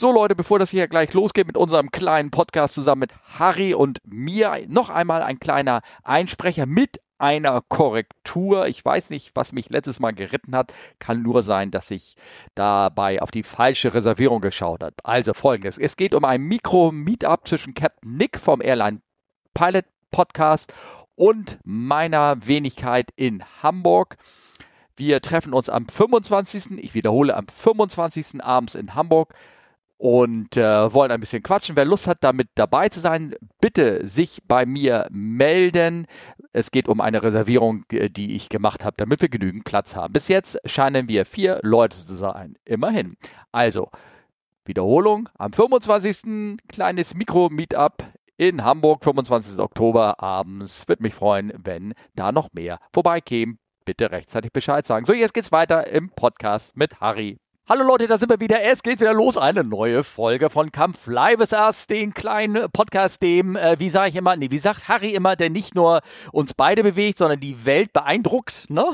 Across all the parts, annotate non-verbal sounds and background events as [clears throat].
So Leute, bevor das hier gleich losgeht mit unserem kleinen Podcast zusammen mit Harry und mir, noch einmal ein kleiner Einsprecher mit einer Korrektur. Ich weiß nicht, was mich letztes Mal geritten hat. Kann nur sein, dass ich dabei auf die falsche Reservierung geschaut habe. Also folgendes. Es geht um ein Mikro-Meetup zwischen Captain Nick vom Airline Pilot Podcast und meiner Wenigkeit in Hamburg. Wir treffen uns am 25. Ich wiederhole, am 25. abends in Hamburg und äh, wollen ein bisschen quatschen. Wer Lust hat, damit dabei zu sein, bitte sich bei mir melden. Es geht um eine Reservierung, äh, die ich gemacht habe, damit wir genügend Platz haben. Bis jetzt scheinen wir vier Leute zu sein. Immerhin. Also, Wiederholung am 25. kleines Mikro-Meetup in Hamburg, 25. Oktober abends. Würde mich freuen, wenn da noch mehr vorbeikämen. Bitte rechtzeitig Bescheid sagen. So, jetzt geht's weiter im Podcast mit Harry. Hallo Leute, da sind wir wieder. Es geht wieder los. Eine neue Folge von Kampf Live ist erst den kleinen Podcast, dem, äh, wie sage ich immer, nee, wie sagt Harry immer, der nicht nur uns beide bewegt, sondern die Welt beeindruckt, ne?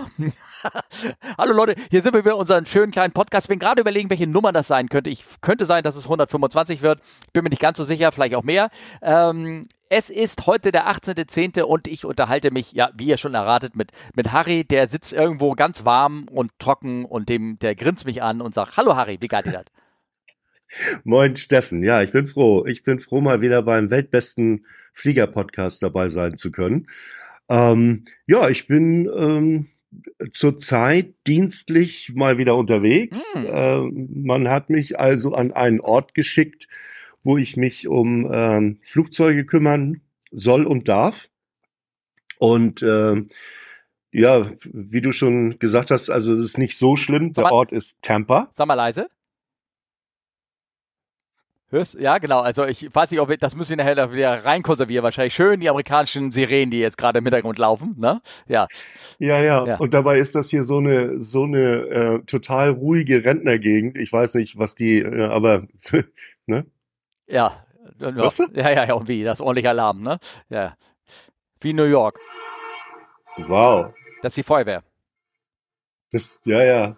[laughs] Hallo Leute, hier sind wir wieder unseren schönen kleinen Podcast. Ich bin gerade überlegen, welche Nummer das sein könnte. Ich könnte sein, dass es 125 wird. Bin mir nicht ganz so sicher, vielleicht auch mehr. Ähm, es ist heute der 18.10. und ich unterhalte mich, ja, wie ihr schon erratet, mit, mit Harry. Der sitzt irgendwo ganz warm und trocken und dem, der grinst mich an und sagt, hallo Harry, wie geht dir das? [laughs] Moin Steffen, ja, ich bin froh. Ich bin froh, mal wieder beim weltbesten Flieger-Podcast dabei sein zu können. Ähm, ja, ich bin ähm, zurzeit dienstlich mal wieder unterwegs. Hm. Äh, man hat mich also an einen Ort geschickt, wo ich mich um ähm, Flugzeuge kümmern soll und darf. Und äh, ja, wie du schon gesagt hast, also es ist nicht so schlimm. Der Ort ist Tampa. Sag mal leise. Hörst? Ja, genau. Also ich weiß nicht, ob wir, das müssen wir nachher wieder reinkonservieren. Wahrscheinlich schön die amerikanischen Sirenen, die jetzt gerade im Hintergrund laufen. Ne? Ja. ja. Ja, ja. Und dabei ist das hier so eine so eine äh, total ruhige Rentnergegend. Ich weiß nicht, was die, äh, aber [laughs] ne? Ja. Weißt du? Ja, ja, ja, wie? Das ist ordentlich Alarm, ne? Ja. Wie New York. Wow. Das ist die Feuerwehr. Das, ja, ja.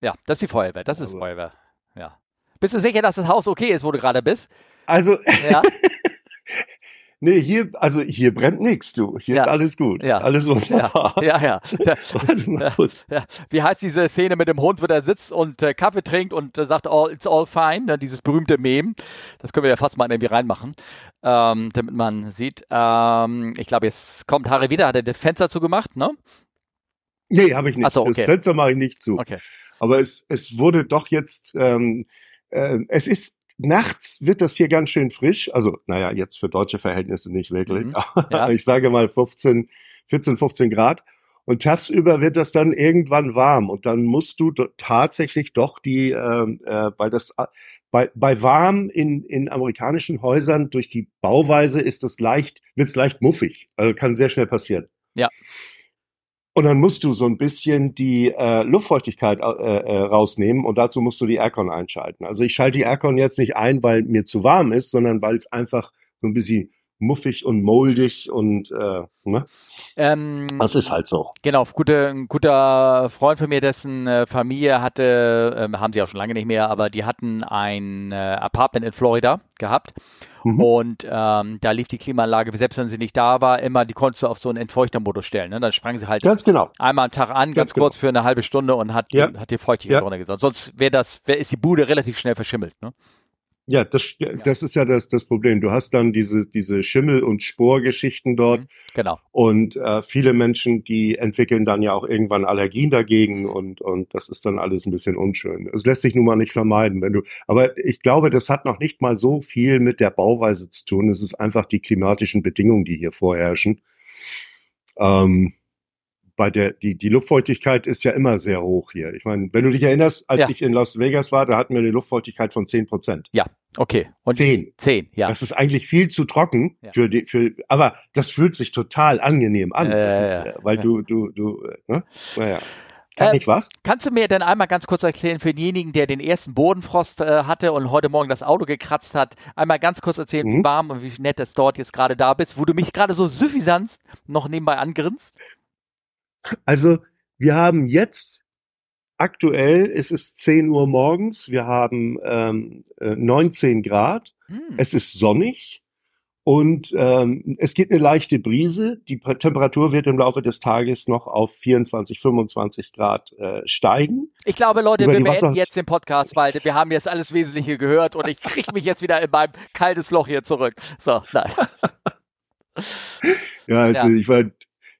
Ja, das ist die Feuerwehr, das ist also. Feuerwehr. Ja. Bist du sicher, dass das Haus okay ist, wo du gerade bist? Also, ja. [laughs] Nee, hier, also hier brennt nichts, du. Hier ja. ist alles gut. Ja. Alles wunderbar. Ja, ja. ja. [laughs] ja. ja. Wie heißt diese Szene mit dem Hund, wo der sitzt und äh, Kaffee trinkt und äh, sagt, all, it's all fine, ne? dieses berühmte Meme. Das können wir ja fast mal irgendwie reinmachen, ähm, damit man sieht. Ähm, ich glaube, jetzt kommt Harry wieder, hat er das Fenster zugemacht, ne? Nee, habe ich nicht. Ach so, okay. Das Fenster mache ich nicht zu. Okay. Aber es, es wurde doch jetzt, ähm, äh, es ist Nachts wird das hier ganz schön frisch. Also, naja, jetzt für deutsche Verhältnisse nicht wirklich. Mhm, ja. [laughs] ich sage mal 15, 14, 15 Grad. Und tagsüber wird das dann irgendwann warm. Und dann musst du tatsächlich doch die, ähm, äh, weil das bei, bei warm in, in amerikanischen Häusern durch die Bauweise ist das leicht, wird's leicht muffig. Also kann sehr schnell passieren. Ja. Und dann musst du so ein bisschen die äh, Luftfeuchtigkeit äh, äh, rausnehmen und dazu musst du die Aircon einschalten. Also ich schalte die Aircon jetzt nicht ein, weil mir zu warm ist, sondern weil es einfach so ein bisschen muffig und moldig und äh, ne? Ähm, das ist halt so. Genau, gute, ein guter Freund von mir, dessen äh, Familie hatte, äh, haben sie auch schon lange nicht mehr, aber die hatten ein äh, Apartment in Florida gehabt. Mhm. Und ähm, da lief die Klimaanlage, selbst wenn sie nicht da war, immer, die konntest du auf so einen Entfeuchtermodus stellen. Ne? Dann sprang sie halt ganz genau. einmal am Tag an, ganz, ganz kurz genau. für eine halbe Stunde und hat, ja. hat die Feuchtigkeit ja. runtergesetzt. Sonst wäre das, wär, ist die Bude relativ schnell verschimmelt. Ne? Ja, das, das ist ja das, das Problem. Du hast dann diese, diese Schimmel- und Sporgeschichten dort. Mhm, genau. Und äh, viele Menschen, die entwickeln dann ja auch irgendwann Allergien dagegen und, und das ist dann alles ein bisschen unschön. Es lässt sich nun mal nicht vermeiden, wenn du. Aber ich glaube, das hat noch nicht mal so viel mit der Bauweise zu tun. Es ist einfach die klimatischen Bedingungen, die hier vorherrschen. Ähm, bei der, die, die Luftfeuchtigkeit ist ja immer sehr hoch hier. Ich meine, wenn du dich erinnerst, als ja. ich in Las Vegas war, da hatten wir eine Luftfeuchtigkeit von zehn Prozent. Ja, okay. Und zehn. Zehn, ja. Das ist eigentlich viel zu trocken ja. für die, für, aber das fühlt sich total angenehm an. Äh, ist, ja. Weil du, du, du, ne? Naja. Kann äh, ich was? Kannst du mir denn einmal ganz kurz erklären, für denjenigen, der den ersten Bodenfrost äh, hatte und heute Morgen das Auto gekratzt hat, einmal ganz kurz erzählen, mhm. wie warm und wie nett es dort jetzt gerade da bist, wo du mich gerade so suffisant noch nebenbei angrinst? Also wir haben jetzt aktuell ist es 10 Uhr morgens. Wir haben ähm, 19 äh, Grad. Hm. Es ist sonnig. Und ähm, es geht eine leichte Brise. Die Temperatur wird im Laufe des Tages noch auf 24, 25 Grad äh, steigen. Ich glaube, Leute, Über wir beenden jetzt den Podcast, weil wir haben jetzt alles Wesentliche gehört und ich kriege mich jetzt wieder in mein kaltes Loch hier zurück. So, nein. [laughs] ja, also ja. ich war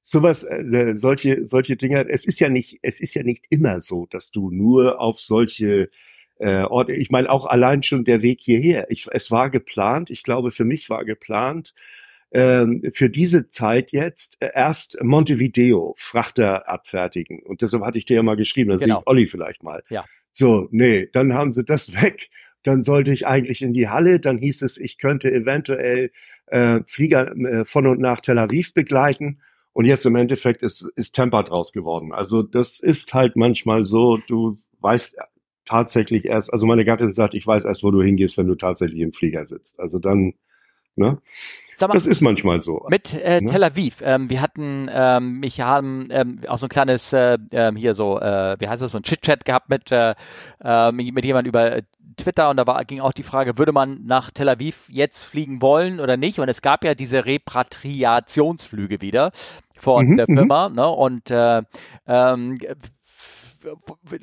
sowas, äh, solche, solche Dinge, es ist ja nicht, es ist ja nicht immer so, dass du nur auf solche äh, Orte. Ich meine auch allein schon der Weg hierher. Ich, es war geplant. Ich glaube, für mich war geplant ähm, für diese Zeit jetzt äh, erst Montevideo Frachter abfertigen. Und deshalb hatte ich dir ja mal geschrieben, dann genau. ich Olli vielleicht mal. Ja. So, nee, dann haben sie das [laughs] weg. Dann sollte ich eigentlich in die Halle. Dann hieß es, ich könnte eventuell äh, Flieger äh, von und nach Tel Aviv begleiten. Und jetzt im Endeffekt ist, ist Tampa draus geworden. Also das ist halt manchmal so, du weißt tatsächlich erst, also meine Gattin sagt, ich weiß erst, wo du hingehst, wenn du tatsächlich im Flieger sitzt. Also dann, ne? Mal, das ist manchmal so. Mit äh, ne? Tel Aviv. Ähm, wir hatten, ähm, mich haben ähm, auch so ein kleines, äh, ähm, hier so, äh, wie heißt das, so ein Chit-Chat gehabt mit, äh, äh, mit jemand über Twitter und da war, ging auch die Frage, würde man nach Tel Aviv jetzt fliegen wollen oder nicht? Und es gab ja diese Repatriationsflüge wieder von mhm, der mhm. Firma. Ne? Und äh, ähm,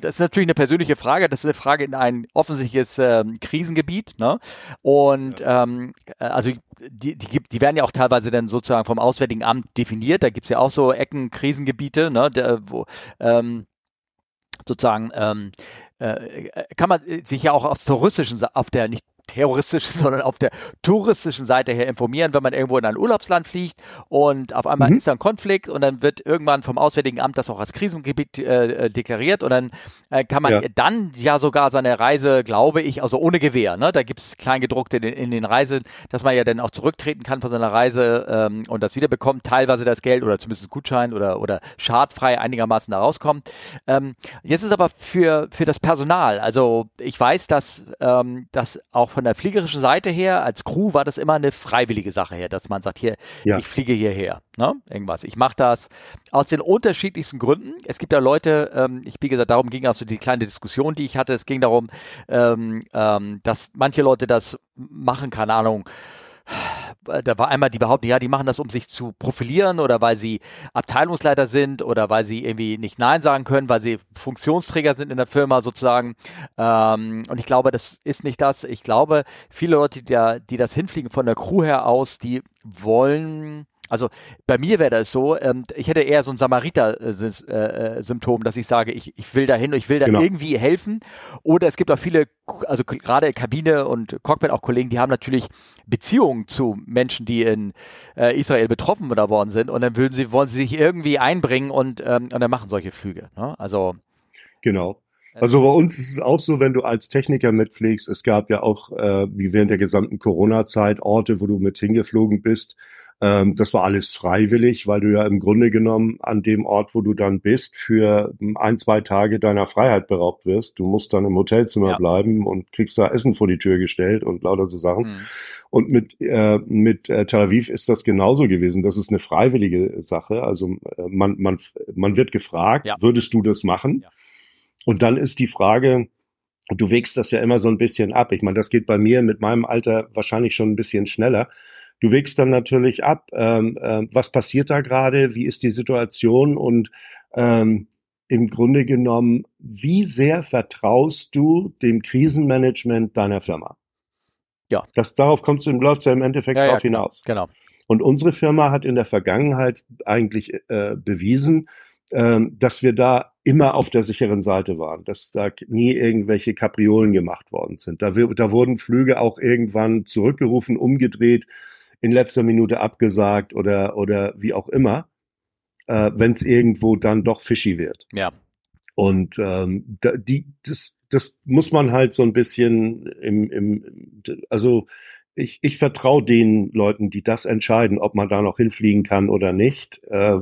das ist natürlich eine persönliche Frage, das ist eine Frage in ein offensichtliches ähm, Krisengebiet. Ne? Und ja. ähm, äh, also die, die, die werden ja auch teilweise dann sozusagen vom Auswärtigen Amt definiert. Da gibt es ja auch so Ecken, Krisengebiete, ne? Der, wo ähm, sozusagen ähm, äh, kann man sich ja auch aus touristischen, auf der nicht terroristischen, [laughs] sondern auf der touristischen Seite her informieren, wenn man irgendwo in ein Urlaubsland fliegt und auf einmal mhm. ist da ein Konflikt und dann wird irgendwann vom Auswärtigen Amt das auch als Krisengebiet äh, äh, deklariert und dann äh, kann man ja. dann ja sogar seine Reise, glaube ich, also ohne Gewehr, ne? da gibt es Kleingedruckte in, in den Reisen, dass man ja dann auch zurücktreten kann von seiner Reise ähm, und das wiederbekommt, teilweise das Geld oder zumindest Gutschein oder, oder schadfrei einigermaßen da rauskommt. Ähm, jetzt ist aber für, für das Personal, also ich weiß, dass, ähm, dass auch von der fliegerischen Seite her, als Crew war das immer eine freiwillige Sache her, dass man sagt, hier, ja. ich fliege hierher, ne? Irgendwas. Ich mache das aus den unterschiedlichsten Gründen. Es gibt da Leute, ähm, ich wie gesagt, darum ging auch so die kleine Diskussion, die ich hatte. Es ging darum, ähm, ähm, dass manche Leute das machen, keine Ahnung, da war einmal die Behauptung, ja, die machen das, um sich zu profilieren oder weil sie Abteilungsleiter sind oder weil sie irgendwie nicht Nein sagen können, weil sie Funktionsträger sind in der Firma sozusagen. Ähm, und ich glaube, das ist nicht das. Ich glaube, viele Leute, die, die das hinfliegen von der Crew her aus, die wollen also bei mir wäre das so, ähm, ich hätte eher so ein Samariter-Symptom, dass ich sage, ich, ich will da hin, ich will da genau. irgendwie helfen. Oder es gibt auch viele, also gerade Kabine und Cockpit auch Kollegen, die haben natürlich Beziehungen zu Menschen, die in äh, Israel betroffen worden sind. Und dann würden sie, wollen sie sich irgendwie einbringen und, ähm, und dann machen solche Flüge. Ne? Also genau. Also bei uns ist es auch so, wenn du als Techniker mitfliegst, es gab ja auch, äh, wie während der gesamten Corona-Zeit, Orte, wo du mit hingeflogen bist, ähm, das war alles freiwillig, weil du ja im Grunde genommen an dem Ort, wo du dann bist, für ein, zwei Tage deiner Freiheit beraubt wirst. Du musst dann im Hotelzimmer ja. bleiben und kriegst da Essen vor die Tür gestellt und lauter so Sachen. Mhm. Und mit, äh, mit äh, Tel Aviv ist das genauso gewesen. Das ist eine freiwillige Sache. Also äh, man, man, man wird gefragt, ja. würdest du das machen? Ja. Und dann ist die Frage, du wägst das ja immer so ein bisschen ab. Ich meine, das geht bei mir mit meinem Alter wahrscheinlich schon ein bisschen schneller. Du wägst dann natürlich ab, ähm, äh, was passiert da gerade, wie ist die Situation und ähm, im Grunde genommen, wie sehr vertraust du dem Krisenmanagement deiner Firma? Ja. Das, darauf kommst du, läuft ja im Endeffekt ja, drauf ja, hinaus. Genau. Und unsere Firma hat in der Vergangenheit eigentlich äh, bewiesen, äh, dass wir da immer auf der sicheren Seite waren, dass da nie irgendwelche Kapriolen gemacht worden sind. Da, wir, da wurden Flüge auch irgendwann zurückgerufen, umgedreht, in letzter Minute abgesagt oder, oder wie auch immer, äh, wenn es irgendwo dann doch fishy wird. Ja. Und ähm, da, die, das, das muss man halt so ein bisschen im, im also ich, ich vertraue den Leuten, die das entscheiden, ob man da noch hinfliegen kann oder nicht. Äh,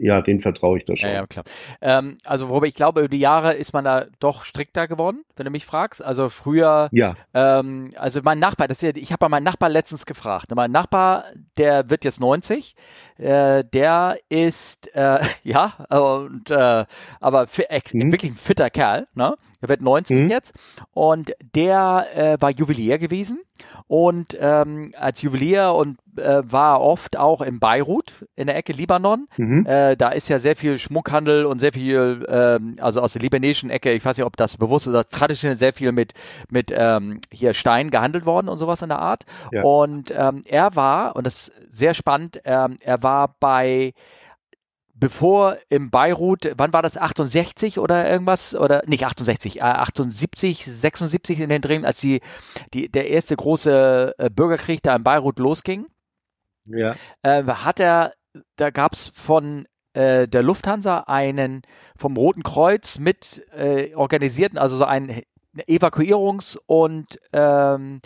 ja, den vertraue ich da schon. Ja, ja klar. Ähm, also, wobei ich glaube, über die Jahre ist man da doch strikter geworden, wenn du mich fragst. Also früher, ja. Ähm, also mein Nachbar, das ist ja, ich habe meinen Nachbar letztens gefragt. Mein Nachbar, der wird jetzt 90, äh, der ist, äh, [laughs] ja, und, äh, aber für, mhm. wirklich ein fitter Kerl, ne? Er wird 19 mhm. jetzt und der äh, war Juwelier gewesen und ähm, als Juwelier und äh, war oft auch in Beirut in der Ecke Libanon. Mhm. Äh, da ist ja sehr viel Schmuckhandel und sehr viel, ähm, also aus der libanesischen Ecke, ich weiß nicht, ob das bewusst ist, dass traditionell sehr viel mit, mit ähm, hier Stein gehandelt worden und sowas in der Art. Ja. Und ähm, er war, und das ist sehr spannend, ähm, er war bei bevor im Beirut, wann war das, 68 oder irgendwas, oder nicht 68, äh, 78, 76 in den Drehen, als die, die, der erste große äh, Bürgerkrieg da in Beirut losging, ja. äh, hat er, da gab es von äh, der Lufthansa einen vom Roten Kreuz mit äh, organisierten, also so einen Evakuierungs- und ähm,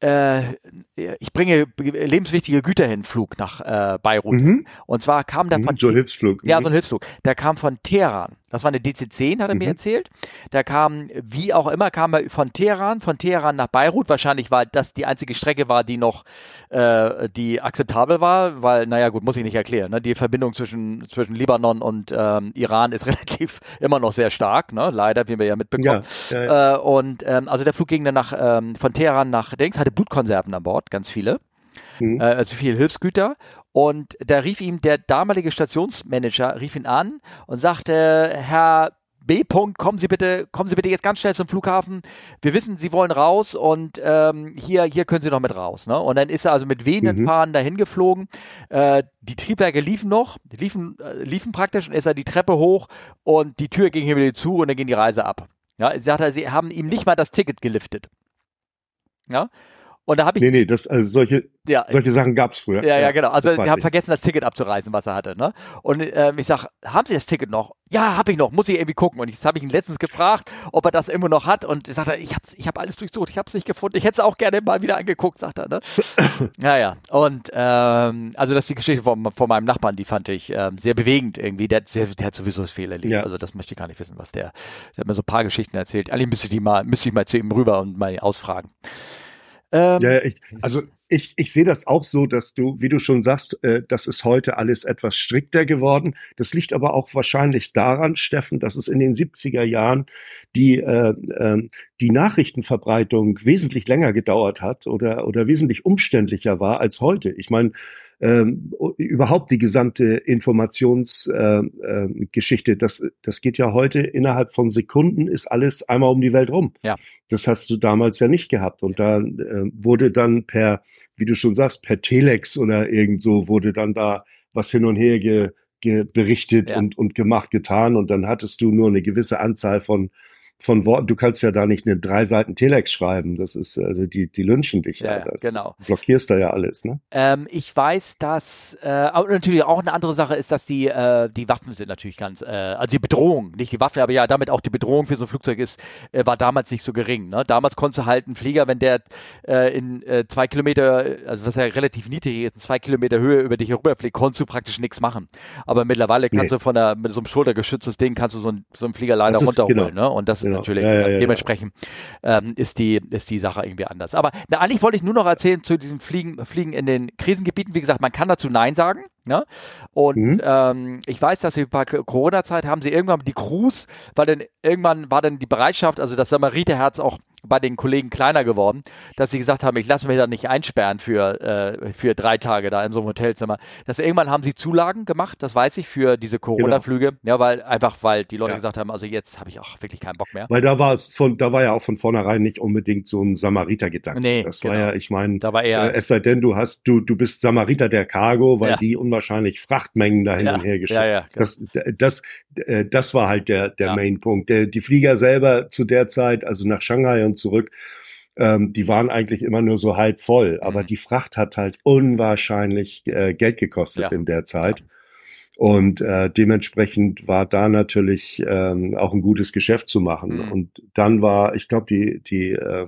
äh, ich bringe lebenswichtige Güter hin, Flug nach äh, Beirut. Mhm. Und zwar kam der mhm, von... So ein Hilfsflug. Ja, so ein mhm. Hilfsflug. Der kam von Teheran. Das war eine DC-10, hat er mhm. mir erzählt. Der kam, wie auch immer, kam er von Teheran, von Teheran nach Beirut. Wahrscheinlich, weil das die einzige Strecke war, die noch, äh, die akzeptabel war, weil, naja, gut, muss ich nicht erklären. Ne? Die Verbindung zwischen, zwischen Libanon und ähm, Iran ist [laughs] relativ immer noch sehr stark, ne? leider, wie wir ja mitbekommen. Ja, ja, ja. Äh, und ähm, also der Flug ging dann nach, ähm, von Teheran nach Dings, hatte Blutkonserven an Bord, ganz viele. Mhm. Äh, also viele Hilfsgüter. Und da rief ihm der damalige Stationsmanager, rief ihn an und sagte, Herr B. -Punkt, kommen Sie bitte, kommen Sie bitte jetzt ganz schnell zum Flughafen. Wir wissen, Sie wollen raus und ähm, hier, hier können Sie noch mit raus. Ne? Und dann ist er also mit wehenden mhm. Fahren dahin geflogen. Äh, die Triebwerke liefen noch, liefen, äh, liefen praktisch und ist er die Treppe hoch und die Tür ging hier wieder zu und dann ging die Reise ab. Ja, sie, hat, sie haben ihm nicht mal das Ticket geliftet. Ja, und da habe ich. Nee, nee, das, also solche, ja, solche Sachen gab's früher. Ja, ja, genau. Also wir haben vergessen, das Ticket abzureisen, was er hatte. Ne? Und ähm, ich sag, haben Sie das Ticket noch? Ja, habe ich noch, muss ich irgendwie gucken. Und jetzt habe ich ihn letztens gefragt, ob er das immer noch hat. Und er sagt, ich habe ich hab alles durchsucht, ich habe es nicht gefunden. Ich hätte es auch gerne mal wieder angeguckt, sagt er. Ne? [coughs] ja, Und ähm, also das ist die Geschichte von, von meinem Nachbarn, die fand ich ähm, sehr bewegend irgendwie. Der, der, der hat sowieso das Fehler erlebt. Ja. Also das möchte ich gar nicht wissen, was der. Der hat mir so ein paar Geschichten erzählt. Eigentlich müsste ich die mal, müsste ich mal zu ihm rüber und mal ausfragen. Ähm, ja, ich, also ich, ich sehe das auch so, dass du, wie du schon sagst, äh, das ist heute alles etwas strikter geworden. Das liegt aber auch wahrscheinlich daran, Steffen, dass es in den 70er Jahren die, äh, äh, die Nachrichtenverbreitung wesentlich länger gedauert hat oder, oder wesentlich umständlicher war als heute. Ich meine, ähm, überhaupt die gesamte Informationsgeschichte, äh, äh, das, das geht ja heute innerhalb von Sekunden, ist alles einmal um die Welt rum. Ja. Das hast du damals ja nicht gehabt. Und da äh, wurde dann per, wie du schon sagst, per Telex oder irgend so wurde dann da was hin und her ge, ge berichtet ja. und, und gemacht, getan. Und dann hattest du nur eine gewisse Anzahl von von Worten, du kannst ja da nicht eine drei Seiten Telex schreiben, das ist, äh, die, die lynchen dich ja. ja genau. Du blockierst da ja alles, ne? Ähm, ich weiß, dass, äh, natürlich auch eine andere Sache ist, dass die, äh, die Waffen sind natürlich ganz, äh, also die Bedrohung, nicht die Waffe, aber ja, damit auch die Bedrohung für so ein Flugzeug ist, äh, war damals nicht so gering, ne? Damals konntest du halt einen Flieger, wenn der äh, in äh, zwei Kilometer, also was ja relativ niedrig ist, in zwei Kilometer Höhe über dich herüberfliegt, konntest du praktisch nichts machen. Aber mittlerweile kannst nee. du von der, mit so einem schultergeschütztes Ding, kannst du so, ein, so einen Flieger leider runterholen, genau. ne? Und das genau. natürlich. Ja, ja, ja, Dementsprechend ähm, ist, die, ist die Sache irgendwie anders. Aber na, eigentlich wollte ich nur noch erzählen zu diesem Fliegen, Fliegen in den Krisengebieten. Wie gesagt, man kann dazu Nein sagen. Ne? Und mhm. ähm, ich weiß, dass sie bei Corona-Zeit haben sie irgendwann die Crews, weil dann irgendwann war dann die Bereitschaft, also das Samariterherz auch bei den Kollegen kleiner geworden, dass sie gesagt haben, ich lasse mich da nicht einsperren für, äh, für drei Tage da in so einem Hotelzimmer. Das irgendwann haben sie Zulagen gemacht, das weiß ich, für diese Corona-Flüge. Genau. Ja, weil einfach, weil die Leute ja. gesagt haben, also jetzt habe ich auch wirklich keinen Bock mehr. Weil da war es von, da war ja auch von vornherein nicht unbedingt so ein Samariter-Gedanke. Nee, das genau. war ja, ich meine, da war eher, äh, es sei denn, du hast, du, du bist Samariter der Cargo, weil ja. die unwahrscheinlich Frachtmengen da hin ja. und her geschickt. Ja, ja, genau. das, das, äh, das war halt der, der Main-Punkt. Die Flieger selber zu der Zeit, also nach Shanghai und zurück, ähm, die waren eigentlich immer nur so halb voll. Aber mhm. die Fracht hat halt unwahrscheinlich äh, Geld gekostet ja. in der Zeit. Und äh, dementsprechend war da natürlich ähm, auch ein gutes Geschäft zu machen. Mhm. Und dann war, ich glaube, die, die, äh,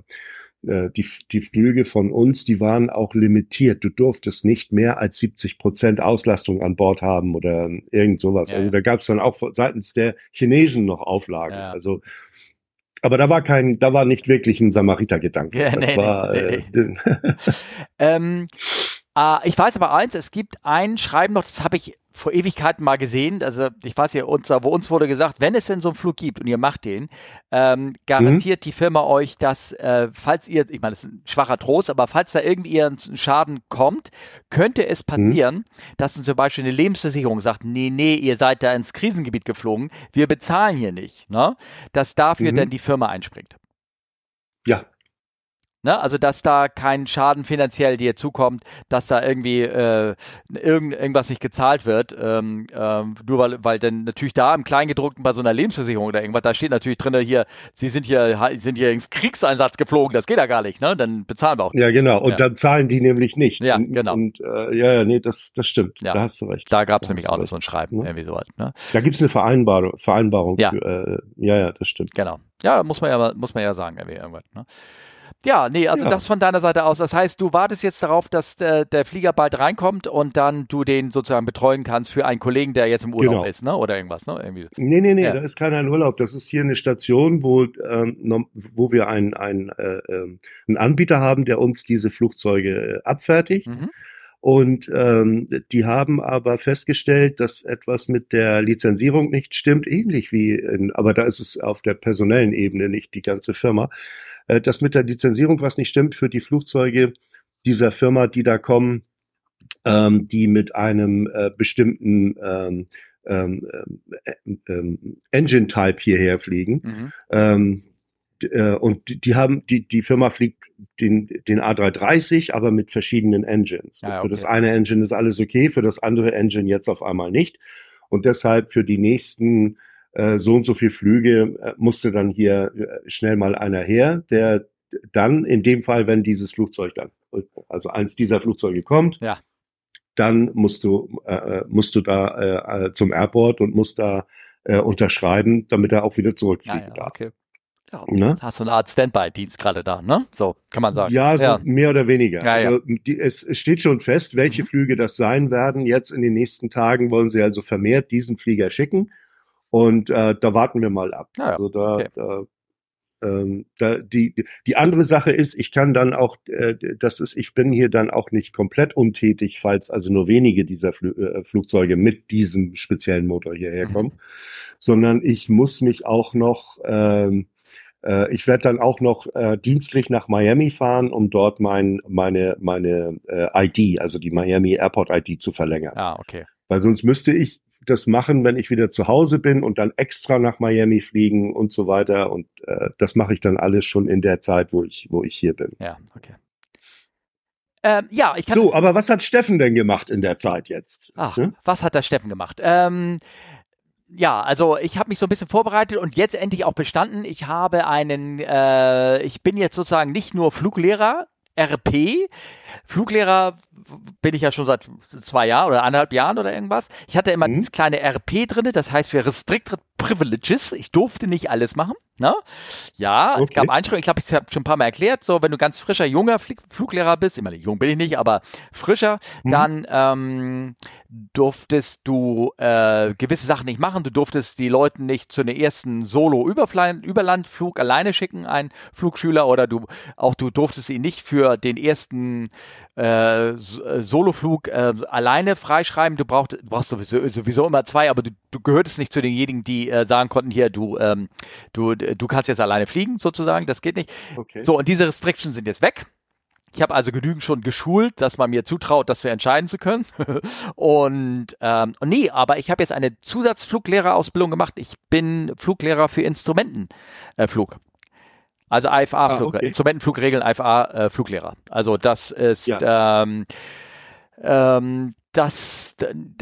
äh, die, die Flüge von uns, die waren auch limitiert. Du durftest nicht mehr als 70 Prozent Auslastung an Bord haben oder irgend sowas. Ja, also da gab es dann auch seitens der Chinesen noch Auflagen. Ja. Also aber da war kein, da war nicht wirklich ein Samariter-Gedanke. Ja, das nee, war. Nee, nee. Äh, [laughs] ähm, äh, ich weiß aber eins: Es gibt ein Schreiben noch, das habe ich vor Ewigkeiten mal gesehen. Also ich weiß ja, uns, wo uns wurde gesagt, wenn es denn so einen Flug gibt und ihr macht den, ähm, garantiert mhm. die Firma euch, dass äh, falls ihr, ich meine, das ist ein schwacher Trost, aber falls da irgendwie ein Schaden kommt, könnte es passieren, mhm. dass zum Beispiel eine Lebensversicherung sagt, nee, nee, ihr seid da ins Krisengebiet geflogen, wir bezahlen hier nicht, ne? dass dafür mhm. dann die Firma einspringt. Ja, Ne? Also, dass da kein Schaden finanziell dir zukommt, dass da irgendwie äh, irgend, irgendwas nicht gezahlt wird. Ähm, ähm, nur weil, weil dann natürlich da im Kleingedruckten bei so einer Lebensversicherung oder irgendwas, da steht natürlich drin, hier, sie sind hier, sind hier ins Kriegseinsatz geflogen, das geht ja gar nicht, ne? Dann bezahlen wir auch. Ja, genau. Und ja. dann zahlen die nämlich nicht. Ja, genau. Und äh, ja, ja, nee, das, das stimmt. Ja. Da hast du recht. Da gab es nämlich auch noch so ein Schreiben, ja. irgendwie so halt, ne? Da gibt's eine Vereinbarung, Vereinbarung ja. Für, äh, ja, ja, das stimmt. Genau. Ja, muss man ja, muss man ja sagen, irgendwie irgendwas, ne? Ja, nee, also ja. das von deiner Seite aus. Das heißt, du wartest jetzt darauf, dass der, der, Flieger bald reinkommt und dann du den sozusagen betreuen kannst für einen Kollegen, der jetzt im Urlaub genau. ist, ne? Oder irgendwas, ne? Irgendwie. Nee, nee, nee, ja. da ist keiner im Urlaub. Das ist hier eine Station, wo, ähm, wo wir einen, einen, äh, ähm, einen Anbieter haben, der uns diese Flugzeuge äh, abfertigt. Mhm. Und ähm, die haben aber festgestellt, dass etwas mit der Lizenzierung nicht stimmt, ähnlich wie, in, aber da ist es auf der personellen Ebene nicht die ganze Firma, äh, dass mit der Lizenzierung was nicht stimmt für die Flugzeuge dieser Firma, die da kommen, ähm, die mit einem äh, bestimmten ähm, ähm, äh, ähm, Engine-Type hierher fliegen. Mhm. Ähm, äh, und die, haben, die, die Firma fliegt den, den A330, aber mit verschiedenen Engines. Ah, okay. Für das eine Engine ist alles okay, für das andere Engine jetzt auf einmal nicht. Und deshalb für die nächsten äh, so und so viel Flüge äh, musste dann hier äh, schnell mal einer her, der dann in dem Fall, wenn dieses Flugzeug dann, also eins dieser Flugzeuge kommt, ja. dann musst du äh, äh musst du da äh, zum Airport und musst da äh, unterschreiben, damit er auch wieder zurückfliegen ja, ja, darf. Okay. Ja, ne? Hast du eine Art Standby-Dienst gerade da, ne? So, kann man sagen. Ja, so ja. mehr oder weniger. Ja, also, die, es, es, steht schon fest, welche mhm. Flüge das sein werden. Jetzt in den nächsten Tagen wollen sie also vermehrt diesen Flieger schicken. Und äh, da warten wir mal ab. Ja, also da, okay. da ähm, da, die, die andere Sache ist, ich kann dann auch, äh, das ist, ich bin hier dann auch nicht komplett untätig, falls also nur wenige dieser Fl äh, Flugzeuge mit diesem speziellen Motor hierher kommen, mhm. sondern ich muss mich auch noch ähm, äh, ich werde dann auch noch äh, dienstlich nach Miami fahren, um dort mein, meine, meine äh, ID, also die Miami Airport ID zu verlängern. Ah, okay. Weil sonst müsste ich das machen, wenn ich wieder zu Hause bin und dann extra nach Miami fliegen und so weiter. Und äh, das mache ich dann alles schon in der Zeit, wo ich, wo ich hier bin. Ja, okay. Ähm, ja, ich kann So, aber was hat Steffen denn gemacht in der Zeit jetzt? Ach, hm? was hat der Steffen gemacht? Ähm, ja, also ich habe mich so ein bisschen vorbereitet und jetzt endlich auch bestanden. Ich habe einen, äh, ich bin jetzt sozusagen nicht nur Fluglehrer, RP, Fluglehrer bin ich ja schon seit zwei Jahren oder eineinhalb Jahren oder irgendwas. Ich hatte immer mhm. dieses kleine RP drinne, das heißt für Restricted Privileges. Ich durfte nicht alles machen. Ne? Ja, okay. es gab Einschränkungen. Ich glaube, ich habe schon ein paar Mal erklärt. So, wenn du ganz frischer, junger Fl Fluglehrer bist, immer jung bin ich nicht, aber frischer, mhm. dann ähm, durftest du äh, gewisse Sachen nicht machen. Du durftest die Leute nicht zu einem ersten Solo-Überlandflug alleine schicken, ein Flugschüler, oder du auch du durftest ihn nicht für den ersten äh, äh Soloflug äh, alleine freischreiben. Du, brauchst, du brauchst sowieso, sowieso immer zwei, aber du, du gehörtest nicht zu denjenigen, die äh, sagen konnten, hier, du, ähm, du, du kannst jetzt alleine fliegen, sozusagen. Das geht nicht. Okay. So, und diese Restrictions sind jetzt weg. Ich habe also genügend schon geschult, dass man mir zutraut, das zu entscheiden zu können. [laughs] und ähm, nee, aber ich habe jetzt eine Zusatzfluglehrerausbildung gemacht. Ich bin Fluglehrer für Instrumentenflug. Äh, also IFA-Flug, ah, okay. Instrumentenflugregeln, IFA-Fluglehrer. also das ist ja. ähm, ähm, das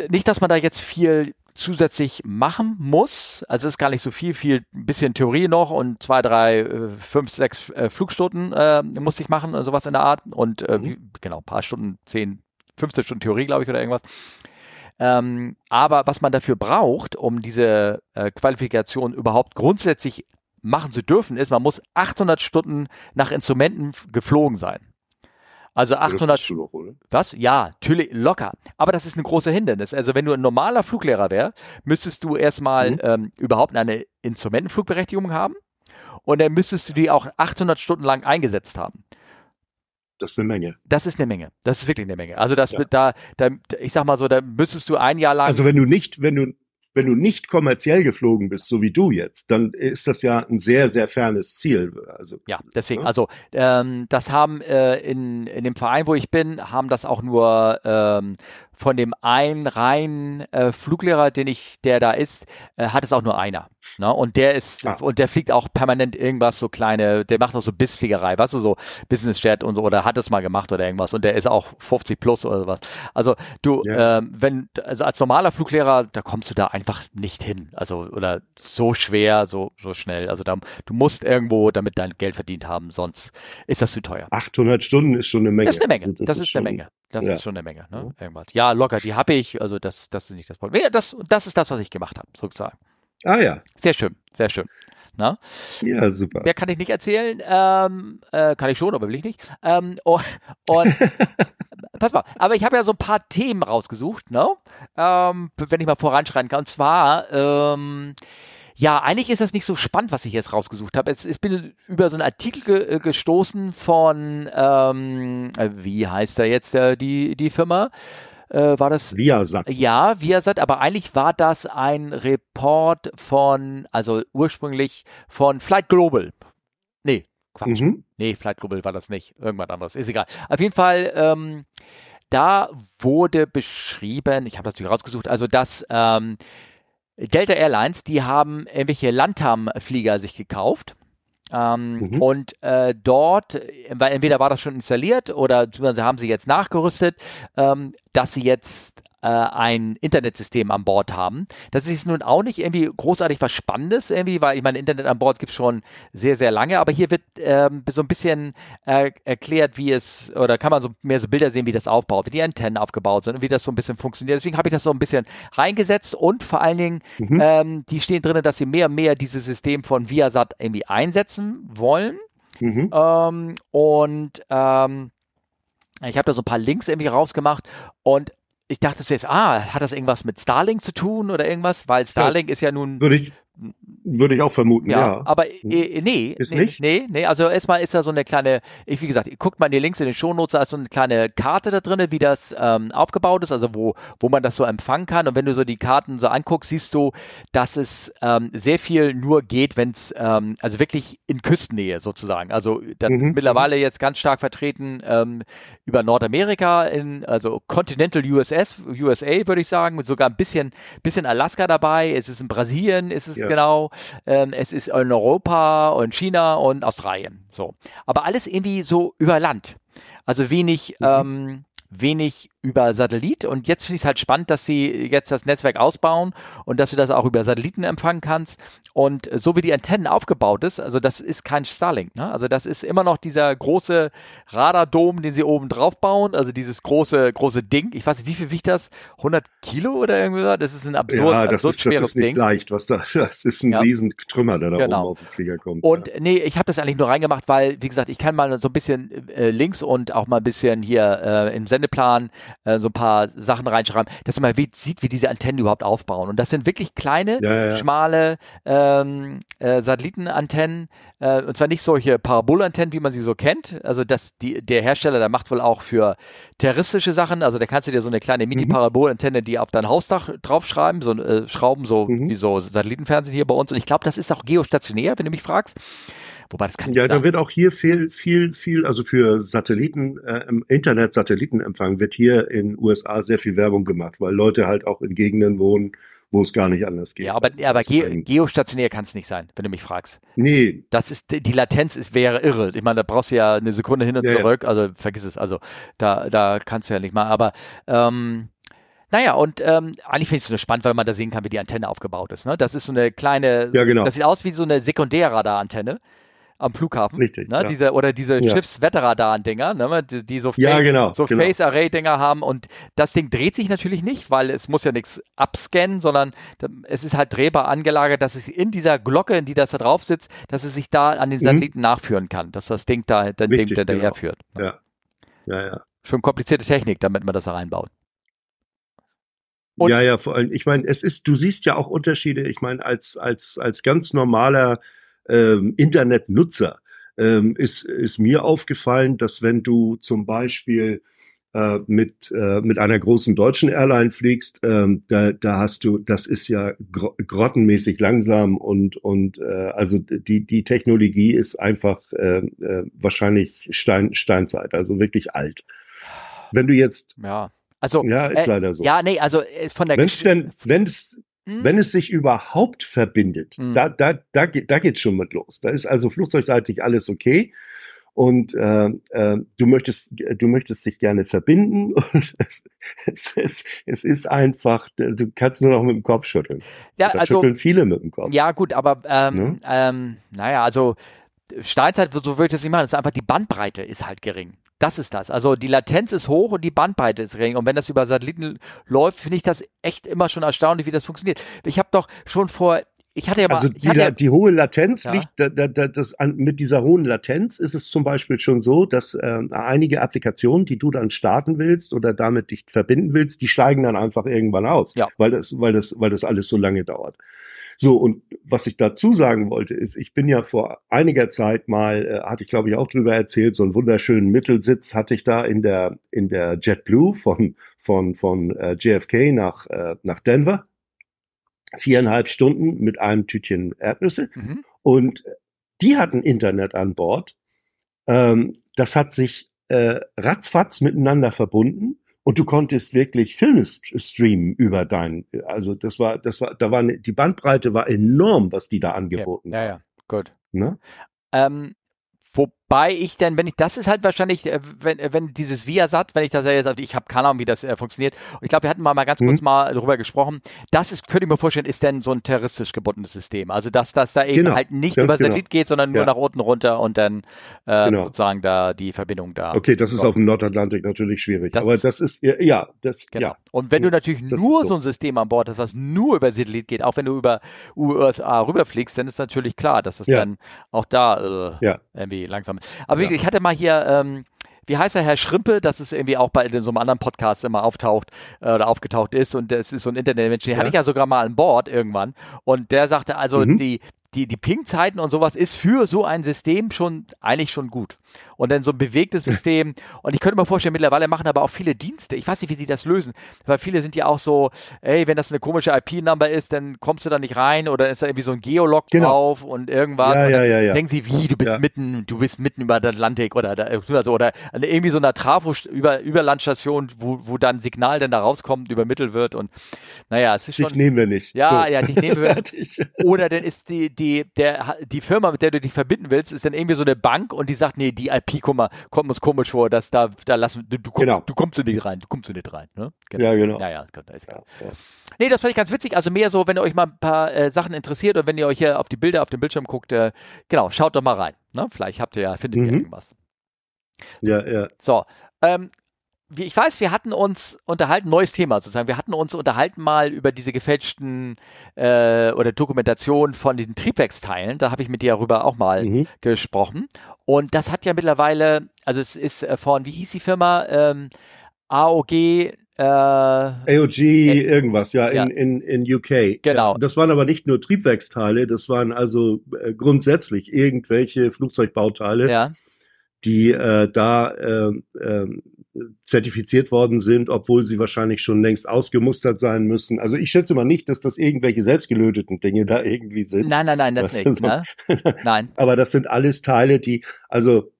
nicht, dass man da jetzt viel zusätzlich machen muss. Also es ist gar nicht so viel, viel ein bisschen Theorie noch und zwei, drei, äh, fünf, sechs äh, Flugstunden äh, musste ich machen, sowas in der Art. Und äh, mhm. wie, genau, ein paar Stunden, zehn, 15 Stunden Theorie, glaube ich, oder irgendwas. Ähm, aber was man dafür braucht, um diese äh, Qualifikation überhaupt grundsätzlich machen zu dürfen, ist, man muss 800 Stunden nach Instrumenten geflogen sein. Also 800. Ja, noch, was? Ja, natürlich, locker. Aber das ist ein großer Hindernis. Also wenn du ein normaler Fluglehrer wär, müsstest du erstmal mhm. ähm, überhaupt eine Instrumentenflugberechtigung haben und dann müsstest du die auch 800 Stunden lang eingesetzt haben. Das ist eine Menge. Das ist eine Menge. Das ist wirklich eine Menge. Also das ja. da, da, ich sag mal so, da müsstest du ein Jahr lang. Also wenn du nicht, wenn du wenn du nicht kommerziell geflogen bist, so wie du jetzt, dann ist das ja ein sehr, sehr fernes Ziel. Also, ja, deswegen, ja? also ähm, das haben äh, in, in dem Verein, wo ich bin, haben das auch nur ähm, von dem einen reinen äh, Fluglehrer, den ich, der da ist, äh, hat es auch nur einer. Ne? Und der ist, ah. und der fliegt auch permanent irgendwas, so kleine, der macht auch so Bissfliegerei, weißt du, so Business Jet und so, oder hat es mal gemacht oder irgendwas. Und der ist auch 50 plus oder was. Also du, ja. ähm, wenn, also als normaler Fluglehrer, da kommst du da einfach nicht hin. Also, oder so schwer, so, so schnell. Also da, du musst irgendwo damit dein Geld verdient haben, sonst ist das zu teuer. 800 Stunden ist schon eine Menge. Das ist eine Menge. Also das, das, ist, ist eine Menge. Das ja. ist schon eine Menge, ne? Irgendwas. Ja, locker, die habe ich, also das, das ist nicht das Problem. Ja, das, das ist das, was ich gemacht habe, sozusagen. Ah ja. Sehr schön, sehr schön. Na? Ja, super. Mehr kann ich nicht erzählen. Ähm, äh, kann ich schon, aber will ich nicht. Ähm, und, und [laughs] pass mal, aber ich habe ja so ein paar Themen rausgesucht, ne? Ähm, wenn ich mal voranschreiten kann. Und zwar, ähm, ja, eigentlich ist das nicht so spannend, was ich jetzt rausgesucht habe. Ich bin über so einen Artikel ge äh, gestoßen von, ähm, äh, wie heißt da jetzt äh, die, die Firma? Äh, war das? Viasat. Ja, Viasat, aber eigentlich war das ein Report von, also ursprünglich von Flight Global. Nee, Quatsch. Mhm. Nee, Flight Global war das nicht. Irgendwas anderes. Ist egal. Auf jeden Fall, ähm, da wurde beschrieben, ich habe das natürlich rausgesucht, also dass ähm, Delta Airlines, die haben irgendwelche Landtam-Flieger sich gekauft. Ähm, mhm. Und äh, dort, weil entweder war das schon installiert oder sie haben sie jetzt nachgerüstet, ähm, dass sie jetzt ein Internetsystem an Bord haben. Das ist nun auch nicht irgendwie großartig was Spannendes, irgendwie, weil ich meine, Internet an Bord gibt es schon sehr, sehr lange, aber hier wird ähm, so ein bisschen äh, erklärt, wie es, oder kann man so mehr so Bilder sehen, wie das aufbaut, wie die Antennen aufgebaut sind und wie das so ein bisschen funktioniert. Deswegen habe ich das so ein bisschen reingesetzt und vor allen Dingen, mhm. ähm, die stehen drin, dass sie mehr und mehr dieses System von Viasat irgendwie einsetzen wollen. Mhm. Ähm, und ähm, ich habe da so ein paar Links irgendwie rausgemacht und ich dachte zuerst, ah, hat das irgendwas mit Starlink zu tun oder irgendwas? Weil Starlink ja, ist ja nun. Würde ich, würde ich auch vermuten, ja. ja. Aber hm. äh, nee. Ist nee, nicht? Nee, nee. Also erstmal ist da so eine kleine, ich, wie gesagt, guckt mal in die Links in den Shownotes, da ist so eine kleine Karte da drin, wie das ähm, aufgebaut ist, also wo, wo man das so empfangen kann. Und wenn du so die Karten so anguckst, siehst du, dass es ähm, sehr viel nur geht, wenn es, ähm, also wirklich in Küstennähe sozusagen. Also das mhm. ist mittlerweile jetzt ganz stark vertreten ähm, über Nordamerika, in, also Continental USS, USA würde ich sagen, sogar ein bisschen, bisschen Alaska dabei, es ist in Brasilien, es ist ja genau. Ähm, es ist in Europa und China und Australien. So. Aber alles irgendwie so über Land. Also wenig, mhm. ähm, wenig über Satellit. Und jetzt finde ich es halt spannend, dass sie jetzt das Netzwerk ausbauen und dass du das auch über Satelliten empfangen kannst. Und so wie die Antennen aufgebaut ist, also das ist kein Starlink. Ne? Also das ist immer noch dieser große Radardom, den sie oben drauf bauen. Also dieses große, große Ding. Ich weiß nicht, wie viel wiegt das? 100 Kilo oder irgendwie? Das ist ein absurd, ja, das absurd ist, schweres das ist nicht Ding. leicht, was da, [laughs] das ist ein ja. riesen Trümmer, der da genau. oben auf den Flieger kommt. Und ja. nee, ich habe das eigentlich nur reingemacht, weil, wie gesagt, ich kann mal so ein bisschen äh, links und auch mal ein bisschen hier äh, im Sendeplan äh, so ein paar Sachen reinschreiben, dass man wie, sieht, wie diese Antennen überhaupt aufbauen. Und das sind wirklich kleine, ja, ja. schmale ähm, äh, Satellitenantennen, äh, und zwar nicht solche Parabolantennen, wie man sie so kennt. Also das, die, der Hersteller, der macht wohl auch für terroristische Sachen, also da kannst du dir so eine kleine Mini-Parabolantenne, die auf dein Hausdach draufschreiben, so äh, schrauben, so mhm. wie so Satellitenfernsehen hier bei uns. Und ich glaube, das ist auch geostationär, wenn du mich fragst. Wobei das kann Ja, da wird auch hier viel, viel, viel, also für Satelliten, äh, Internet-Satellitenempfang wird hier in USA sehr viel Werbung gemacht, weil Leute halt auch in Gegenden wohnen, wo es gar nicht anders geht. Ja, aber, aber ge geostationär kann es nicht sein, wenn du mich fragst. Nee. Das ist, die Latenz ist, wäre irre. Ich meine, da brauchst du ja eine Sekunde hin und ja, zurück, ja. also vergiss es, also da, da kannst du ja nicht mal, aber, ähm, naja, und ähm, eigentlich finde ich es nur spannend, weil man da sehen kann, wie die Antenne aufgebaut ist. Ne? Das ist so eine kleine, ja, genau. das sieht aus wie so eine Sekundärradar-Antenne. Am Flughafen. Richtig. Ne? Ja. Diese, oder diese ja. Schiffswetterradar-Dinger, ne? die, die so, ja, genau, so genau. Face-Array-Dinger haben. Und das Ding dreht sich natürlich nicht, weil es muss ja nichts abscannen, sondern es ist halt drehbar angelagert, dass es in dieser Glocke, in die das da drauf sitzt, dass es sich da an den mhm. Satelliten mhm. nachführen kann, dass das Ding da, den Ding da genau. führt. Ja. ja, ja. Schon komplizierte Technik, damit man das da reinbaut. Und ja, ja, vor allem, ich meine, es ist, du siehst ja auch Unterschiede, ich meine, als, als, als ganz normaler ähm, Internetnutzer ähm, ist, ist mir aufgefallen, dass wenn du zum Beispiel äh, mit, äh, mit einer großen deutschen Airline fliegst, ähm, da, da hast du, das ist ja gro grottenmäßig langsam und, und äh, also die, die Technologie ist einfach äh, äh, wahrscheinlich Stein, Steinzeit, also wirklich alt. Wenn du jetzt ja also, ja, ist äh, leider so. Ja, nee, also äh, von der Wenn's denn, wenn es, hm? wenn es sich überhaupt verbindet, hm. da, da, da, da geht's schon mit los. Da ist also flugzeugseitig alles okay. Und äh, äh, du möchtest, du möchtest dich gerne verbinden [laughs] und es, es, es, es ist einfach, du kannst nur noch mit dem Kopf schütteln. Ja, da also, schütteln viele mit dem Kopf. Ja, gut, aber ähm, ne? ähm, naja, also Steinzeit, so würde ich das nicht machen, das ist einfach die Bandbreite ist halt gering. Das ist das. Also die Latenz ist hoch und die Bandbreite ist gering. Und wenn das über Satelliten läuft, finde ich das echt immer schon erstaunlich, wie das funktioniert. Ich habe doch schon vor ich hatte ja mal, also die, ja, die hohe Latenz ja. liegt, da, da, da, das, an, mit dieser hohen Latenz ist es zum Beispiel schon so, dass äh, einige Applikationen, die du dann starten willst oder damit dich verbinden willst, die steigen dann einfach irgendwann aus, ja. weil das, weil das, weil das alles so lange dauert. So, und was ich dazu sagen wollte, ist, ich bin ja vor einiger Zeit mal, äh, hatte ich glaube ich auch drüber erzählt, so einen wunderschönen Mittelsitz hatte ich da in der, in der JetBlue von, von, von äh, JFK nach, äh, nach Denver. Viereinhalb Stunden mit einem Tütchen Erdnüsse. Mhm. Und die hatten Internet an Bord. Ähm, das hat sich äh, ratzfatz miteinander verbunden und du konntest wirklich Filme streamen über dein, also das war, das war, da war ne, die Bandbreite war enorm, was die da angeboten okay. Ja, ja, gut. Ne? Ähm, Wobei ich denn, wenn ich, das ist halt wahrscheinlich, äh, wenn, äh, wenn dieses Viasat, wenn ich das ja jetzt, ich habe keine Ahnung, wie das äh, funktioniert. Und ich glaube, wir hatten mal, mal ganz mhm. kurz mal darüber gesprochen. Das ist, könnte ich mir vorstellen, ist denn so ein terroristisch gebundenes System. Also, dass das da eben genau. halt nicht über genau. Satellit geht, sondern nur ja. nach unten runter und dann äh, genau. sozusagen da die Verbindung da. Okay, das ist auf dem Nordatlantik natürlich schwierig. Das aber das ist, ja, das, genau. ja. Und wenn du natürlich das nur so. so. ein System an Bord hast, was nur über Satellit geht, auch wenn du über USA rüberfliegst, dann ist natürlich klar, dass das ja. dann auch da äh, ja. irgendwie langsam Aber ja. ich hatte mal hier, ähm, wie heißt er, Herr Schrimpe, das ist irgendwie auch bei so einem anderen Podcast immer auftaucht äh, oder aufgetaucht ist und das ist so ein Internetmensch, den ja. hatte ich ja sogar mal an Bord irgendwann und der sagte also, mhm. die, die, die Ping-Zeiten und sowas ist für so ein System schon eigentlich schon gut. Und dann so ein bewegtes System. und ich könnte mir vorstellen, mittlerweile machen aber auch viele Dienste. Ich weiß nicht, wie die das lösen. Weil viele sind ja auch so, ey, wenn das eine komische IP-Number ist, dann kommst du da nicht rein oder ist da irgendwie so ein Geolog genau. drauf und irgendwas. Ja, und ja, ja, ja. denken sie, wie, du bist mitten, du bist mitten über den Atlantik oder da, also, oder irgendwie so einer Trafo über Überlandstation, wo, wo dann Signal dann da rauskommt, übermittelt wird und naja, es ist schon. Dich nehmen wir nicht. Ja, so. ja, dich nehmen [laughs] wir. oder dann ist die, die, der, die Firma, mit der du dich verbinden willst, ist dann irgendwie so eine Bank und die sagt, nee, die IP kommt uns komisch vor, dass da, da lassen, du, du kommst, genau. du kommst nicht rein, du kommst nicht rein, ne? Genau. Ja, genau. Ja, ja, da ist ja, ja. Nee, das fand ich ganz witzig. Also mehr so, wenn ihr euch mal ein paar äh, Sachen interessiert und wenn ihr euch hier auf die Bilder auf dem Bildschirm guckt, äh, genau, schaut doch mal rein. Ne? Vielleicht habt ihr ja, findet mhm. ihr irgendwas. Ja, ja. So, ähm, ich weiß, wir hatten uns unterhalten, neues Thema sozusagen, wir hatten uns unterhalten mal über diese gefälschten äh, oder Dokumentation von diesen Triebwerksteilen. Da habe ich mit dir darüber auch mal mhm. gesprochen. Und das hat ja mittlerweile, also es ist äh, von, wie hieß die Firma? Ähm, AOG äh, AOG äh, irgendwas, ja, in, in, in UK. Genau. Das waren aber nicht nur Triebwerksteile, das waren also äh, grundsätzlich irgendwelche Flugzeugbauteile, ja. die äh, da äh, äh, zertifiziert worden sind, obwohl sie wahrscheinlich schon längst ausgemustert sein müssen. Also ich schätze mal nicht, dass das irgendwelche selbstgelöteten Dinge da irgendwie sind. Nein, nein, nein, das nicht. Ne? [laughs] Nein. Aber das sind alles Teile, die, also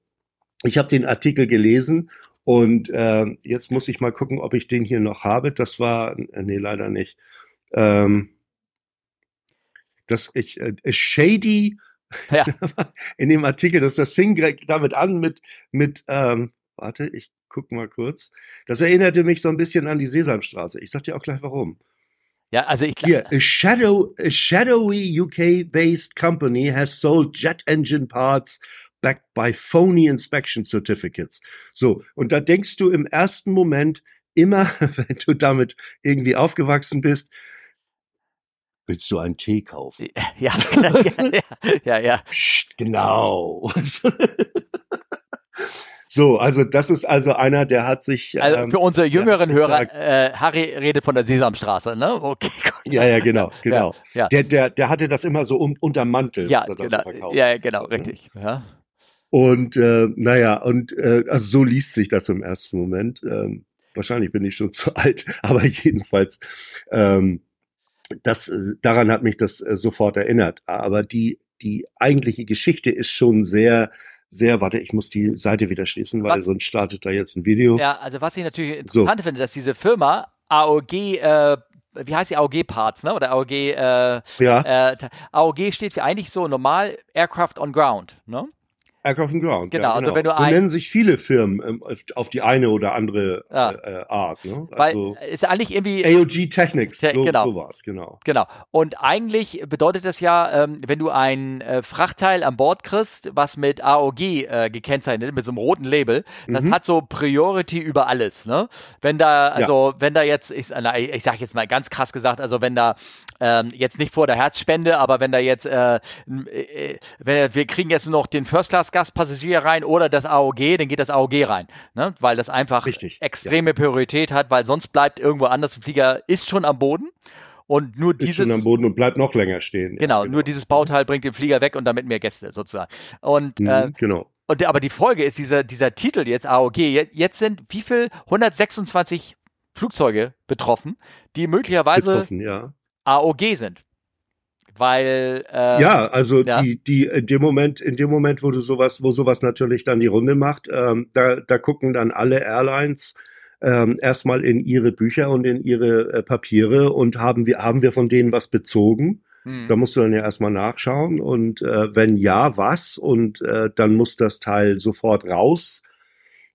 ich habe den Artikel gelesen und äh, jetzt muss ich mal gucken, ob ich den hier noch habe. Das war, äh, nee, leider nicht. Ähm, das ich äh, Shady ja. [laughs] in dem Artikel, das das fing damit an mit mit ähm, warte, ich guck mal kurz. Das erinnerte mich so ein bisschen an die Sesamstraße. Ich sag dir auch gleich warum. Ja, also ich Hier, a, shadow, a shadowy UK-based company has sold jet engine parts backed by phony inspection certificates. So, und da denkst du im ersten Moment immer, [laughs] wenn du damit irgendwie aufgewachsen bist, willst du einen Tee kaufen? Ja, [laughs] ja, ja, ja. Psst, genau. [laughs] So, also das ist also einer, der hat sich. Also ähm, für unsere jüngeren Hörer, äh, Harry redet von der Sesamstraße, ne? Okay. [laughs] Gut. Ja, ja, genau, genau. Ja, ja. Der, der, der hatte das immer so um, unterm Mantel, ja, genau, so Ja, genau, richtig. Ja. Und äh, naja, und äh, also so liest sich das im ersten Moment. Ähm, wahrscheinlich bin ich schon [laughs] zu alt, aber jedenfalls, ähm, das, äh, daran hat mich das äh, sofort erinnert. Aber die, die eigentliche Geschichte ist schon sehr sehr, warte, ich muss die Seite wieder schließen, weil was, sonst startet da jetzt ein Video. Ja, also was ich natürlich interessant so. finde, dass diese Firma AOG, äh, wie heißt die AOG Parts, ne? Oder AOG, äh, ja. äh, AOG steht für eigentlich so normal Aircraft on Ground, ne? Aircraft and Ground. Genau, ja, genau. also wenn du so nennen sich viele Firmen ähm, auf die eine oder andere ja. äh, Art. Ne? Also Weil ist eigentlich irgendwie AOG Technics, Te so, genau. sowas, genau. Genau. Und eigentlich bedeutet das ja, ähm, wenn du ein äh, Frachtteil an Bord kriegst, was mit AOG äh, gekennzeichnet, ist, mit so einem roten Label, das mhm. hat so Priority über alles. Ne? Wenn da, also ja. wenn da jetzt, ich, na, ich sag jetzt mal ganz krass gesagt, also wenn da ähm, jetzt nicht vor der Herzspende, aber wenn da jetzt, äh, äh, wenn, wir kriegen jetzt noch den First Class Gastpassagier rein oder das AOG, dann geht das AOG rein, ne? weil das einfach Richtig, extreme ja. Priorität hat, weil sonst bleibt irgendwo anders, der Flieger ist schon am Boden und nur ist dieses schon am Boden und bleibt noch länger stehen. Genau, ja, genau, nur dieses Bauteil bringt den Flieger weg und damit mehr Gäste sozusagen. Und mhm, äh, genau. Und aber die Folge ist dieser dieser Titel jetzt AOG. Jetzt sind wie viel 126 Flugzeuge betroffen, die möglicherweise betroffen, ja. AOG sind weil äh, ja, also ja. die die in dem Moment in dem Moment, wo du sowas, wo sowas natürlich dann die Runde macht, ähm, da da gucken dann alle Airlines ähm, erstmal in ihre Bücher und in ihre äh, Papiere und haben wir haben wir von denen was bezogen. Hm. Da musst du dann ja erstmal nachschauen und äh, wenn ja, was und äh, dann muss das Teil sofort raus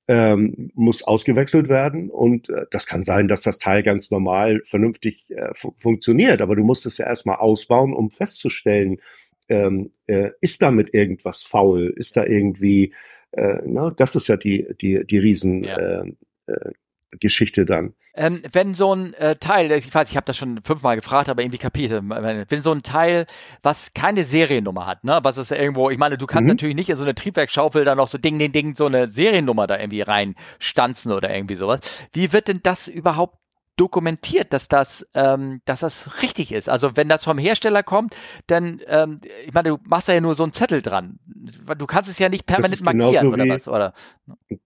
ähm, muss ausgewechselt werden. Und äh, das kann sein, dass das Teil ganz normal vernünftig äh, fu funktioniert, aber du musst es ja erstmal ausbauen, um festzustellen, ähm, äh, ist damit irgendwas faul, ist da irgendwie, äh, na, das ist ja die die die Riesen ja. äh, äh, Geschichte dann. Ähm, wenn so ein äh, Teil, ich weiß, ich habe das schon fünfmal gefragt, aber irgendwie kapiert, wenn so ein Teil, was keine Seriennummer hat, ne, was ist irgendwo, ich meine, du kannst mhm. natürlich nicht in so eine Triebwerksschaufel da noch so Ding, Ding, Ding, so eine Seriennummer da irgendwie reinstanzen oder irgendwie sowas. Wie wird denn das überhaupt dokumentiert, dass das, ähm, dass das richtig ist. Also wenn das vom Hersteller kommt, dann, ähm, ich meine, du machst ja nur so einen Zettel dran. Du kannst es ja nicht permanent markieren oder was, oder?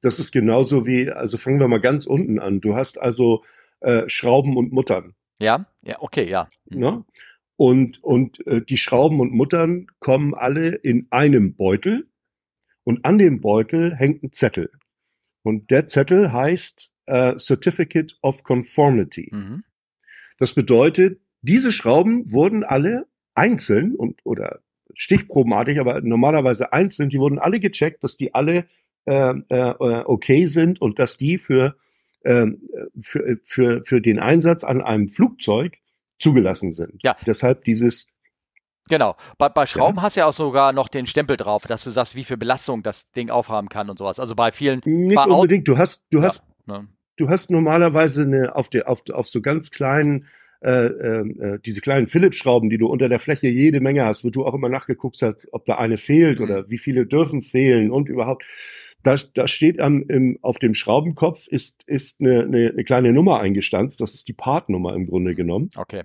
Das ist genauso wie, also fangen wir mal ganz unten an. Du hast also äh, Schrauben und Muttern. Ja, ja, okay, ja. Mhm. ja? Und, und äh, die Schrauben und Muttern kommen alle in einem Beutel und an dem Beutel hängt ein Zettel. Und der Zettel heißt äh, Certificate of Conformity. Mhm. Das bedeutet, diese Schrauben wurden alle einzeln und oder stichprobenartig, aber normalerweise einzeln, die wurden alle gecheckt, dass die alle äh, äh, okay sind und dass die für, äh, für, für, für den Einsatz an einem Flugzeug zugelassen sind. Ja. Deshalb dieses Genau. Bei, bei Schrauben ja. hast du ja auch sogar noch den Stempel drauf, dass du sagst, wie viel Belastung das Ding aufhaben kann und sowas. Also bei vielen. Nicht unbedingt. Du hast, du ja. hast Ne? Du hast normalerweise eine auf der auf, auf so ganz kleinen äh, äh, diese kleinen Philips-Schrauben, die du unter der Fläche jede Menge hast, wo du auch immer nachgeguckt hast, ob da eine fehlt mhm. oder wie viele dürfen fehlen und überhaupt. Da, da steht am, im, auf dem Schraubenkopf ist, ist eine, eine, eine kleine Nummer eingestanzt. Das ist die Partnummer im Grunde genommen. Okay.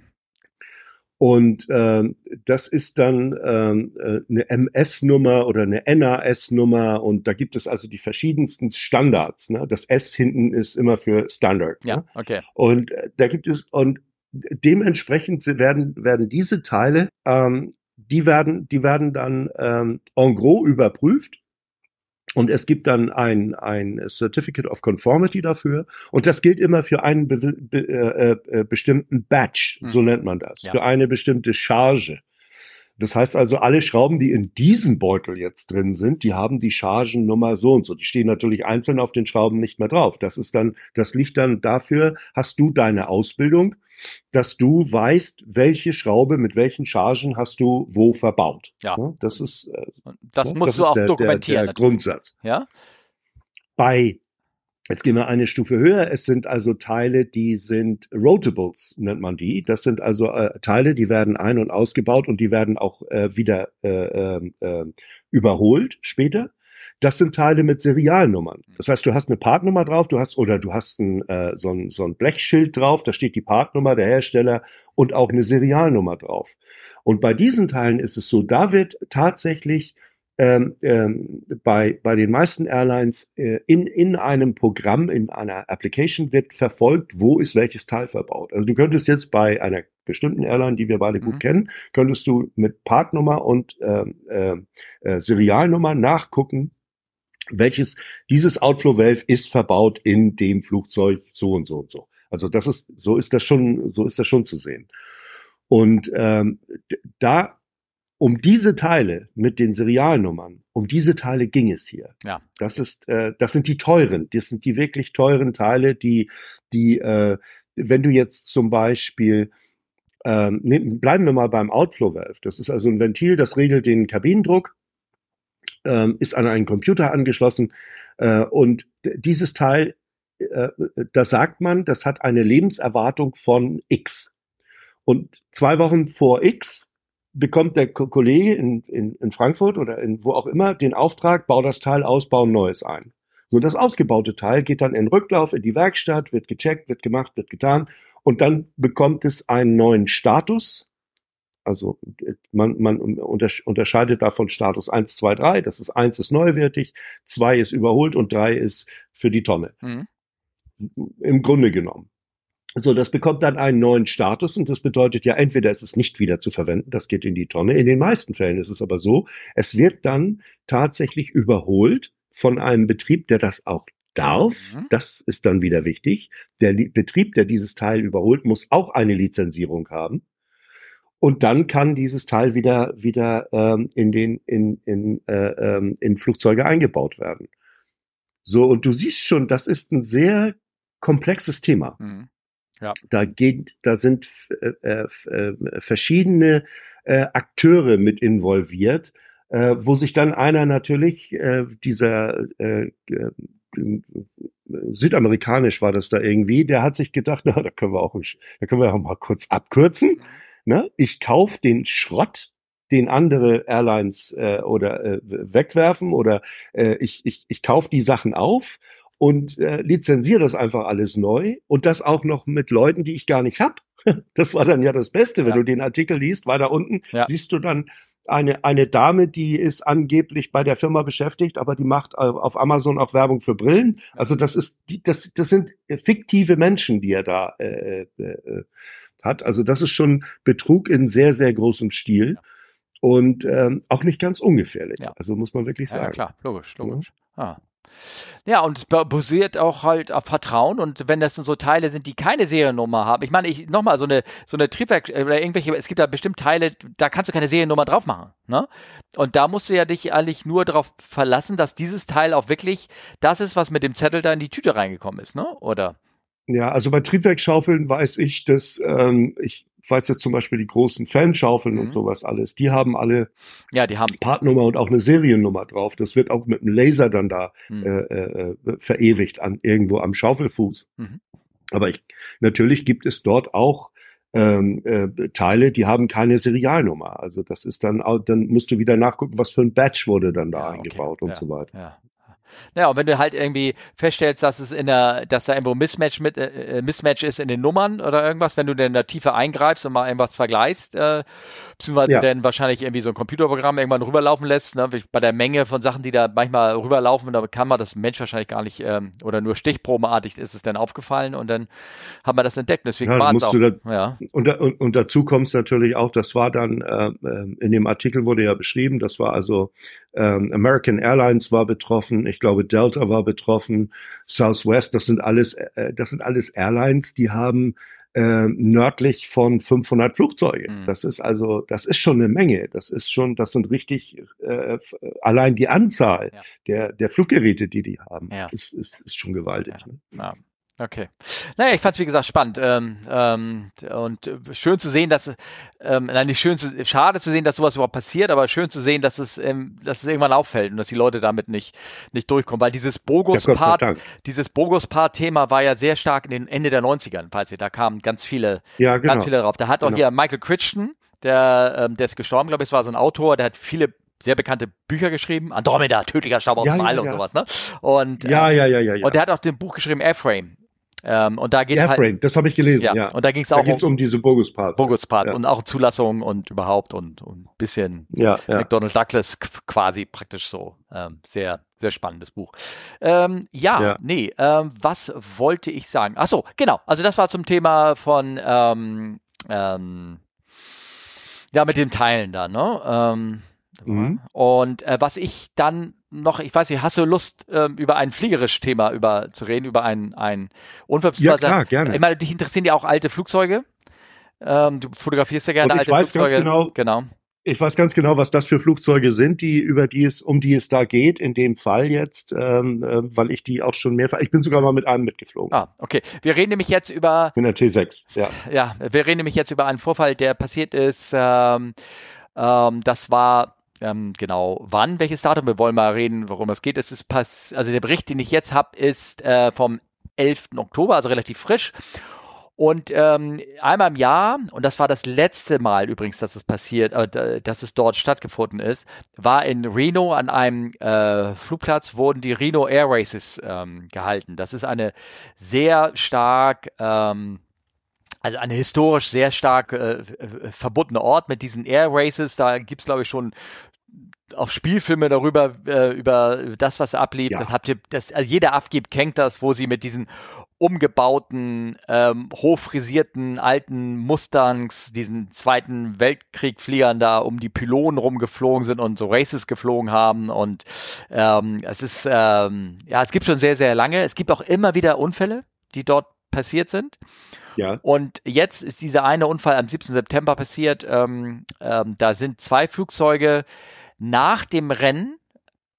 Und ähm, das ist dann ähm, äh, eine MS-Nummer oder eine NAS-Nummer und da gibt es also die verschiedensten Standards. Ne? Das S hinten ist immer für Standard. Ja, ne? okay. Und äh, da gibt es und dementsprechend werden werden diese Teile, ähm, die werden die werden dann ähm, en gros überprüft und es gibt dann ein, ein Certificate of Conformity dafür. Und das gilt immer für einen be be äh, äh, bestimmten Batch, mhm. so nennt man das, ja. für eine bestimmte Charge. Das heißt also, alle Schrauben, die in diesem Beutel jetzt drin sind, die haben die Chargennummer so und so. Die stehen natürlich einzeln auf den Schrauben nicht mehr drauf. Das ist dann, das liegt dann dafür, hast du deine Ausbildung, dass du weißt, welche Schraube mit welchen Chargen hast du wo verbaut. Ja. Das ist, äh, das musst das du auch der, dokumentieren. Der, der Grundsatz. Ja. Bei Jetzt gehen wir eine Stufe höher. Es sind also Teile, die sind Rotables, nennt man die. Das sind also äh, Teile, die werden ein- und ausgebaut und die werden auch äh, wieder äh, ähm, äh, überholt später. Das sind Teile mit Serialnummern. Das heißt, du hast eine Partnummer drauf, du hast oder du hast ein, äh, so, ein, so ein Blechschild drauf, da steht die Partnummer der Hersteller und auch eine Serialnummer drauf. Und bei diesen Teilen ist es so, da wird tatsächlich ähm, ähm, bei, bei den meisten Airlines äh, in, in einem Programm, in einer Application wird verfolgt, wo ist welches Teil verbaut. Also du könntest jetzt bei einer bestimmten Airline, die wir beide mhm. gut kennen, könntest du mit Partnummer und äh, äh, Serialnummer nachgucken, welches dieses Outflow Valve ist verbaut in dem Flugzeug so und so und so. Also das ist so ist das schon so ist das schon zu sehen. Und ähm, da um diese Teile mit den Serialnummern, um diese Teile ging es hier. Ja. Das ist, äh, das sind die teuren, das sind die wirklich teuren Teile, die, die, äh, wenn du jetzt zum Beispiel ähm, nehm, bleiben wir mal beim Outflow Valve. Das ist also ein Ventil, das regelt den Kabinendruck, ähm, ist an einen Computer angeschlossen äh, und dieses Teil, äh, da sagt man, das hat eine Lebenserwartung von X. Und zwei Wochen vor X bekommt der Kollege in, in, in Frankfurt oder in wo auch immer den Auftrag, bau das Teil aus, bau ein neues ein. So, das ausgebaute Teil geht dann in Rücklauf in die Werkstatt, wird gecheckt, wird gemacht, wird getan und dann bekommt es einen neuen Status. Also man, man unterscheidet davon Status 1, 2, 3. Das ist 1 ist neuwertig, 2 ist überholt und 3 ist für die Tonne. Mhm. Im Grunde genommen. So, das bekommt dann einen neuen Status und das bedeutet ja, entweder ist es nicht wieder zu verwenden, das geht in die Tonne. In den meisten Fällen ist es aber so, es wird dann tatsächlich überholt von einem Betrieb, der das auch darf. Mhm. Das ist dann wieder wichtig. Der Betrieb, der dieses Teil überholt, muss auch eine Lizenzierung haben. Und dann kann dieses Teil wieder wieder ähm, in den in in äh, ähm, in Flugzeuge eingebaut werden. So und du siehst schon, das ist ein sehr komplexes Thema. Mhm. Ja. Da geht, da sind äh, äh, äh, verschiedene äh, Akteure mit involviert, äh, wo sich dann einer natürlich äh, dieser äh, äh, südamerikanisch war das da irgendwie, der hat sich gedacht, na, da können wir auch, da können wir auch mal kurz abkürzen. Ne? Ich kauf den Schrott, den andere Airlines äh, oder äh, wegwerfen oder äh, ich, ich, ich kauf die Sachen auf und äh, lizenziere das einfach alles neu und das auch noch mit Leuten, die ich gar nicht hab. [laughs] Das war dann ja das Beste, wenn ja. du den Artikel liest, weiter unten ja. siehst du dann eine, eine Dame, die ist angeblich bei der Firma beschäftigt, aber die macht auf Amazon auch Werbung für Brillen. Also das ist, das, das sind fiktive Menschen, die er da äh, äh, äh, hat. Also das ist schon Betrug in sehr, sehr großem Stil und ähm, auch nicht ganz ungefährlich. Ja. Also muss man wirklich sagen. Ja, klar, logisch, logisch. Ah. Ja, und es basiert auch halt auf Vertrauen und wenn das so Teile sind, die keine Seriennummer haben. Ich meine, ich nochmal, so eine, so eine Triebwerk äh, oder irgendwelche, es gibt da bestimmt Teile, da kannst du keine Seriennummer drauf machen. Ne? Und da musst du ja dich eigentlich nur darauf verlassen, dass dieses Teil auch wirklich das ist, was mit dem Zettel da in die Tüte reingekommen ist, ne? Oder? Ja, also bei Triebwerkschaufeln weiß ich, dass ähm, ich weiß jetzt zum Beispiel die großen Fanschaufeln mhm. und sowas alles, die haben alle ja, die haben Partnummer und auch eine Seriennummer drauf. Das wird auch mit einem Laser dann da mhm. äh, äh, verewigt an irgendwo am Schaufelfuß. Mhm. Aber ich, natürlich gibt es dort auch ähm, äh, Teile, die haben keine Serialnummer. Also das ist dann, dann musst du wieder nachgucken, was für ein Batch wurde dann da ja, eingebaut okay. und ja, so weiter. Ja. Ja, und wenn du halt irgendwie feststellst, dass es in der, dass da irgendwo Mismatch mit äh, äh, Mismatch ist in den Nummern oder irgendwas, wenn du dann in der Tiefe eingreifst und mal irgendwas vergleichst, äh, beziehungsweise ja. dann wahrscheinlich irgendwie so ein Computerprogramm irgendwann rüberlaufen lässt, ne? bei der Menge von Sachen, die da manchmal rüberlaufen, da kann man das Mensch wahrscheinlich gar nicht ähm, oder nur stichprobenartig ist es dann aufgefallen und dann hat man das entdeckt. Deswegen ja, war es auch. Da, ja. Und, und, und dazu kommt es natürlich auch, das war dann äh, äh, in dem Artikel wurde ja beschrieben, das war also ähm, American Airlines war betroffen, ich glaube Delta war betroffen, Southwest, das sind alles, äh, das sind alles Airlines, die haben äh, nördlich von 500 Flugzeuge. Mhm. Das ist also, das ist schon eine Menge. Das ist schon, das sind richtig, äh, allein die Anzahl ja. der, der Fluggeräte, die die haben, ja. ist, ist, ist schon gewaltig. Ja. Ne? Okay. Naja, ich fand es wie gesagt spannend ähm, ähm, und schön zu sehen, dass ähm, nein, nicht schön zu, schade zu sehen, dass sowas überhaupt passiert, aber schön zu sehen, dass es, ähm, dass es irgendwann auffällt und dass die Leute damit nicht nicht durchkommen, weil dieses Bogus-Part, ja, dieses Bogus-Part-Thema war ja sehr stark in den Ende der 90ern, falls ihr, da kamen ganz viele, ja, genau. ganz viele drauf. Da hat auch genau. hier Michael Crichton, der, ähm, der ist gestorben, glaube ich, es war so ein Autor, der hat viele sehr bekannte Bücher geschrieben. Andromeda, tödlicher Staub aus ja, dem All und sowas, ne? Und, ja, ähm, ja, ja, ja, ja. Und der hat auch den Buch geschrieben, Airframe. Ähm, und da geht Airframe, halt, das habe ich gelesen, ja. ja. Und da ging es auch da um, um diese Bogus-Parts. Bogus-Parts ja. und auch Zulassung und überhaupt und, und bisschen ja. McDonald Douglas quasi praktisch so. Ähm, sehr, sehr spannendes Buch. Ähm, ja, ja, nee, ähm, was wollte ich sagen? Ach so, genau. Also das war zum Thema von ähm, ähm, ja, mit dem Teilen da, ne? Ähm, mhm. Und äh, was ich dann noch, ich weiß nicht, hast du Lust, äh, über ein fliegerisches Thema über, zu reden, über ein, ein Unfall? Ja, klar, gerne. Ich meine, dich interessieren ja auch alte Flugzeuge. Ähm, du fotografierst ja gerne Und ich alte weiß Flugzeuge. Ganz genau, genau. Ich weiß ganz genau, was das für Flugzeuge sind, die über die es um die es da geht. In dem Fall jetzt, ähm, äh, weil ich die auch schon mehrfach. Ich bin sogar mal mit einem mitgeflogen. Ah, okay. Wir reden nämlich jetzt über. Mit der T6. Ja. Ja, wir reden nämlich jetzt über einen Vorfall, der passiert ist. Ähm, ähm, das war ähm, genau wann, welches Datum. Wir wollen mal reden, worum es geht. Es ist pass also der Bericht, den ich jetzt habe, ist äh, vom 11. Oktober, also relativ frisch. Und ähm, einmal im Jahr, und das war das letzte Mal übrigens, dass es passiert, äh, dass es dort stattgefunden ist, war in Reno an einem äh, Flugplatz, wurden die Reno Air Races ähm, gehalten. Das ist eine sehr stark ähm, also eine historisch sehr stark äh, verbundene Ort mit diesen Air Races. Da gibt es, glaube ich, schon auf Spielfilme darüber, äh, über das, was ablief. Ja. Das habt ihr, das, also jeder Afgib kennt das, wo sie mit diesen umgebauten, ähm, hochfrisierten alten Mustangs, diesen Zweiten Weltkriegfliegern da um die Pylonen rumgeflogen sind und so Races geflogen haben. Und ähm, es ist, ähm, ja, es gibt schon sehr, sehr lange. Es gibt auch immer wieder Unfälle, die dort passiert sind. Ja. Und jetzt ist dieser eine Unfall am 17. September passiert. Ähm, ähm, da sind zwei Flugzeuge nach dem Rennen,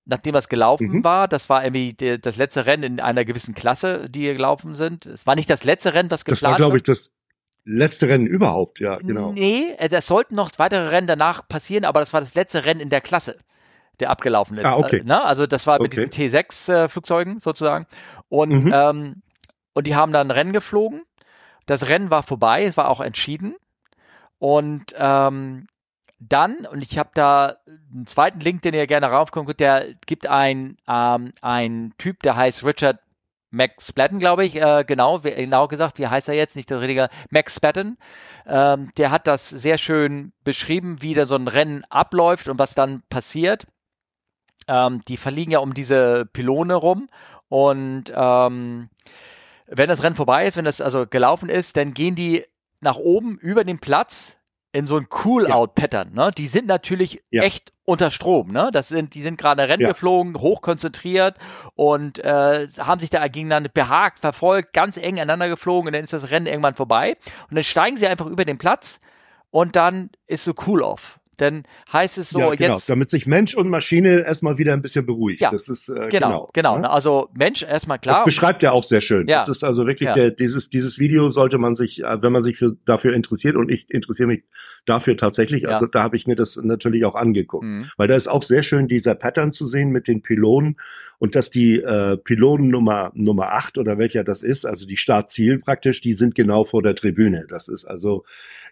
nachdem das gelaufen mhm. war, das war irgendwie die, das letzte Rennen in einer gewissen Klasse, die gelaufen sind. Es war nicht das letzte Rennen, was geplant Das war, glaube ich, das letzte Rennen überhaupt, ja, genau. Nee, äh, das sollten noch weitere Rennen danach passieren, aber das war das letzte Rennen in der Klasse, der abgelaufen ist. Ah, okay. Äh, ne? Also das war okay. mit diesen T6-Flugzeugen äh, sozusagen. Und, mhm. ähm, und die haben dann ein Rennen geflogen das Rennen war vorbei, es war auch entschieden. Und ähm, dann, und ich habe da einen zweiten Link, den ihr gerne raufkommen könnt, der gibt ein, ähm, ein Typ, der heißt Richard Max Splatten, glaube ich, äh, genau, genau gesagt, wie heißt er jetzt? Nicht der richtige, Max Splatten. Ähm, der hat das sehr schön beschrieben, wie da so ein Rennen abläuft und was dann passiert. Ähm, die verliegen ja um diese Pylone rum und ähm, wenn das Rennen vorbei ist, wenn das also gelaufen ist, dann gehen die nach oben über den Platz in so ein Cool-Out-Pattern. Ne? Die sind natürlich ja. echt unter Strom. Ne? Das sind, die sind gerade Rennen ja. geflogen, hochkonzentriert und äh, haben sich da gegeneinander behagt, verfolgt, ganz eng aneinander geflogen und dann ist das Rennen irgendwann vorbei. Und dann steigen sie einfach über den Platz und dann ist so Cool-Off dann heißt es so ja, genau, jetzt. Damit sich Mensch und Maschine erstmal wieder ein bisschen beruhigt. Ja, das ist äh, genau, genau. genau ne? Also Mensch erstmal klar. Das beschreibt er auch sehr schön. Ja. Das ist also wirklich ja. der, dieses dieses Video sollte man sich, äh, wenn man sich für, dafür interessiert und ich interessiere mich dafür tatsächlich. Ja. Also da habe ich mir das natürlich auch angeguckt, mhm. weil da ist auch sehr schön dieser Pattern zu sehen mit den Pylonen und dass die äh, Pylonen Nummer Nummer acht oder welcher das ist, also die Startziel praktisch, die sind genau vor der Tribüne. Das ist also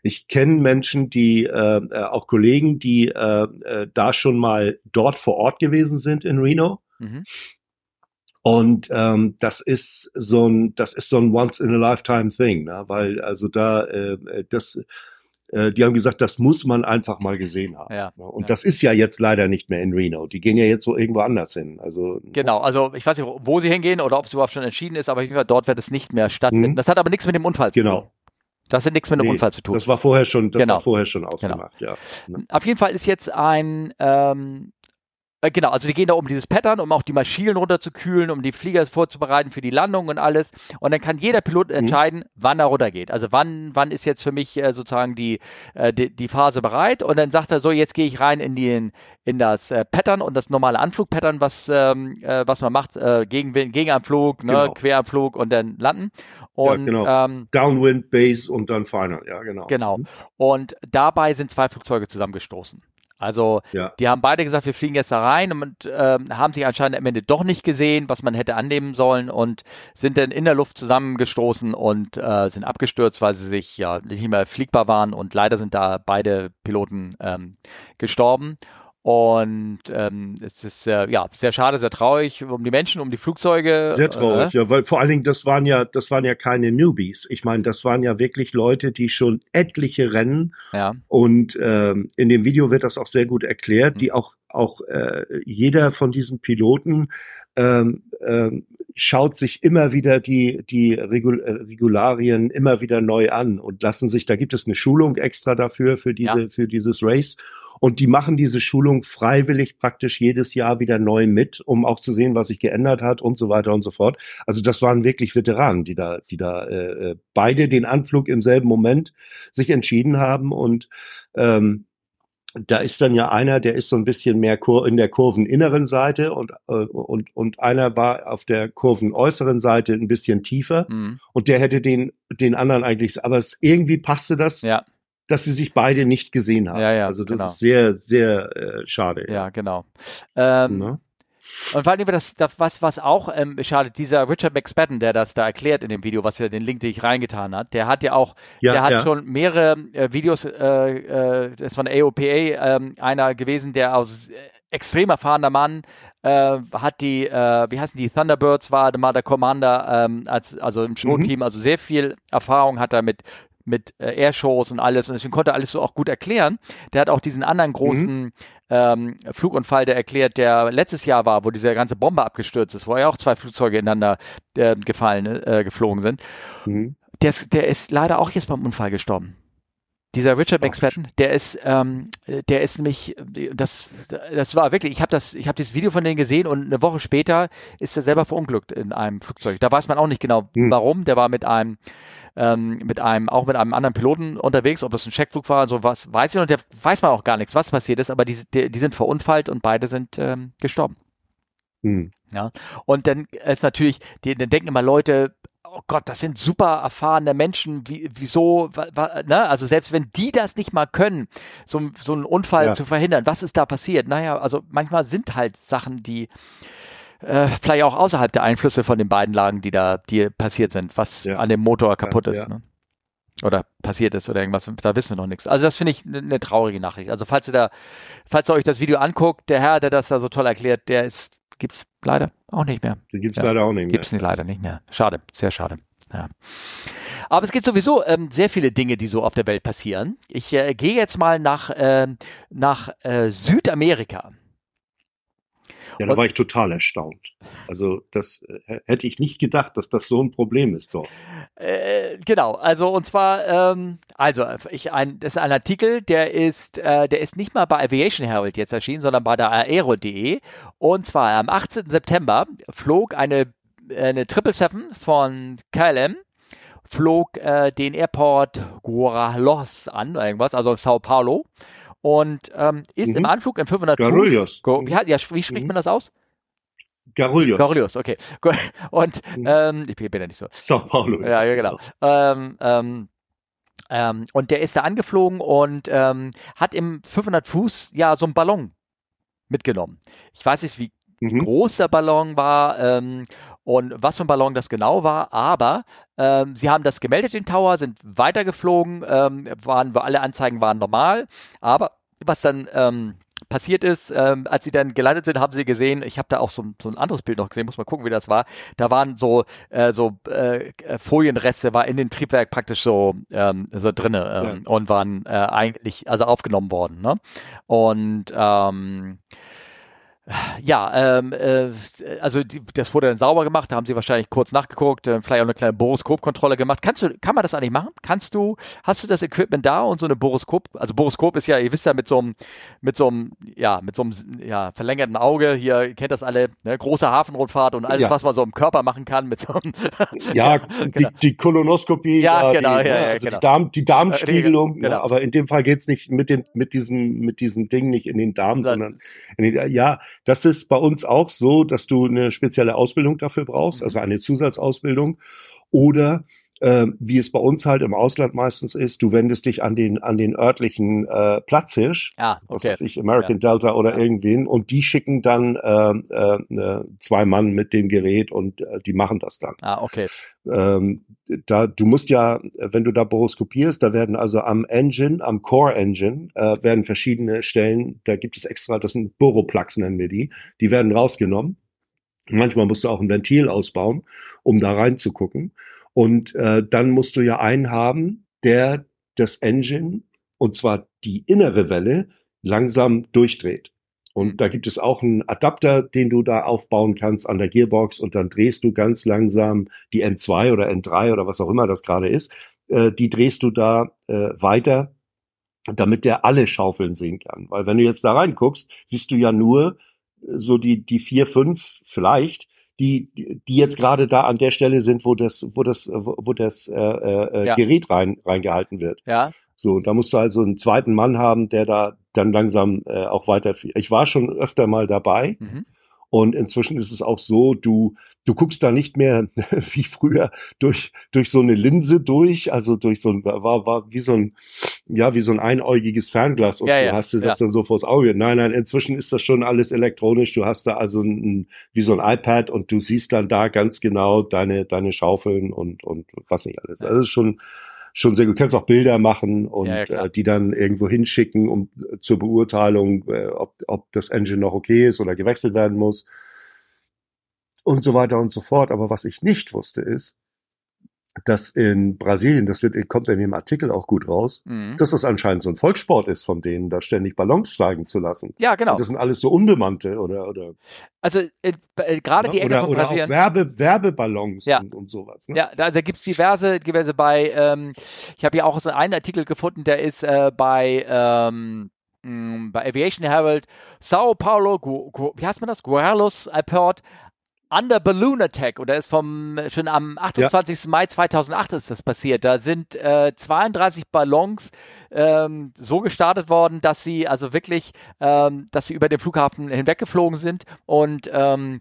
ich kenne Menschen, die äh, äh, auch Kollegen, die äh, äh, da schon mal dort vor Ort gewesen sind in Reno. Mhm. Und ähm, das ist so ein, das ist so ein once in a lifetime Thing, ne? weil also da äh, äh das äh, die haben gesagt, das muss man einfach mal gesehen haben. Ja, und ja. das ist ja jetzt leider nicht mehr in Reno. Die gehen ja jetzt so irgendwo anders hin. Also genau, also ich weiß nicht, wo sie hingehen oder ob es überhaupt schon entschieden ist, aber auf jeden Fall dort wird es nicht mehr stattfinden. Mhm. Das hat aber nichts mit dem Unfall zu genau. tun. Genau. Das hat nichts mit einem nee, Unfall zu tun. Das war vorher schon, das genau. war vorher schon genau. ausgemacht, genau. ja. Auf jeden Fall ist jetzt ein ähm, Äh, genau, also die gehen da um dieses Pattern, um auch die Maschinen runterzukühlen, um die Flieger vorzubereiten für die Landung und alles. Und dann kann jeder Pilot mhm. entscheiden, wann er runtergeht. Also wann, wann ist jetzt für mich äh, sozusagen die, äh, die, die, Phase bereit? Und dann sagt er so, jetzt gehe ich rein in, die, in das äh, Pattern und das normale Anflugpattern, was, ähm, äh, was man macht, äh, gegen, Gegenanflug, ne, genau. Queranflug und dann landen. Und, ja, genau. ähm, Downwind, Base und dann Final, ja, genau. Genau. Mhm. Und dabei sind zwei Flugzeuge zusammengestoßen. Also ja. die haben beide gesagt, wir fliegen jetzt da rein und äh, haben sich anscheinend am Ende doch nicht gesehen, was man hätte annehmen sollen und sind dann in der Luft zusammengestoßen und äh, sind abgestürzt, weil sie sich ja nicht mehr fliegbar waren und leider sind da beide Piloten ähm, gestorben. Und ähm, es ist äh, ja sehr schade, sehr traurig um die Menschen, um die Flugzeuge. Sehr traurig, äh, ja, weil vor allen Dingen das waren ja, das waren ja keine Newbies. Ich meine, das waren ja wirklich Leute, die schon etliche Rennen ja. und ähm, in dem Video wird das auch sehr gut erklärt, mhm. die auch auch äh, jeder von diesen Piloten ähm, ähm, schaut sich immer wieder die, die Regul äh, Regularien immer wieder neu an und lassen sich, da gibt es eine Schulung extra dafür, für diese, ja. für dieses Race. Und die machen diese Schulung freiwillig praktisch jedes Jahr wieder neu mit, um auch zu sehen, was sich geändert hat und so weiter und so fort. Also das waren wirklich Veteranen, die da, die da äh, äh beide den Anflug im selben Moment sich entschieden haben und ähm, da ist dann ja einer, der ist so ein bisschen mehr in der kurveninneren Seite und, äh, und, und einer war auf der kurvenäußeren Seite ein bisschen tiefer mhm. und der hätte den, den anderen eigentlich, aber es, irgendwie passte das ja dass sie sich beide nicht gesehen haben. Ja, ja, also das genau. ist sehr, sehr äh, schade. Ja, genau. Ähm? Und vor allem das, das was, was auch ähm, schade, dieser Richard McSpadden, der das da erklärt in dem Video, was ja den Link, den ich reingetan hat, der hat ja auch, ja, der hat ja. schon mehrere äh, Videos, äh, äh, das ist von AOPA, äh, einer gewesen, der aus äh, extrem erfahrener Mann, äh, hat die, äh, wie heißen die, Thunderbirds war mal der Commander, ähm, als, also im Schnurrteam, mhm. also sehr viel Erfahrung hat er mit mit äh, Airshows und alles und deswegen konnte er alles so auch gut erklären. Der hat auch diesen anderen mhm. großen mhm. ähm, Flugunfall, der erklärt, der letztes Jahr war, wo diese ganze Bombe abgestürzt ist, wo ja auch zwei Flugzeuge ineinander äh, gefallen, äh, geflogen sind. Mhm. Der, ist, der ist leider auch jetzt beim Unfall gestorben. Dieser Richard McSpadden, der ist, ähm, der ist nämlich, das, das war wirklich, ich habe das, ich habe dieses Video von denen gesehen und eine Woche später ist er selber verunglückt in einem Flugzeug. Da weiß man auch nicht genau, mhm. warum. Der war mit einem ähm, mit einem, auch mit einem anderen Piloten unterwegs, ob das ein Checkflug war, so was weiß ich noch, der weiß man auch gar nichts, was passiert ist, aber die, die, die sind verunfallt und beide sind ähm, gestorben. Hm. Ja. Und dann ist natürlich, die, dann denken immer Leute, oh Gott, das sind super erfahrene Menschen, wie, wieso, ne? also selbst wenn die das nicht mal können, so, so einen Unfall ja. zu verhindern, was ist da passiert? Naja, also manchmal sind halt Sachen, die, äh, vielleicht auch außerhalb der Einflüsse von den beiden Lagen, die da die passiert sind, was ja. an dem Motor kaputt ja, ist. Ne? Oder passiert ist oder irgendwas, da wissen wir noch nichts. Also das finde ich eine ne traurige Nachricht. Also falls ihr da, falls ihr euch das Video anguckt, der Herr, der das da so toll erklärt, der ist, gibt's leider auch nicht mehr. Den gibt's ja, leider auch nicht mehr. Gibt's nicht, leider nicht mehr. Schade, sehr schade. Ja. Aber es gibt sowieso ähm, sehr viele Dinge, die so auf der Welt passieren. Ich äh, gehe jetzt mal nach, äh, nach äh, Südamerika. Ja, da war ich total erstaunt. Also das äh, hätte ich nicht gedacht, dass das so ein Problem ist dort. Äh, genau, also und zwar, ähm, also ich ein, das ist ein Artikel, der ist, äh, der ist nicht mal bei Aviation Herald jetzt erschienen, sondern bei der aero.de. Und zwar am 18. September flog eine eine 777 von KLM flog äh, den Airport Guarulhos an, irgendwas, also Sao Paulo und ähm, ist mhm. im Anflug in 500 Garulhos. Wie, ja, wie spricht mhm. man das aus? Garulhos. Garulhos, okay. [laughs] Und mhm. ähm, ich bin ja nicht so. Sao Paulo. Ja, ja genau. Ähm, ähm, ähm, und der ist da angeflogen und ähm, hat im 500 Fuß ja so einen Ballon mitgenommen. Ich weiß nicht, wie mhm. groß der Ballon war ähm, und was für ein Ballon das genau war, aber ähm, sie haben das gemeldet, den Tower, sind weitergeflogen, ähm, waren, alle Anzeigen waren normal, aber was dann ähm, passiert ist, ähm, als sie dann gelandet sind, haben sie gesehen, ich habe da auch so, so, ein anderes Bild noch gesehen, muss mal gucken, wie das war. Da waren so äh, so äh, Folienreste, war in den Triebwerk praktisch so ähm, so drinne ähm, ja. und waren äh, eigentlich also aufgenommen worden. Ne? Und ähm, Ja, ähm, äh, also die, das wurde dann sauber gemacht, da haben sie wahrscheinlich kurz nachgeguckt, äh, vielleicht auch eine kleine Boroskopkontrolle gemacht. Kannst du, kann man das eigentlich machen? Kannst du, hast du das Equipment da und so eine Boroskop, also Boroskop ist ja, ihr wisst ja, mit so einem, mit so einem, ja, mit so einem ja, verlängerten Auge, hier, ihr kennt das alle, ne, große Hafenrundfahrt und alles, ja. was man so im Körper machen kann mit so einem Ja, [laughs] genau. die, die Kolonoskopie, ja, genau, die, ja, ja, also genau. die, Darm, die Darmspiegelung, genau. ja, aber in dem Fall geht's nicht mit dem, mit diesem, mit diesem Ding nicht in den Darm, sondern in den, ja, das ist bei uns auch so, dass du eine spezielle Ausbildung dafür brauchst, also eine Zusatzausbildung. Oder äh, wie es bei uns halt im Ausland meistens ist, du wendest dich an den an den örtlichen äh, Platzhirsch, ah, okay. was weiß ich, American ja. Delta oder ja. irgendwen, und die schicken dann äh, äh, zwei Mann mit dem Gerät und äh, die machen das dann. Ah, okay. Ähm, da du musst ja, wenn du da boroskopierst, da werden also am Engine, am Core Engine, äh, werden verschiedene Stellen, da gibt es extra, das sind Boroplugs nennen wir die, die werden rausgenommen. Manchmal musst du auch ein Ventil ausbauen, um da reinzugucken. Und äh, dann musst du ja einen haben, der das Engine, und zwar die innere Welle, langsam durchdreht. Und da gibt es auch einen Adapter, den du da aufbauen kannst an der Gearbox und dann drehst du ganz langsam die N2 oder N3 oder was auch immer das gerade ist, äh, die drehst du da äh, weiter, damit der alle Schaufeln sehen kann. Weil wenn du jetzt da reinguckst, siehst du ja nur so die, die vier, fünf vielleicht, die, die jetzt gerade da an der Stelle sind, wo das, wo das, wo das äh, äh, ja. Gerät rein, reingehalten wird. Ja. So, da musst du also einen zweiten Mann haben, der da dann langsam äh, auch weiter. Ich war schon öfter mal dabei. Mhm. Und inzwischen ist es auch so, du, du guckst da nicht mehr [laughs] wie früher durch, durch so eine Linse durch, also durch so ein, war, war wie so ein, ja, wie so ein einäugiges Fernglas und ja, du ja, hast dir das ja. dann so vors Auge. Nein, nein, inzwischen ist das schon alles elektronisch. Du hast da also ein, wie so ein iPad und du siehst dann da ganz genau deine, deine Schaufeln und, und was nicht alles. Also schon, schon sehr gut. Du kannst auch Bilder machen und Ja, ja, äh, die dann irgendwo hinschicken, um äh, zur Beurteilung, äh, ob, ob das Engine noch okay ist oder gewechselt werden muss und so weiter und so fort. Aber was ich nicht wusste ist, dass in Brasilien, das wird, kommt in dem Artikel auch gut raus, Mhm. dass das anscheinend so ein Volkssport ist von denen, da ständig Ballons steigen zu lassen. Ja, genau. Und das sind alles so unbemannte oder oder Also äh, äh, gerade die Ecke oder, von oder auch. Werbe, Werbeballons Ja. und, und sowas. Ne? Ja, da, da gibt's diverse, diverse bei, ähm, ich habe hier auch so einen Artikel gefunden, der ist äh, bei, ähm, mh, bei Aviation Herald, Sao Paulo, wie heißt man das? Guarulhos Airport, Under Balloon Attack da ist vom schon am 28. Mai 2008 ist das passiert. Da sind äh, 32 Ballons ähm, so gestartet worden, dass sie also wirklich, ähm, dass sie über den Flughafen hinweggeflogen sind und ähm,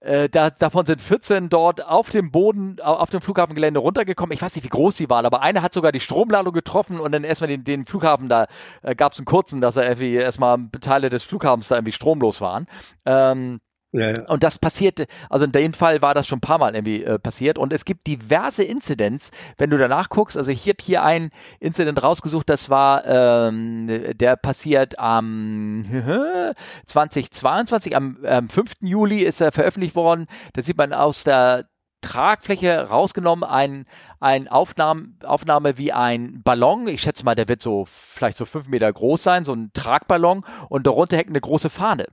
äh, da, davon sind 14 dort auf dem Boden, au- auf dem Flughafengelände runtergekommen. Ich weiß nicht, wie groß sie waren, aber einer hat sogar die Stromladung getroffen und dann erstmal den, den Flughafen, da äh, gab es einen kurzen, dass er irgendwie erstmal Teile des Flughafens da irgendwie stromlos waren. Ähm, Ja, ja. und das passierte, also in dem Fall war das schon ein paar Mal irgendwie äh, passiert. Und es gibt diverse Incidents, wenn du danach guckst. Also ich habe hier einen Incident rausgesucht, das war, ähm, der passiert am [laughs] 2022, am, am 5. Juli ist er veröffentlicht worden. Da sieht man aus der Tragfläche rausgenommen, ein, ein Aufnahme, Aufnahme wie ein Ballon. Ich schätze mal, der wird so vielleicht so fünf Meter groß sein, so ein Tragballon und darunter hängt eine große Fahne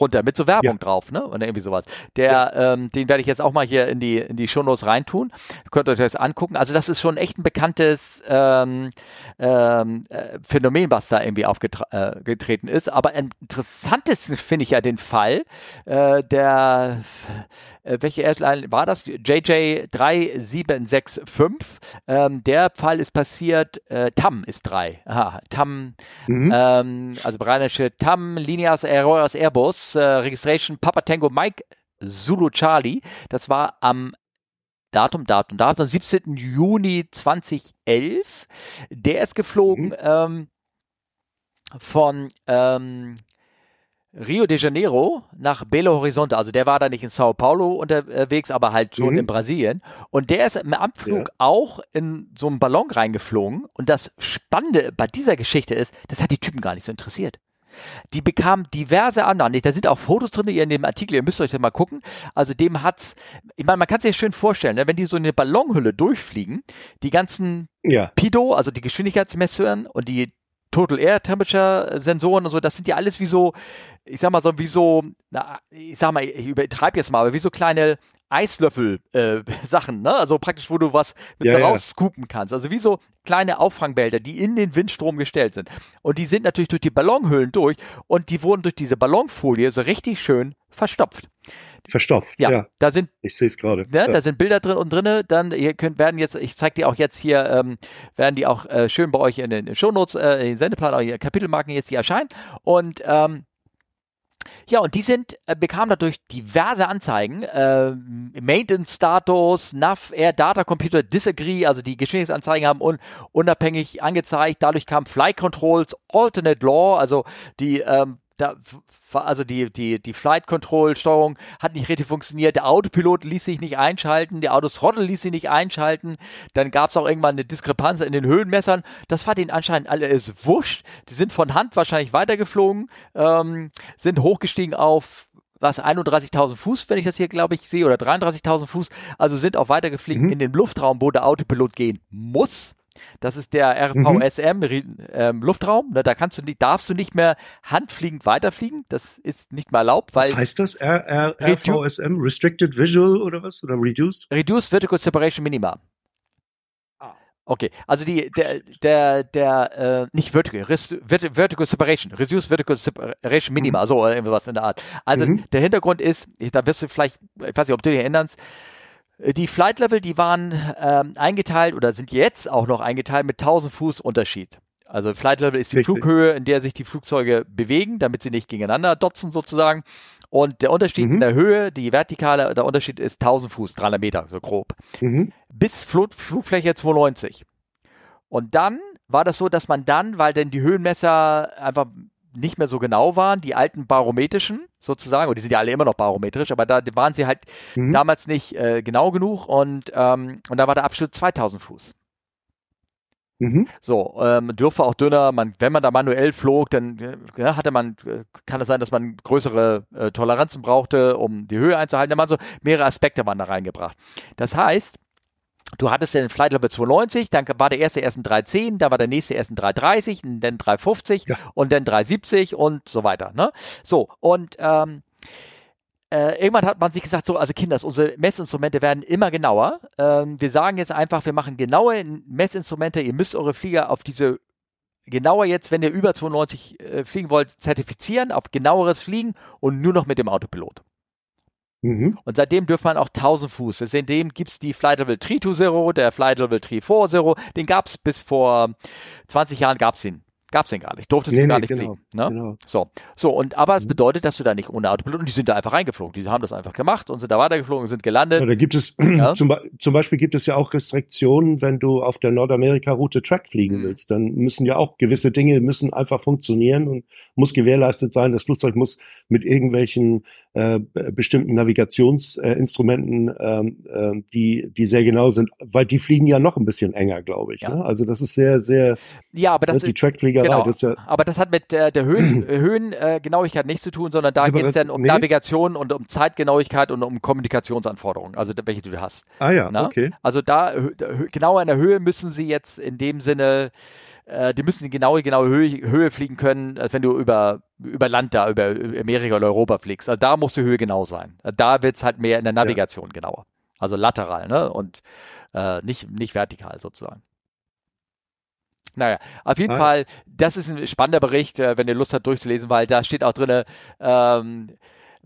runter mit so Werbung Ja. drauf, ne? Oder irgendwie sowas. Der, ähm, den werde ich jetzt auch mal hier in die in die Shownotes reintun. Könnt ihr euch das angucken. Also das ist schon echt ein bekanntes ähm, ähm, äh, Phänomen, was da irgendwie aufgetreten ist. Aber interessantesten finde ich ja den Fall, äh, der äh, welche Airline war das? JJ3765. Ähm, der Fall ist passiert, äh, TAM ist drei. Aha, TAM Mhm. ähm, also branische TAM, Lineas Aeroas Airbus, äh, Registration Papa Tango Mike Zulu Charlie. Das war am Datum, Datum, Datum, 17. Juni 2011. Der ist geflogen Mhm. ähm, von ähm, Rio de Janeiro nach Belo Horizonte. Also der war da nicht in Sao Paulo unterwegs, aber halt schon Mhm. in Brasilien. Und der ist im Abflug Ja. auch in so einen Ballon reingeflogen. Und das Spannende bei dieser Geschichte ist, das hat die Typen gar nicht so interessiert. Die bekamen diverse Annahmen. Da sind auch Fotos drin in dem Artikel, ihr müsst euch das mal gucken. Also dem hat's, ich meine, man kann sich schön vorstellen, ne? wenn die so eine Ballonhülle durchfliegen, die ganzen Ja. Pido, also die Geschwindigkeitsmessoren und die Total Air Temperature Sensoren und so, das sind ja alles wie so, ich sag mal so, wie so, na, ich sag mal, ich übertreibe jetzt mal, aber wie so kleine Eislöffel-Sachen, äh, [laughs] ne? Also praktisch, wo du was mit Ja, ja. rausscoopen kannst. Also wie so kleine Auffangbehälter, die in den Windstrom gestellt sind. Und die sind natürlich durch die Ballonhüllen durch und die wurden durch diese Ballonfolie so richtig schön verstopft. Verstopft. Ja, Ja, da sind ich sehe es gerade. Ne, ja. Da sind Bilder drin und drinne. Dann ihr könnt werden jetzt, ich zeige dir auch jetzt hier, ähm, werden die auch äh, schön bei euch in den Shownotes, äh, in den Sendeplan, auch hier Kapitelmarken jetzt hier erscheinen. Und ähm, ja, und die sind, äh, bekamen dadurch diverse Anzeigen, äh, Maintenance-Status, NAV, Air Data Computer Disagree, also die Geschwindigkeitsanzeigen haben un unabhängig angezeigt, dadurch kamen Flight Controls, Alternate Law, also die, ähm, da, f- also die, die, die Flight Control Steuerung hat nicht richtig funktioniert, der Autopilot ließ sich nicht einschalten, der Autothrottle ließ sich nicht einschalten, dann gab es auch irgendwann eine Diskrepanz in den Höhenmessern, das war denen anscheinend alles wurscht, die sind von Hand wahrscheinlich weitergeflogen, ähm, sind hochgestiegen auf was 31.000 Fuß, wenn ich das hier glaube ich sehe, oder 33.000 Fuß, also sind auch weitergeflogen Mhm. in den Luftraum, wo der Autopilot gehen muss. Das ist der RVSM Ri- ähm, Luftraum. Ne, da kannst du nicht, darfst du nicht mehr handfliegend weiterfliegen. Das ist nicht mehr erlaubt, weil Was heißt das? R, R, RVSM? Restricted Visual oder was? Oder Reduced? Reduced Vertical Separation Minima. Ah. Okay, also die, der, der, der, äh, nicht Vertical, Res, Vert- Vertical Separation, Reduced Vertical Separation Minima, so oder irgendwas in der Art. Also Mhm. der Hintergrund ist, da wirst du vielleicht, ich weiß nicht, ob du dich erinnerst, äh, die Flight Level, die waren ähm, eingeteilt oder sind jetzt auch noch eingeteilt mit 1000 Fuß Unterschied. Also Flight Level ist die Richtig. Flughöhe, in der sich die Flugzeuge bewegen, damit sie nicht gegeneinander dotzen sozusagen. Und der Unterschied Mhm. in der Höhe, die vertikale, der Unterschied ist 1000 Fuß, 300 Meter, so grob Mhm. bis Flug, Flugfläche 92. Und dann war das so, dass man dann, weil denn die Höhenmesser einfach nicht mehr so genau waren, die alten barometrischen sozusagen, und die sind ja alle immer noch barometrisch, aber da waren sie halt Mhm. damals nicht äh, genau genug und, ähm, und da war der Abschnitt 2000 Fuß. Mhm. So, ähm, dürfte auch dünner, man, wenn man da manuell flog, dann äh, ja, hatte man, äh, kann es sein, dass man größere äh, Toleranzen brauchte, um die Höhe einzuhalten. Da waren so mehrere Aspekte waren da reingebracht. Das heißt, du hattest den Flight Level 92, dann war der erste erst in 310, dann war der nächste erst in 330, und dann 350 Ja. und dann 370 und so weiter. Ne? So, und ähm, äh, irgendwann hat man sich gesagt, so, also Kinders, unsere Messinstrumente werden immer genauer. Ähm, wir sagen jetzt einfach, wir machen genaue Messinstrumente. Ihr müsst eure Flieger auf diese genauer jetzt, wenn ihr über 92 äh, fliegen wollt, zertifizieren, auf genaueres Fliegen und nur noch mit dem Autopilot. Mhm. Und seitdem dürft man auch 1000 Fuß. Seitdem gibt es die Flight Level 320, der Flight Level 340. Den gab es bis vor 20 Jahren, gab es den. Gab es den gar nicht. Durftest Nee, du gar nee, nicht genau, fliegen. Ne? genau. So, so und aber es Mhm. bedeutet, dass du da nicht ohne Autopilot und die sind da einfach reingeflogen. Die haben das einfach gemacht und sind da weitergeflogen, sind gelandet. Ja, da gibt es [clears throat] Ja. zum, zum Beispiel gibt es ja auch Restriktionen, wenn du auf der Nordamerika-Route Track fliegen Mhm. willst. Dann müssen ja auch gewisse Dinge müssen einfach funktionieren und muss gewährleistet sein. Das Flugzeug muss mit irgendwelchen äh, bestimmten Navigationsinstrumenten, ähm, äh, die die sehr genau sind, weil die fliegen ja noch ein bisschen enger, glaube ich. Ja. Ne? Also das ist sehr sehr Ja, aber das ne, die Trackfliegerei. genau. Das ja aber das hat mit äh, der Höhen, [clears throat] äh, Höhengenauigkeit äh, nichts zu tun, sondern da geht es dann um nee. Navigation und um Zeitgenauigkeit und um Kommunikationsanforderungen, also welche du hast. ah ja Na? okay. Also da genauer in der Höhe müssen sie jetzt in dem Sinne, äh, die müssen die genaue, genaue Höhe, Höhe fliegen können, als wenn du über, über Land da, über, Amerika oder Europa fliegst. Also da muss die Höhe genau sein. Da wird es halt mehr in der Navigation genauer. Also lateral, ne? Und äh, nicht, nicht vertikal sozusagen. Naja, auf jeden Ah. Fall, das ist ein spannender Bericht, äh, wenn ihr Lust habt durchzulesen, weil da steht auch drin, ähm,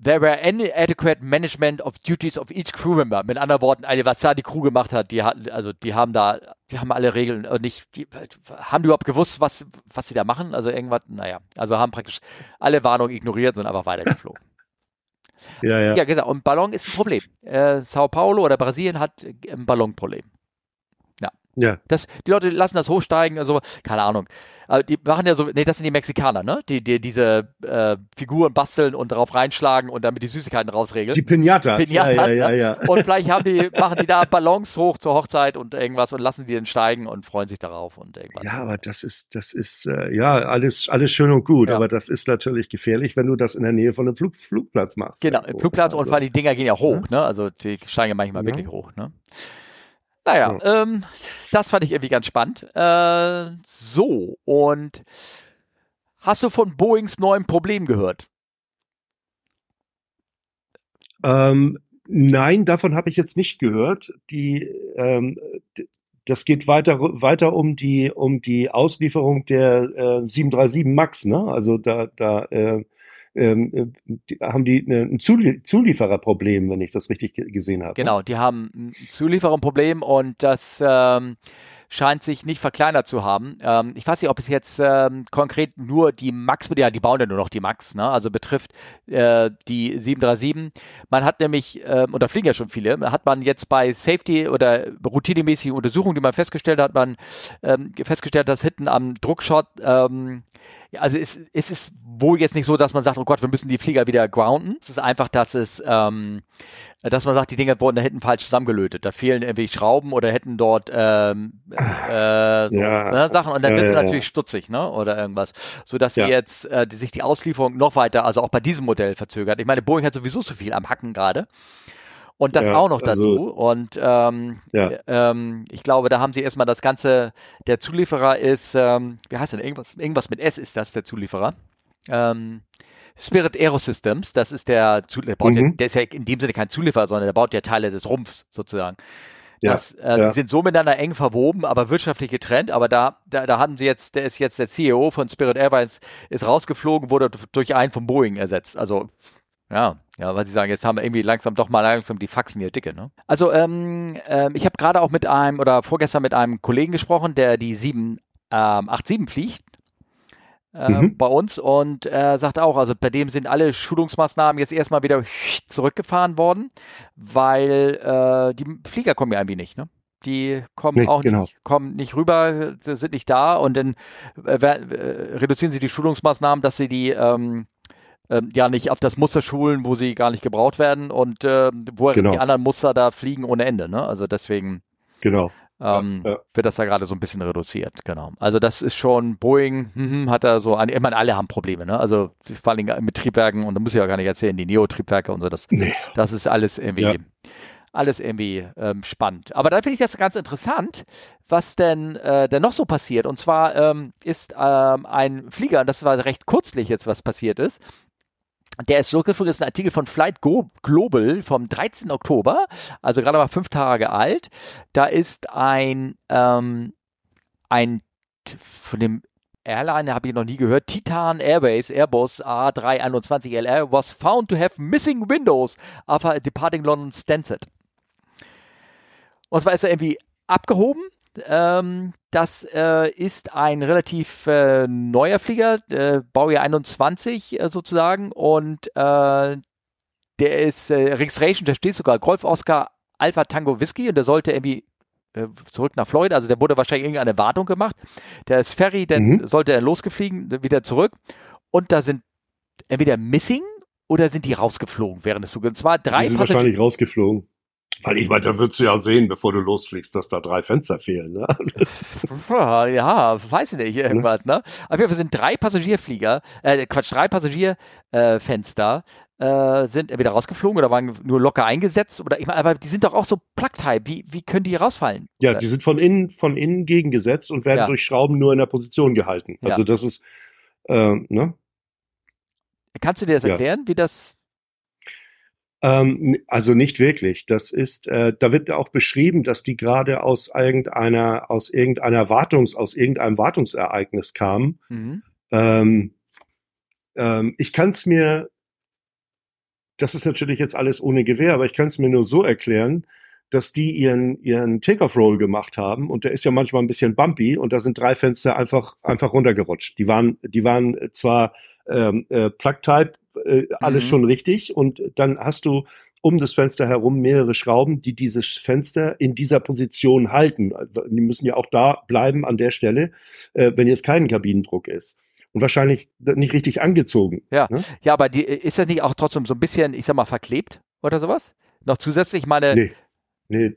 There were any adequate management of duties of each crew member. Mit anderen Worten, was da die Crew gemacht hat, die hatten, also die haben da, die haben alle Regeln und nicht, die, haben die überhaupt gewusst, was, was sie da machen? Also irgendwas, naja, also haben praktisch alle Warnungen ignoriert, sind einfach weitergeflogen. Ja ja. ja, genau. Und Ballon ist ein Problem. Äh, Sao Paulo oder Brasilien hat ein Ballonproblem. Ja. Das, die Leute lassen das hochsteigen, also, keine Ahnung. Aber die machen ja so, nee, das sind die Mexikaner, ne? Die, die diese äh, Figuren basteln und darauf reinschlagen und damit die Süßigkeiten rausregeln. Die Pinatas. Pinatas, ja, ja, ja, ne? ja. Und vielleicht haben die, [laughs] machen die da Ballons hoch zur Hochzeit und irgendwas und lassen die dann steigen und freuen sich darauf und irgendwas. Ja, aber das ist, das ist, äh, ja, alles, alles schön und gut, Ja. aber das ist natürlich gefährlich, wenn du das in der Nähe von einem Flug, Flugplatz machst. Genau, Irgendwo. Flugplatz und Also, vor allem die Dinger gehen ja hoch, ne? Also die steigen ja manchmal Ja. wirklich hoch, ne? Naja, ja. ähm, das fand ich irgendwie ganz spannend. Äh, so, und hast du von Boeings neuem Problem gehört? Ähm, nein, davon habe ich jetzt nicht gehört. Die, ähm, das geht weiter, weiter um die, um die Auslieferung der äh, 737 MAX, ne? Also da, da äh, ähm, die, haben die ein Zuliefererproblem, wenn ich das richtig gesehen habe. Genau, die haben ein Zuliefererproblem und das ähm, scheint sich nicht verkleinert zu haben. Ähm, ich weiß nicht, ob es jetzt ähm, konkret nur die Max, ja, die bauen ja nur noch die Max, ne? also betrifft äh, die 737. Man hat nämlich, äh, und da fliegen ja schon viele, hat man jetzt bei Safety oder routinemäßigen Untersuchungen, die man festgestellt hat, man ähm, festgestellt, dass hinten am Druckshot ähm, also es, es ist wohl jetzt nicht so, dass man sagt, oh Gott, wir müssen die Flieger wieder grounden. Es ist einfach, dass es, ähm, dass man sagt, die Dinger wurden da hinten falsch zusammengelötet. Da fehlen irgendwie Schrauben oder hätten dort ähm, äh, so, ja, ne, Sachen und dann ja, wird es ja, natürlich stutzig, ne? Oder irgendwas. So dass sie jetzt äh, die, sich die Auslieferung noch weiter, also auch bei diesem Modell verzögert. Ich meine, Boeing hat sowieso so viel am Hacken gerade. Und das ja, auch noch dazu. Also, und ähm, ja. ähm, ich glaube, da haben sie erstmal das Ganze, der Zulieferer ist, ähm, wie heißt denn, irgendwas, irgendwas mit S ist das, der Zulieferer. Ähm, Spirit Aerosystems, das ist der, der, baut mhm. ja, der ist ja in dem Sinne kein Zulieferer, sondern der baut ja Teile des Rumpfs sozusagen. Das, ja, äh, ja. Die sind so miteinander eng verwoben, aber wirtschaftlich getrennt. Aber da, da, da haben sie jetzt, der ist jetzt der CEO von Spirit Airlines, ist rausgeflogen, wurde durch einen von Boeing ersetzt. Also ja, ja, weil sie sagen, jetzt haben wir irgendwie langsam doch mal langsam die Faxen hier dicke. Ne? Also ähm, ähm, ich habe gerade auch mit einem oder vorgestern mit einem Kollegen gesprochen, der die 787 ähm, fliegt. Äh, mhm. bei uns und äh, sagt auch, also bei dem sind alle Schulungsmaßnahmen jetzt erstmal wieder zurückgefahren worden, weil äh, die Flieger kommen ja irgendwie nicht, ne? Die kommen nee, auch genau. nicht, kommen nicht rüber, sind nicht da und dann äh, äh, reduzieren sie die Schulungsmaßnahmen, dass sie die ähm, ähm, ja nicht auf das Muster schulen, wo sie gar nicht gebraucht werden und äh, wo genau. die anderen Muster da fliegen ohne Ende. Ne? Also deswegen genau. Ähm, ja, ja. wird das da gerade so ein bisschen reduziert. Genau. Also das ist schon Boeing hm, hat da so, ein, ich meine, alle haben Probleme. Ne? Also vor allem mit Triebwerken und da muss ich ja gar nicht erzählen, die Neo-Triebwerke und so. Das, nee. das ist alles irgendwie. Ja alles irgendwie ähm, spannend. Aber da finde ich das ganz interessant, was denn, äh, denn noch so passiert. Und zwar ähm, ist ähm, ein Flieger, und das war recht kurzlich jetzt, was passiert ist, der ist zurückgeführt, ist ein Artikel von Flight Go Global vom 13. Oktober, also gerade mal fünf Tage alt. Da ist ein, ähm, ein von dem Airline habe ich noch nie gehört. Titan Airways Airbus A321LR was found to have missing windows after departing London Stansted. Und zwar ist er irgendwie abgehoben ähm, das äh, ist ein relativ äh, neuer Flieger, äh, Baujahr 21 äh, sozusagen. Und äh, der ist äh, Registration, da steht sogar Golf Oscar Alpha Tango Whisky und der sollte irgendwie zurück nach Florida. Also der wurde wahrscheinlich irgendeine Wartung gemacht. Der ist Ferry, dann mhm. sollte er losgefliegen, wieder zurück. Und da sind entweder Missing oder sind die rausgeflogen während des Fluges? Und zwar drei die sind wahrscheinlich rausgeflogen. Weil ich meine, da würdest du ja sehen, bevor du losfliegst, dass da drei Fenster fehlen. Ne? [laughs] ja, weiß ich nicht, irgendwas. Ne? Auf jeden Fall sind drei Passagierflieger, äh, Quatsch, drei Passagierfenster äh, sind entweder rausgeflogen oder waren nur locker eingesetzt oder ich meine, aber die sind doch auch so Plug-Type. Wie, wie können die rausfallen? Ja, die sind von innen, von innen gegengesetzt und werden ja. durch Schrauben nur in der Position gehalten. Also ja. das ist, äh, ne? Kannst du dir das erklären, wie das ähm, also nicht wirklich. Das ist, äh, da wird auch beschrieben, dass die gerade aus irgendeiner, aus irgendeiner Wartungs, aus irgendeinem Wartungsereignis kamen. Mhm. Ähm, ähm, ich kann es mir, das ist natürlich jetzt alles ohne Gewehr, aber ich kann es mir nur so erklären, dass die ihren, ihren Takeoff-Roll gemacht haben und der ist ja manchmal ein bisschen bumpy und da sind drei Fenster einfach, einfach runtergerutscht. Die waren, die waren zwar ähm, äh, Plug-Type äh, alles mhm. schon richtig und dann hast du um das Fenster herum mehrere Schrauben, die dieses Fenster in dieser Position halten. Also, die müssen ja auch da bleiben an der Stelle, äh, wenn jetzt kein Kabinendruck ist. Und wahrscheinlich nicht richtig angezogen. Ja, ne? ja, aber die, ist das nicht auch trotzdem so ein bisschen, ich sag mal, verklebt oder sowas? Noch zusätzlich meine. Nee. Nee.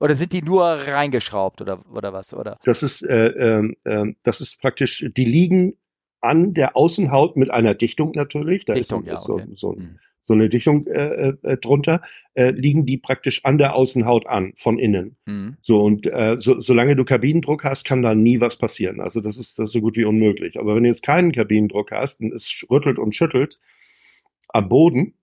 Oder sind die nur reingeschraubt oder, oder was? Oder? Das ist, äh, äh, das ist praktisch, die liegen an der Außenhaut mit einer Dichtung natürlich. Da Dichtung, ist, ja, so, okay. so, ein, mhm. so eine Dichtung äh, äh, drunter, äh, liegen die praktisch an der Außenhaut an, von innen. Mhm. So, und äh, so, solange du Kabinendruck hast, kann da nie was passieren. Also das ist, das ist so gut wie unmöglich. Aber wenn du jetzt keinen Kabinendruck hast und es rüttelt und schüttelt am Boden,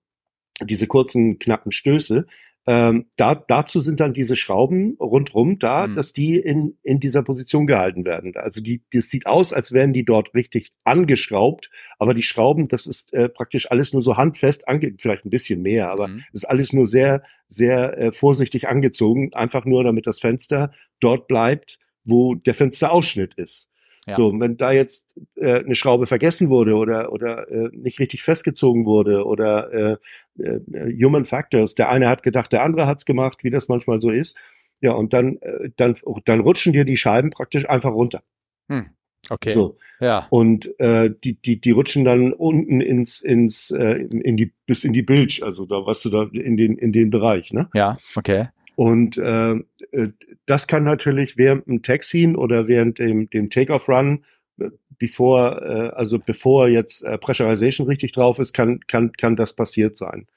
diese kurzen, knappen Stöße, ähm, da, dazu sind dann diese Schrauben rundrum da, mhm. dass die in, in dieser Position gehalten werden. Also die, das sieht aus, als wären die dort richtig angeschraubt, aber die Schrauben, das ist äh, praktisch alles nur so handfest ange, vielleicht ein bisschen mehr, aber mhm. ist alles nur sehr, sehr äh, vorsichtig angezogen, einfach nur, damit das Fenster dort bleibt, wo der Fensterausschnitt ist. Ja. So, wenn da jetzt äh, eine Schraube vergessen wurde oder oder äh, nicht richtig festgezogen wurde oder äh, äh, Human Factors, der eine hat gedacht, der andere hat's gemacht, wie das manchmal so ist. Ja, und dann äh, dann dann rutschen dir die Scheiben praktisch einfach runter. Hm. Okay. So. Ja. Und äh, die, die, die rutschen dann unten ins, ins, äh, in die, bis in die Bilge, also da, was du da in den, in den Bereich, ne? Ja, okay. Und äh, äh, das kann natürlich während dem Taxiing oder während dem, dem Takeoff-Run, äh, bevor, äh, also bevor jetzt äh, Pressurization richtig drauf ist, kann, kann, kann das passiert sein.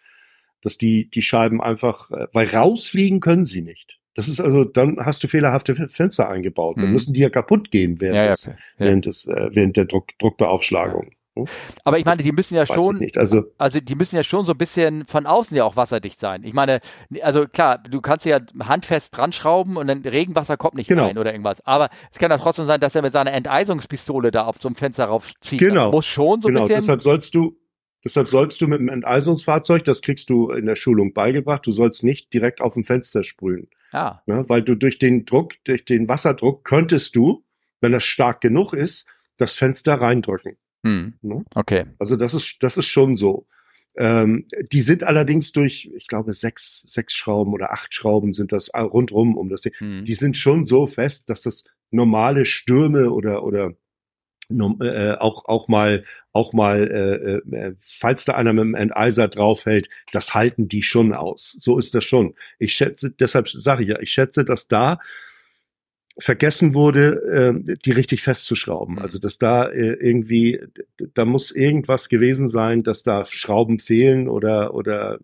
Dass die, die Scheiben einfach, äh, weil rausfliegen können sie nicht. Das ist also, dann hast du fehlerhafte Fenster eingebaut. Dann mhm. müssen die ja kaputt gehen während, ja, ja, okay. des, während, des, äh, während der Druck, Druckbeaufschlagung. Aber ich meine, die müssen ja schon, also, also die müssen ja schon so ein bisschen von außen ja auch wasserdicht sein. Ich meine, also klar, du kannst ja handfest dran schrauben und dann Regenwasser kommt nicht genau. rein oder irgendwas. Aber es kann ja trotzdem sein, dass er mit seiner Enteisungspistole da auf so ein Fenster raufzieht. Genau. muss schon so ein genau. bisschen. Deshalb sollst du, deshalb sollst du mit dem Enteisungsfahrzeug, das kriegst du in der Schulung beigebracht, du sollst nicht direkt auf dem Fenster sprühen. Ah. Ne? Weil du durch den Druck, durch den Wasserdruck könntest du, wenn das stark genug ist, das Fenster reindrücken. Hm. Ne? Okay. Also das ist, das ist schon so. Ähm, die sind allerdings durch, ich glaube, sechs, sechs Schrauben oder acht Schrauben sind das rundrum um das. Hm. Die sind schon so fest, dass das normale Stürme oder oder äh, auch auch mal auch mal äh, äh, falls da einer mit dem Enteiser draufhält, das halten die schon aus. So ist das schon. Ich schätze, deshalb sage ich ja, ich schätze, dass da vergessen wurde, äh, die richtig festzuschrauben. Mhm. Also dass da äh, irgendwie, da muss irgendwas gewesen sein, dass da Schrauben fehlen oder oder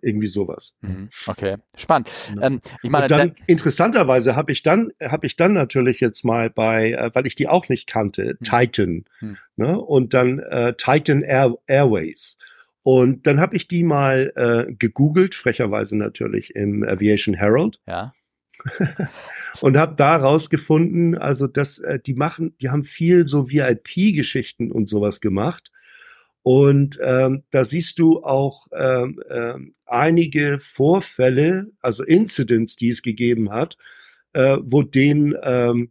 irgendwie sowas. Mhm. Okay, spannend. Ja. Ähm, ich meine, und dann interessanterweise habe ich dann habe ich dann natürlich jetzt mal bei, äh, weil ich die auch nicht kannte, mhm. Titan, mhm. ne? Und dann äh, Titan Air, Airways. Und dann habe ich die mal äh, gegoogelt, frecherweise natürlich im Aviation Herald. Ja. Und habe da rausgefunden, also dass äh, die machen, die haben viel so VIP-Geschichten und sowas gemacht. Und ähm, da siehst du auch ähm, ähm, einige Vorfälle, also Incidents, die es gegeben hat, äh, wo denen ähm,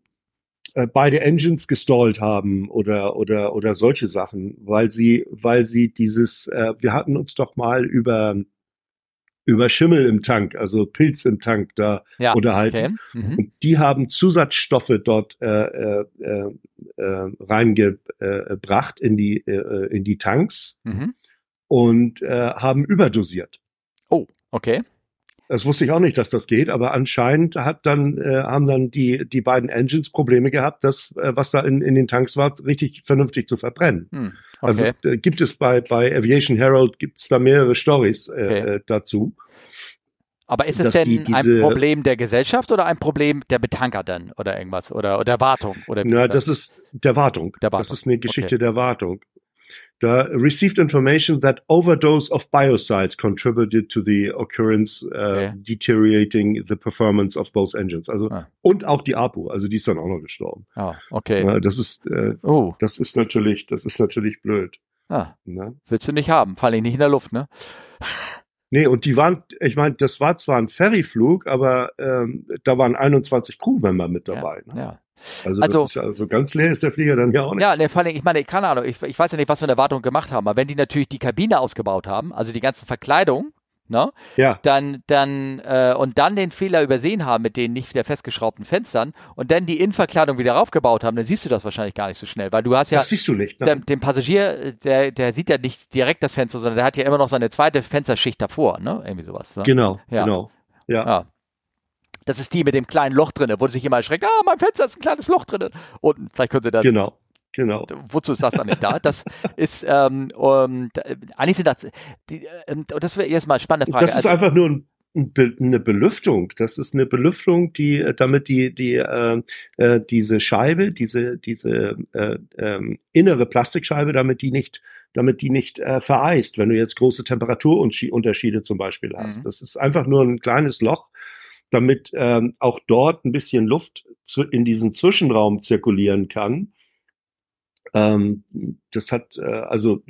äh, beide Engines gestallt haben oder oder oder solche Sachen, weil sie weil sie dieses, äh, wir hatten uns doch mal über über Schimmel im Tank, also Pilz im Tank da ja, unterhalten. Okay. Mhm. Und die haben Zusatzstoffe dort äh, äh, äh, äh reingebracht in die äh, in die Tanks mhm. und äh, haben überdosiert. Oh, okay. Das wusste ich auch nicht, dass das geht, aber anscheinend hat dann äh, haben dann die die beiden Engines Probleme gehabt, das äh, was da in, in den Tanks war, richtig vernünftig zu verbrennen. Hm, also, okay. Also äh, gibt es bei bei Aviation Herald gibt es da mehrere Stories äh, okay. äh, dazu. Aber ist es denn die, ein Problem der Gesellschaft oder ein Problem der Betanker dann oder irgendwas oder, oder der Wartung? Oder Na, das ist der Wartung. der Wartung. Das ist eine Geschichte okay. der Wartung. Da received information that overdose of biocides contributed to the occurrence, uh, okay. deteriorating the performance of both engines. Also ah. und auch die APU, also die ist dann auch noch gestorben. Ah, okay. Ja, das ist, äh, oh. das ist natürlich, das ist natürlich blöd. Ah. Na? Willst du nicht haben, vor allem nicht in der Luft, ne? Nee, und die waren, ich meine, das war zwar ein Ferryflug, aber ähm, da waren 21 Crewmember mit dabei. Ja, ne? ja. Also, also, ist, also ganz leer ist der Flieger dann ja auch nicht. Ja, ne, vor allem, ich meine, keine Ahnung, ich, ich weiß ja nicht, was für eine Erwartung gemacht haben, aber wenn die natürlich die Kabine ausgebaut haben, also die ganzen Verkleidungen, ne? Ja. Dann, dann, äh, und dann den Fehler übersehen haben mit den nicht wieder festgeschraubten Fenstern und dann die Innenverkleidung wieder raufgebaut haben, dann siehst du das wahrscheinlich gar nicht so schnell, weil du hast ja. Das siehst du nicht, ne? Den, den Passagier, der, der sieht ja nicht direkt das Fenster, sondern der hat ja immer noch seine zweite Fensterschicht davor, ne? Irgendwie sowas. Ne? Genau, ja. genau. Ja. ja. Das ist die mit dem kleinen Loch drinne, wo sich immer erschreckt, ah, mein Fenster ist ein kleines Loch drinne. Und vielleicht könnte das. Genau. Genau. Wozu ist das dann nicht da? Das ist, ähm, um, eigentlich sind das, die, äh, das wäre erstmal spannende Frage. Das ist also, einfach nur ein eine Belüftung. Das ist eine Belüftung, die äh, damit die die äh, äh, diese Scheibe, diese diese äh, äh, innere Plastikscheibe, damit die nicht damit die nicht äh, vereist, wenn du jetzt große Temperaturunterschiede zum Beispiel hast. Mhm. Das ist einfach nur ein kleines Loch, damit ähm, auch dort ein bisschen Luft zu, in diesen Zwischenraum zirkulieren kann. Ähm, das hat äh, also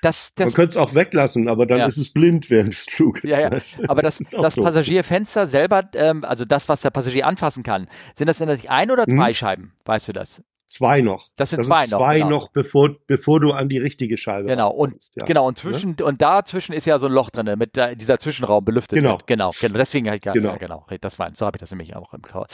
das, das, Man könnte es auch weglassen, aber dann ja. ist es blind während des Fluges. Ja, ja. Aber das, das, das Passagierfenster selber, ähm, also das, was der Passagier anfassen kann, sind das denn ein oder zwei hm? Scheiben? Weißt du das? Zwei noch. Das sind das zwei, sind zwei noch, genau. noch, bevor, bevor du an die richtige Scheibe Genau, und, kommst, ja. genau, und zwischen, ja? und dazwischen ist ja so ein Loch drin, mit der, dieser Zwischenraum belüftet genau. wird. Genau, genau. Deswegen halt, genau. Ja, genau. Das war, so habe ich das nämlich auch im Kopf.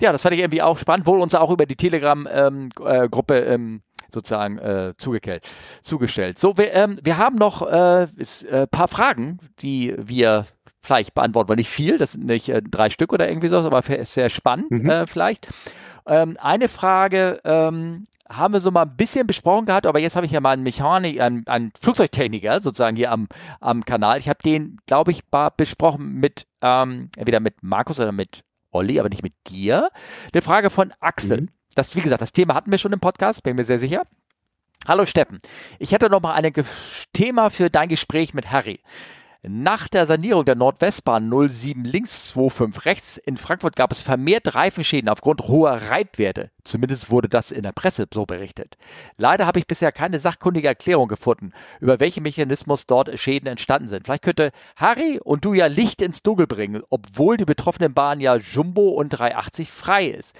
Ja, das fand ich irgendwie auch spannend, wohl uns auch über die Telegram-Gruppe ähm, äh, ähm, sozusagen äh, zugestellt. zugestellt. So, wir, ähm, wir haben noch ein äh, äh, paar Fragen, die wir vielleicht beantworten wollen. Nicht viel, das sind nicht äh, drei Stück oder irgendwie so, aber sehr spannend mhm. äh, vielleicht. Ähm, eine Frage ähm, haben wir so mal ein bisschen besprochen gehabt, aber jetzt habe ich ja mal einen Mechanik, einen, einen Flugzeugtechniker sozusagen hier am, am Kanal. Ich habe den, glaube ich, besprochen mit, ähm, entweder mit Markus oder mit Olli, aber nicht mit dir. Eine Frage von Axel. Mhm. Das, wie gesagt, das Thema hatten wir schon im Podcast, bin mir sehr sicher. Hallo Steppen, ich hätte noch mal ein Thema für dein Gespräch mit Harry. Nach der Sanierung der Nordwestbahn 07 links 25 rechts in Frankfurt gab es vermehrt Reifenschäden aufgrund hoher Reibwerte. Zumindest wurde das in der Presse so berichtet. Leider habe ich bisher keine sachkundige Erklärung gefunden, über welchen Mechanismus dort Schäden entstanden sind. Vielleicht könnte Harry und du ja Licht ins Dunkel bringen, obwohl die betroffenen Bahn ja Jumbo und 380 frei ist.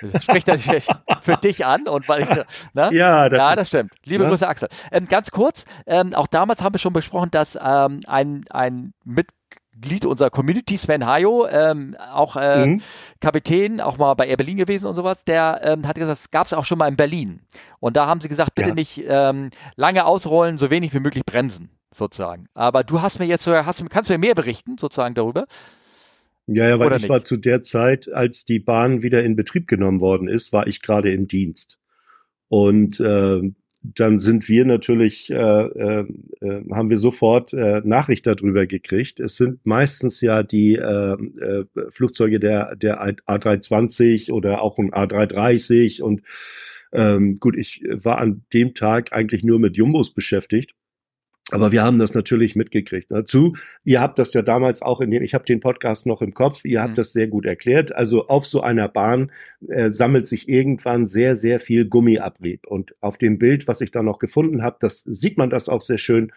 Das spricht natürlich [laughs] für dich an und weil ich, ne? Ja, das, ja, das stimmt. Liebe ne? Grüße, Axel. Ähm, ganz kurz, ähm, auch damals haben wir schon besprochen, dass ähm, ein, ein Mitglied unserer Community, Sven Hayo, ähm, auch äh, mhm. Kapitän, auch mal bei Air Berlin gewesen und sowas, der ähm, hat gesagt, das gab es auch schon mal in Berlin. Und da haben sie gesagt, bitte ja. nicht ähm, lange ausrollen, so wenig wie möglich bremsen, sozusagen. Aber du hast mir jetzt, hast, kannst du mir mehr berichten, sozusagen darüber? Ja, ja, weil Oder ich nicht? war zu der Zeit, als die Bahn wieder in Betrieb genommen worden ist, war ich gerade im Dienst. Und äh, dann sind wir natürlich, äh, äh, äh, haben wir sofort äh, Nachricht darüber gekriegt. Es sind meistens ja die äh, äh, Flugzeuge der, der A320 oder auch ein A330 und ähm, gut, ich war an dem Tag eigentlich nur mit Jumbos beschäftigt. Aber wir haben das natürlich mitgekriegt. Dazu, ihr habt das ja damals auch in dem, ich habe den Podcast noch im Kopf, ihr habt mhm. das sehr gut erklärt. Also auf so einer Bahn äh, sammelt sich irgendwann sehr, sehr viel Gummiabrieb. Und auf dem Bild, was ich da noch gefunden habe, das sieht man das auch sehr schön.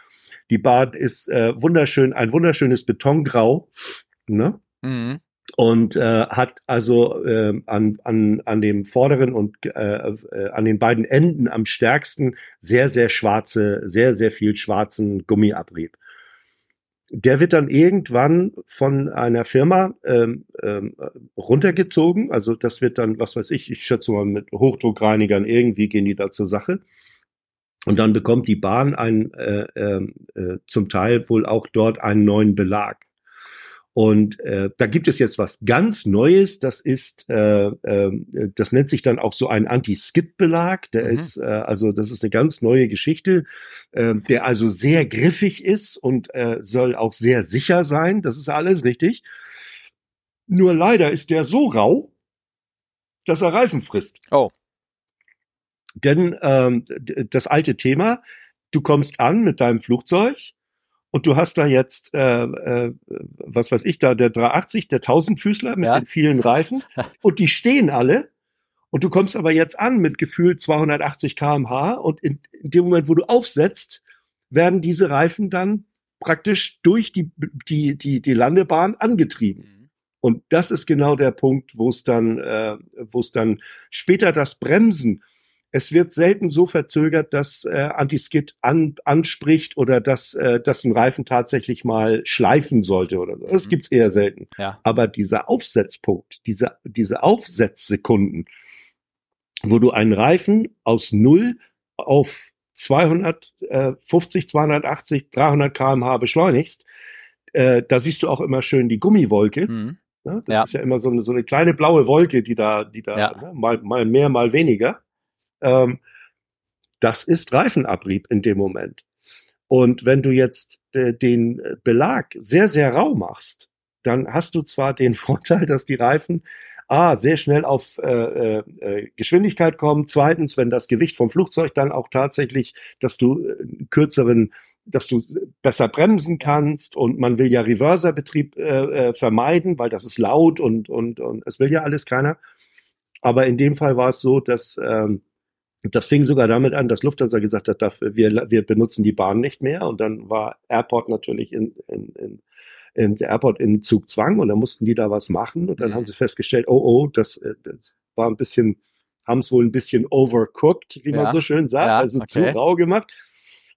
Die Bahn ist äh, wunderschön, ein wunderschönes Betongrau. Ne? Mhm und äh, hat also äh, an, an, an dem vorderen und äh, äh, an den beiden Enden am stärksten sehr, sehr schwarze, sehr, sehr viel schwarzen Gummiabrieb. Der wird dann irgendwann von einer Firma ähm, ähm, runtergezogen. Also das wird dann, was weiß ich, ich schätze mal mit Hochdruckreinigern irgendwie gehen die da zur Sache. Und dann bekommt die Bahn ein, äh, ähm, äh, zum Teil wohl auch dort einen neuen Belag. Und äh, da gibt es jetzt was ganz Neues, das ist, äh, äh, das nennt sich dann auch so ein Anti-Skid-Belag. Der mhm. ist, äh, also das ist eine ganz neue Geschichte, äh, der also sehr griffig ist und äh, soll auch sehr sicher sein. Das ist alles richtig. Nur leider ist der so rau, dass er Reifen frisst. Oh. Denn ähm, das alte Thema, du kommst an mit deinem Flugzeug, und du hast da jetzt, äh, äh, was weiß ich da, der 380, der Tausendfüßler mit ja. den vielen Reifen [laughs] und die stehen alle und du kommst aber jetzt an mit gefühlt 280 kmh und in, in dem Moment, wo du aufsetzt, werden diese Reifen dann praktisch durch die, die, die, die Landebahn angetrieben. Mhm. Und das ist genau der Punkt, wo es dann, äh, wo es dann später das Bremsen es wird selten so verzögert, dass äh, Anti-Skid an, anspricht oder dass, äh, dass ein Reifen tatsächlich mal schleifen sollte oder so. Das mhm. gibt's eher selten. Ja. Aber dieser Aufsetzpunkt, diese, diese Aufsetzsekunden, wo du einen Reifen aus null auf 250, 280, 300 kmh beschleunigst, äh, da siehst du auch immer schön die Gummiwolke. Mhm. Ja, das ja. ist ja immer so eine, so eine kleine blaue Wolke, die da, die da ja. ne, mal, mal mehr, mal weniger. Ähm, das ist Reifenabrieb in dem Moment. Und wenn du jetzt äh, den Belag sehr, sehr rau machst, dann hast du zwar den [laughs] Vorteil, dass die Reifen A, sehr schnell auf äh, äh, Geschwindigkeit kommen. Zweitens, wenn das Gewicht vom Flugzeug dann auch tatsächlich, dass du äh, kürzeren dass du besser bremsen kannst und man will ja Reverserbetrieb äh, äh, vermeiden, weil das ist laut und, und, und es will ja alles keiner. Aber in dem Fall war es so, dass ähm, das fing sogar damit an, dass Lufthansa gesagt hat, wir, wir benutzen die Bahn nicht mehr. Und dann war Airport natürlich in, in, in, in der Airport in Zugzwang und dann mussten die da was machen. Und dann mhm. haben sie festgestellt, oh, oh, das, äh, das war ein bisschen, haben es wohl ein bisschen overcooked, wie ja. man so schön sagt, ja, also okay. zu rau gemacht.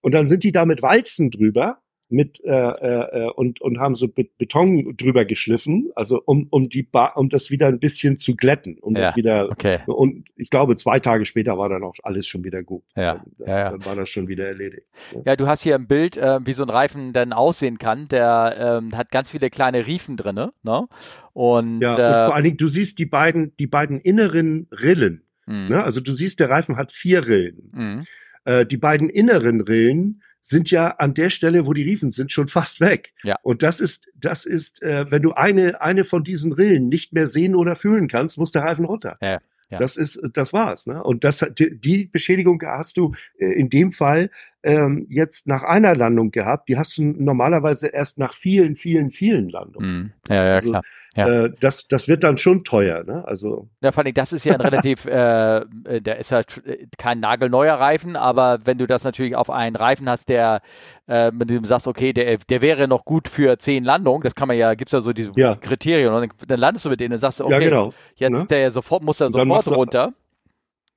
Und dann sind die da mit Walzen drüber mit äh, äh, und und haben so Beton drüber geschliffen, also um um die ba um das wieder ein bisschen zu glätten, um ja, das wieder okay. und ich glaube zwei Tage später war dann auch alles schon wieder gut. Ja, dann, ja, ja. dann war das schon wieder erledigt. Ja, ja du hast hier ein Bild, äh, wie so ein Reifen dann aussehen kann. Der ähm, hat ganz viele kleine Riefen drinne, ne? Und, ja, äh, und vor allen Dingen du siehst die beiden die beiden inneren Rillen. Mhm. Ne? Also du siehst der Reifen hat vier Rillen. Mhm. Äh, die beiden inneren Rillen sind ja an der Stelle, wo die Riefen sind, schon fast weg. Ja. Und das ist, das ist, äh, wenn du eine, eine von diesen Rillen nicht mehr sehen oder fühlen kannst, muss der Reifen runter. Ja. Ja. Das ist, das war's. Ne? Und das, die, die Beschädigung hast du äh, in dem Fall ähm, jetzt nach einer Landung gehabt. Die hast du normalerweise erst nach vielen, vielen, vielen Landungen. Mm. Ja, ja, also, klar. Ja. Äh, das, das wird dann schon teuer, ne? Also. Ja, vor allem, das ist ja ein relativ, äh, [laughs] äh, der ist halt kein nagelneuer Reifen, aber wenn du das natürlich auf einen Reifen hast, der, äh, mit dem du sagst, okay, der, der wäre noch gut für zehn Landungen, das kann man ja, gibt's ja so diese ja. Kriterien und dann, dann, landest du mit denen und sagst, okay, ja, genau. jetzt ne? der sofort, muss er sofort runter.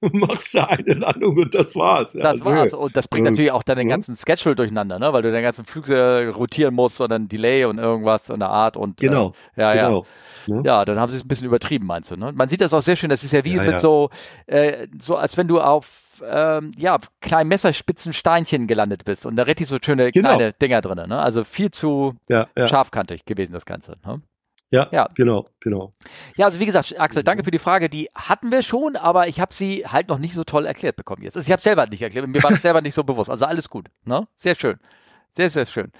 [laughs] machst du eine Landung und das war's. Ja, das war's. Und das bringt natürlich auch dann den ganzen Schedule durcheinander, ne? weil du den ganzen Flug rotieren musst und dann Delay und irgendwas in der Art und genau. Äh, ja, genau. ja. Ne? Ja, dann haben sie es ein bisschen übertrieben, meinst du, ne? Man sieht das auch sehr schön, das ist ja wie ja, mit ja. so, äh, so als wenn du auf ähm, ja, kleinen Messerspitzen Steinchen gelandet bist und da richtig so schöne genau. kleine Dinger drin, ne? Also viel zu scharfkantig gewesen, das Ganze. Ne? Ja, ja, genau, genau. Ja, also wie gesagt, Axel, danke für die Frage. Die hatten wir schon, aber ich habe sie halt noch nicht so toll erklärt bekommen jetzt. Also ich habe selber nicht erklärt, mir war das selber nicht so bewusst. Also alles gut, ne? Sehr schön. Sehr, sehr schön.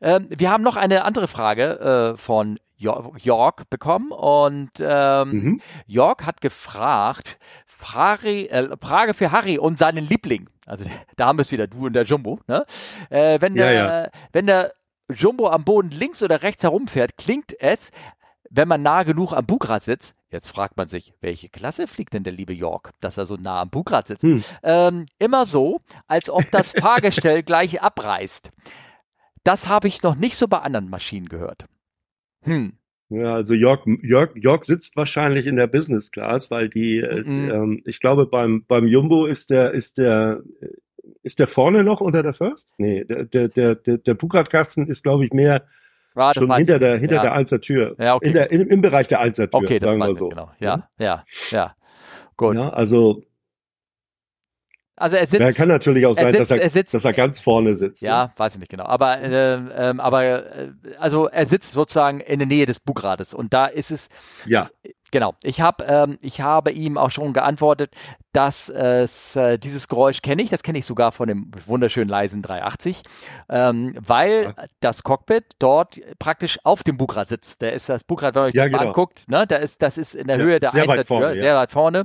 Ähm, wir haben noch eine andere Frage äh, von York bekommen und ähm, mhm. York hat gefragt, Frage, äh, Frage für Harry und seinen Liebling. Also [laughs] da haben wir es wieder, du und der Jumbo. Ne? Äh, wenn, der, ja, ja. wenn der Jumbo am Boden links oder rechts herumfährt, klingt es, wenn man nah genug am Bugrad sitzt, Jetzt fragt man sich, welche Klasse fliegt denn der liebe York, dass er so nah am Bugrad sitzt? Hm. Ähm, immer so, als ob das [laughs] Fahrgestell gleich abreißt. Das habe ich noch nicht so bei anderen Maschinen gehört. Hm. Ja, also York, York, York sitzt wahrscheinlich in der Business Class, weil die, mhm. äh, ähm, ich glaube, beim, beim Jumbo ist der, ist der, ist der vorne noch unter der First? Nee, der, der, der, der, Bugradkasten ist, glaube ich, mehr Warte, schon hinter der, hinter ja. der Einser Tür. Ja, okay. In der, in, Im Bereich der Einser Tür, okay, sagen wir so. Genau. Ja, ja, ja. Gut. Ja, also, also er sitzt. Er kann natürlich auch sein, er sitzt, dass, er, er sitzt, dass er ganz vorne sitzt. Ja, ne? weiß ich nicht genau. Aber, äh, ähm, aber äh, also er sitzt sozusagen in der Nähe des Bugrades und da ist es. Ja. Genau. Ich habe ähm, ich habe ihm auch schon geantwortet, dass äh, dieses Geräusch kenne ich. Das kenne ich sogar von dem wunderschönen leisen 380, ähm, weil ja. das Cockpit dort praktisch auf dem Bugrad sitzt. Da ist das Bugrad, wenn man sich ja, das genau. anguckt, ne, da ist das ist in der ja, Höhe der sehr weit vorne, sehr weit vorne.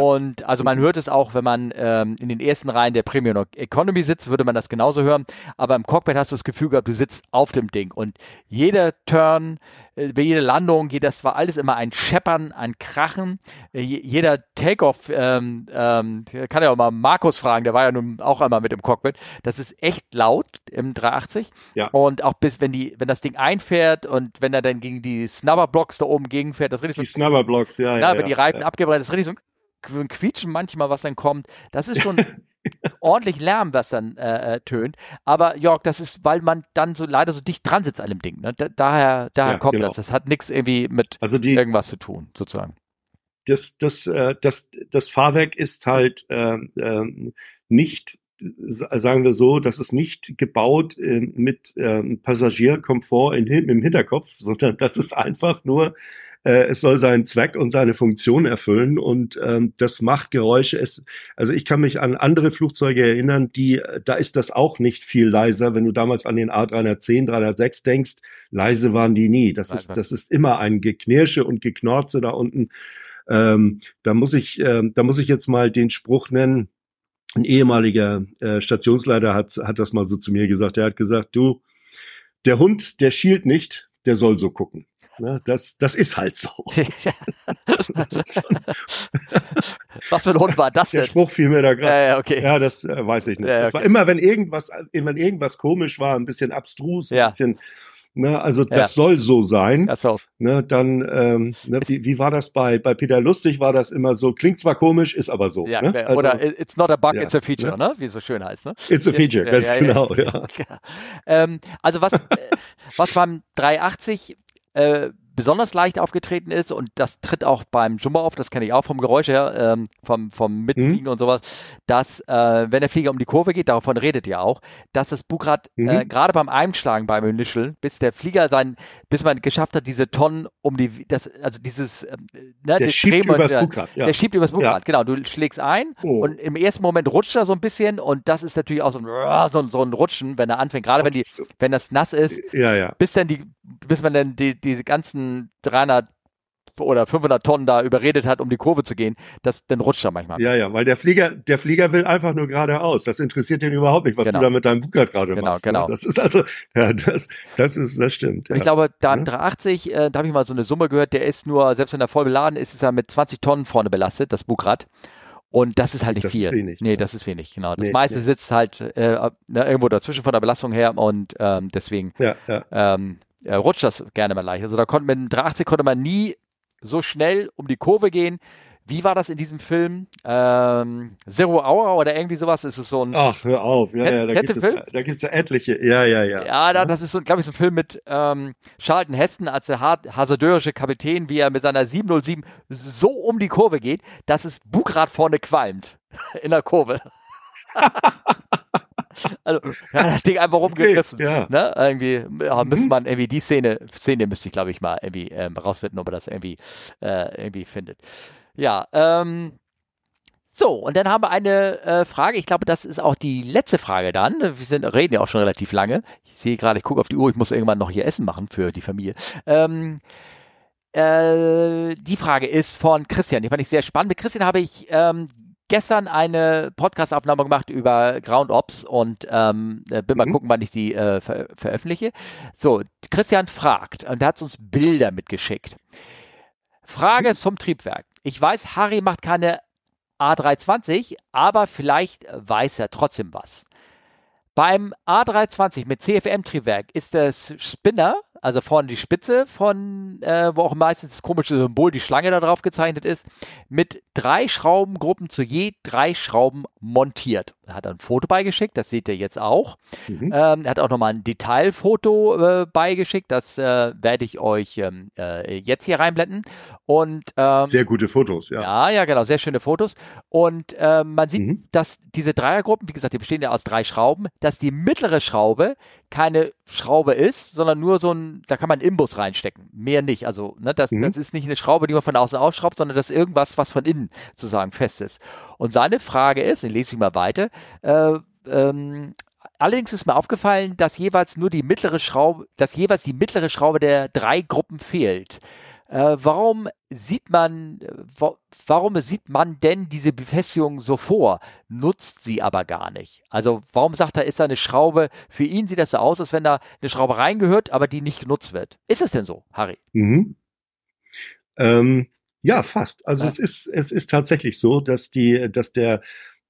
Und also man hört es auch, wenn man ähm, in den ersten Reihen der Premium Economy sitzt, würde man das genauso hören. Aber im Cockpit hast du das Gefühl gehabt, du sitzt auf dem Ding. Und jeder Turn, äh, jede Landung, das war alles immer ein Scheppern, ein Krachen. Äh, jeder Takeoff, ähm, ähm, kann ja auch mal Markus fragen, der war ja nun auch einmal mit im Cockpit. Das ist echt laut im 380. Ja. Und auch bis, wenn die, wenn das Ding einfährt und wenn er dann gegen die Snubber-Blocks da oben gegenfährt, das richtig so. Die Snubber-Blocks, ja, ja. wenn ja, die Reifen ja. abgebrannt, das ist richtig so ein Quietschen manchmal, was dann kommt. Das ist schon ordentlich Lärm, was dann äh, äh, tönt. Aber Jörg, das ist, weil man dann so leider so dicht dran sitzt an dem Ding. Ne? Da, daher daher ja, kommt genau. das. Das hat nichts irgendwie mit also die, irgendwas zu tun, sozusagen. Das, das, äh, das, das Fahrwerk ist halt äh, äh, nicht sagen wir so, das ist nicht gebaut äh, mit äh, Passagierkomfort in, im Hinterkopf, [laughs] sondern das ist einfach nur, äh, es soll seinen Zweck und seine Funktion erfüllen und ähm, das macht Geräusche. Es, also ich kann mich an andere Flugzeuge erinnern, die, da ist das auch nicht viel leiser. Wenn du damals an den A310, 306 denkst, leise waren die nie. Das ist, das ist immer ein Geknirsche und Geknorze da unten. Ähm, da muss ich, äh, da muss ich jetzt mal den Spruch nennen. Ein ehemaliger äh, Stationsleiter hat, hat das mal so zu mir gesagt. Er hat gesagt, du, der Hund, der schielt nicht, der soll so gucken. Ne, das, das ist halt so. [laughs] [laughs] Was für ein Hund war das denn? Der Spruch fiel mir da gerade. Ja, ja, okay. ja, das äh, weiß ich nicht. Ja, okay. Das war immer, wenn irgendwas, wenn irgendwas komisch war, ein bisschen abstrus, ein bisschen Ne, also das ja. soll so sein. Das auch. Ne, dann, ähm, ne, wie, wie war das bei, bei Peter Lustig? War das immer so, klingt zwar komisch, ist aber so. Ja, ne? also, oder it's not a bug, ja, it's a feature, ne? wie es so schön heißt. Ne? It's a feature, ganz genau. [laughs] Ja. ähm, also was, äh, was beim 380 äh, besonders leicht aufgetreten ist und das tritt auch beim Jumbo auf, das kenne ich auch vom Geräusch her, ähm, vom, vom Mitfliegen mhm. und sowas, dass äh, wenn der Flieger um die Kurve geht, davon redet ihr auch, dass das Bugrad mhm. äh, gerade beim Einschlagen beim Initial, bis der Flieger sein, bis man geschafft hat, diese Tonnen um die, das, also dieses, äh, ne, der schiebt übers der, Bugrad, ja. Der schiebt übers Bugrad, ja. genau. Du schlägst ein oh. und im ersten Moment rutscht er so ein bisschen und das ist natürlich auch so ein, so, so ein Rutschen, wenn er anfängt, gerade wenn die, wenn das nass ist, ja, ja. bis dann die, bis man dann die, diese ganzen 300 oder 500 Tonnen da überredet hat, um die Kurve zu gehen, das, dann rutscht er manchmal. Ja, ja, weil der Flieger, der Flieger will einfach nur geradeaus. Das interessiert ihn überhaupt nicht, was genau. du da mit deinem Bugart gerade genau, machst. Genau, genau. Das ist also, ja, das, das ist, das stimmt. Ja. Ich glaube, da im 380, äh, da habe ich mal so eine Summe gehört, der ist nur, selbst wenn er voll beladen ist, ist er mit 20 Tonnen vorne belastet, das Bugrad. Und das ist halt nicht das viel. Ist wenig, nee, ja. das ist wenig, genau. Das nee, meiste nee. sitzt halt äh, ne, irgendwo dazwischen von der Belastung her und ähm, deswegen ja, ja. Ähm, äh, rutscht das gerne mal leicht. Also da konnte mit dem 380 konnte man nie so schnell um die Kurve gehen. Wie war das in diesem Film? Ähm, Zero Hour oder irgendwie sowas? Ist es so ein. Ach, hör auf. Ja, ja, da gibt, es, da gibt es ja etliche. Ja, ja, ja. Ja, da, das ist so, glaube ich, so ein Film mit ähm, Charlton Heston als der hasardeurische Kapitän, wie er mit seiner 707 so um die Kurve geht, dass es Bugrad vorne qualmt. [laughs] In der Kurve. [laughs] also, ja, das Ding einfach rumgerissen. Okay, ja. ne? Irgendwie, ja, müsste mhm. man irgendwie die Szene, Szene müsste ich, glaube ich, mal irgendwie ähm, rausfinden, ob er das irgendwie, äh, irgendwie findet. Ja, ähm, so, und dann haben wir eine äh, Frage. Ich glaube, das ist auch die letzte Frage dann. Wir sind, reden ja auch schon relativ lange. Ich sehe gerade, ich gucke auf die Uhr, ich muss irgendwann noch hier Essen machen für die Familie. Ähm, äh, die Frage ist von Christian. Die fand ich sehr spannend. Mit Christian habe ich ähm, gestern eine Podcast-Aufnahme gemacht über Ground Ops und ähm, äh, bin mal mhm. gucken, wann ich die äh, ver veröffentliche. So, Christian fragt und er hat uns Bilder mitgeschickt. Frage mhm. zum Triebwerk. Ich weiß, Harry macht keine A320, aber vielleicht weiß er trotzdem was. Beim A320 mit CFM-Triebwerk ist das Spinner also vorne die Spitze von, äh, wo auch meistens das komische Symbol, die Schlange da drauf gezeichnet ist, mit drei Schraubengruppen zu je drei Schrauben montiert. Er hat ein Foto beigeschickt, das seht ihr jetzt auch. Mhm. Ähm, er hat auch nochmal ein Detailfoto äh, beigeschickt, das äh, werde ich euch ähm, äh, jetzt hier reinblenden. Und, ähm, sehr gute Fotos, ja. Ja, ja, genau, sehr schöne Fotos. Und ähm, man sieht, mhm. dass diese Dreiergruppen, wie gesagt, die bestehen ja aus drei Schrauben, dass die mittlere Schraube keine Schraube ist, sondern nur so ein, da kann man einen Imbus reinstecken. Mehr nicht. Also, ne, das, mhm. das ist nicht eine Schraube, die man von außen ausschraubt, sondern das ist irgendwas, was von innen sozusagen fest ist. Und seine Frage ist, ich lese ich mal weiter, äh, ähm, Allerdings ist mir aufgefallen, dass jeweils nur die mittlere Schraube, dass jeweils die mittlere Schraube der drei Gruppen fehlt. Äh, warum sieht man, wa warum sieht man denn diese Befestigung so vor, nutzt sie aber gar nicht? Also warum sagt er, ist da eine Schraube, für ihn sieht das so aus, als wenn da eine Schraube reingehört, aber die nicht genutzt wird. Ist es denn so, Harry? Mhm. Ähm, ja, fast. Also ja. es ist, es ist tatsächlich so, dass die, dass der,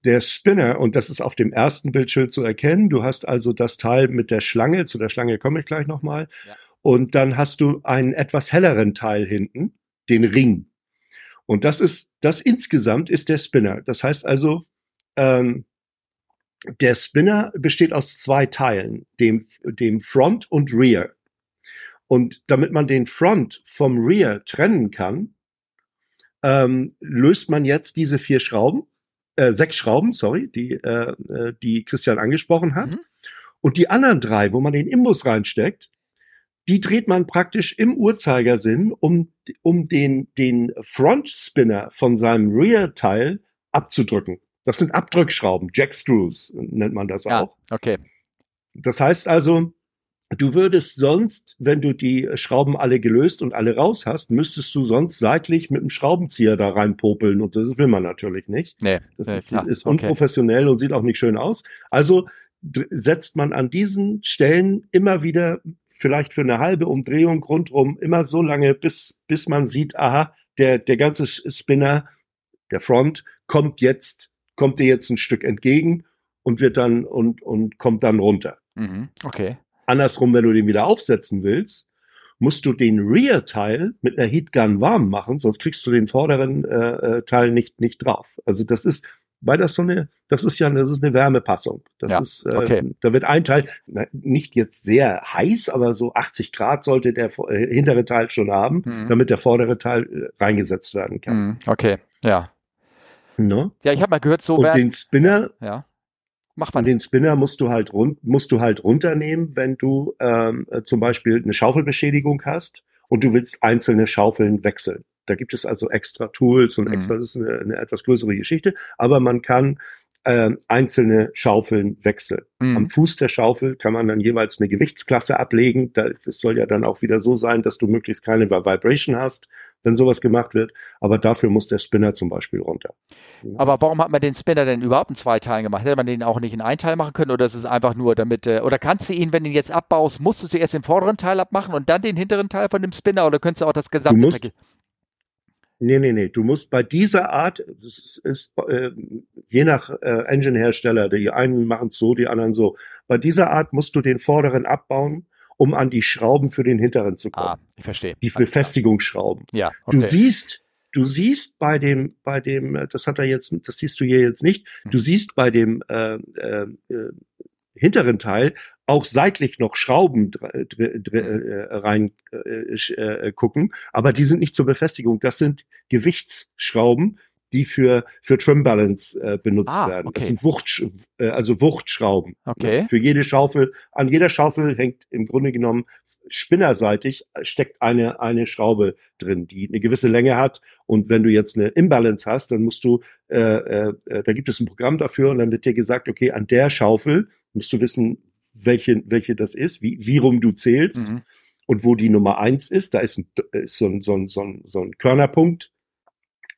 der Spinner, und das ist auf dem ersten Bildschild zu erkennen, du hast also das Teil mit der Schlange, zu der Schlange komme ich gleich nochmal, ja. Und dann hast du einen etwas helleren Teil hinten, den Ring. Und das ist, das insgesamt ist der Spinner. Das heißt also, ähm, der Spinner besteht aus zwei Teilen, dem, dem Front und Rear. Und damit man den Front vom Rear trennen kann, ähm, löst man jetzt diese vier Schrauben äh, sechs Schrauben, sorry, die, äh, äh, die Christian angesprochen hat. Mhm. Und die anderen drei, wo man den Imbus reinsteckt, die dreht man praktisch im Uhrzeigersinn, um, um den, den Front-Spinner von seinem Rear-Teil abzudrücken. Das sind Abdrückschrauben, Jack Screws nennt man das ja, auch. Okay. Das heißt also, du würdest sonst, wenn du die Schrauben alle gelöst und alle raus hast, müsstest du sonst seitlich mit einem Schraubenzieher da reinpopeln und das will man natürlich nicht. Nee, das nee, ist, ist unprofessionell okay. und sieht auch nicht schön aus. Also setzt man an diesen Stellen immer wieder vielleicht für eine halbe Umdrehung rundrum immer so lange, bis, bis man sieht, aha, der, der ganze Spinner, der Front, kommt jetzt, kommt dir jetzt ein Stück entgegen und wird dann und, und kommt dann runter. Mhm, okay. Andersrum, wenn du den wieder aufsetzen willst, musst du den Rear-Teil mit einer Heatgun warm machen, sonst kriegst du den vorderen äh, äh Teil nicht, nicht drauf. Also das ist, weil das so eine, das ist ja, das ist eine Wärmepassung. Das ja, ist, äh, okay. da wird ein Teil, na, nicht jetzt sehr heiß, aber so 80 Grad sollte der äh, hintere Teil schon haben, mhm. damit der vordere Teil äh, reingesetzt werden kann. Mhm, okay, ja. No? Ja, ich habe mal gehört, so Und den Spinner, ja. Macht man. Den Spinner musst du halt rund, musst du halt runternehmen, wenn du ähm, äh, zum Beispiel eine Schaufelbeschädigung hast und du willst einzelne Schaufeln wechseln. Da gibt es also extra Tools und mhm. extra, das ist eine, eine etwas größere Geschichte, aber man kann äh, einzelne Schaufeln wechseln. Mhm. Am Fuß der Schaufel kann man dann jeweils eine Gewichtsklasse ablegen. Das soll ja dann auch wieder so sein, dass du möglichst keine Vibration hast, wenn sowas gemacht wird. Aber dafür muss der Spinner zum Beispiel runter. Aber warum hat man den Spinner denn überhaupt in zwei Teilen gemacht? Hätte man den auch nicht in einen Teil machen können oder ist es einfach nur damit, äh, oder kannst du ihn, wenn du ihn jetzt abbaust, musst du zuerst den vorderen Teil abmachen und dann den hinteren Teil von dem Spinner oder könntest du auch das gesamte du musst, Nee, nee, nee. Du musst bei dieser Art, das ist, ist äh, je nach äh, Engine-Hersteller, die einen machen es so, die anderen so. Bei dieser Art musst du den vorderen abbauen, um an die Schrauben für den hinteren zu kommen. Ah, ich verstehe. Die Befestigungsschrauben. Ja. Okay. Du siehst, du siehst bei dem, bei dem, das hat er jetzt, das siehst du hier jetzt nicht. Du hm. siehst bei dem äh, äh, äh hinteren Teil auch seitlich noch Schrauben äh, rein äh, äh, gucken, aber die sind nicht zur Befestigung. Das sind Gewichtsschrauben, die für für Trim Balance äh, benutzt ah, werden. Okay. Das sind Wucht, äh, also Wuchtschrauben. Okay. Für jede Schaufel, an jeder Schaufel hängt im Grunde genommen spinnerseitig steckt eine eine Schraube drin, die eine gewisse Länge hat. Und wenn du jetzt eine Imbalance hast, dann musst du, äh, äh, da gibt es ein Programm dafür und dann wird dir gesagt, okay, an der Schaufel musst du wissen, welche, welche das ist, wie, wie rum du zählst mhm. und wo die Nummer eins ist. Da ist, ein, ist so, ein, so, ein, so, ein, so ein Körnerpunkt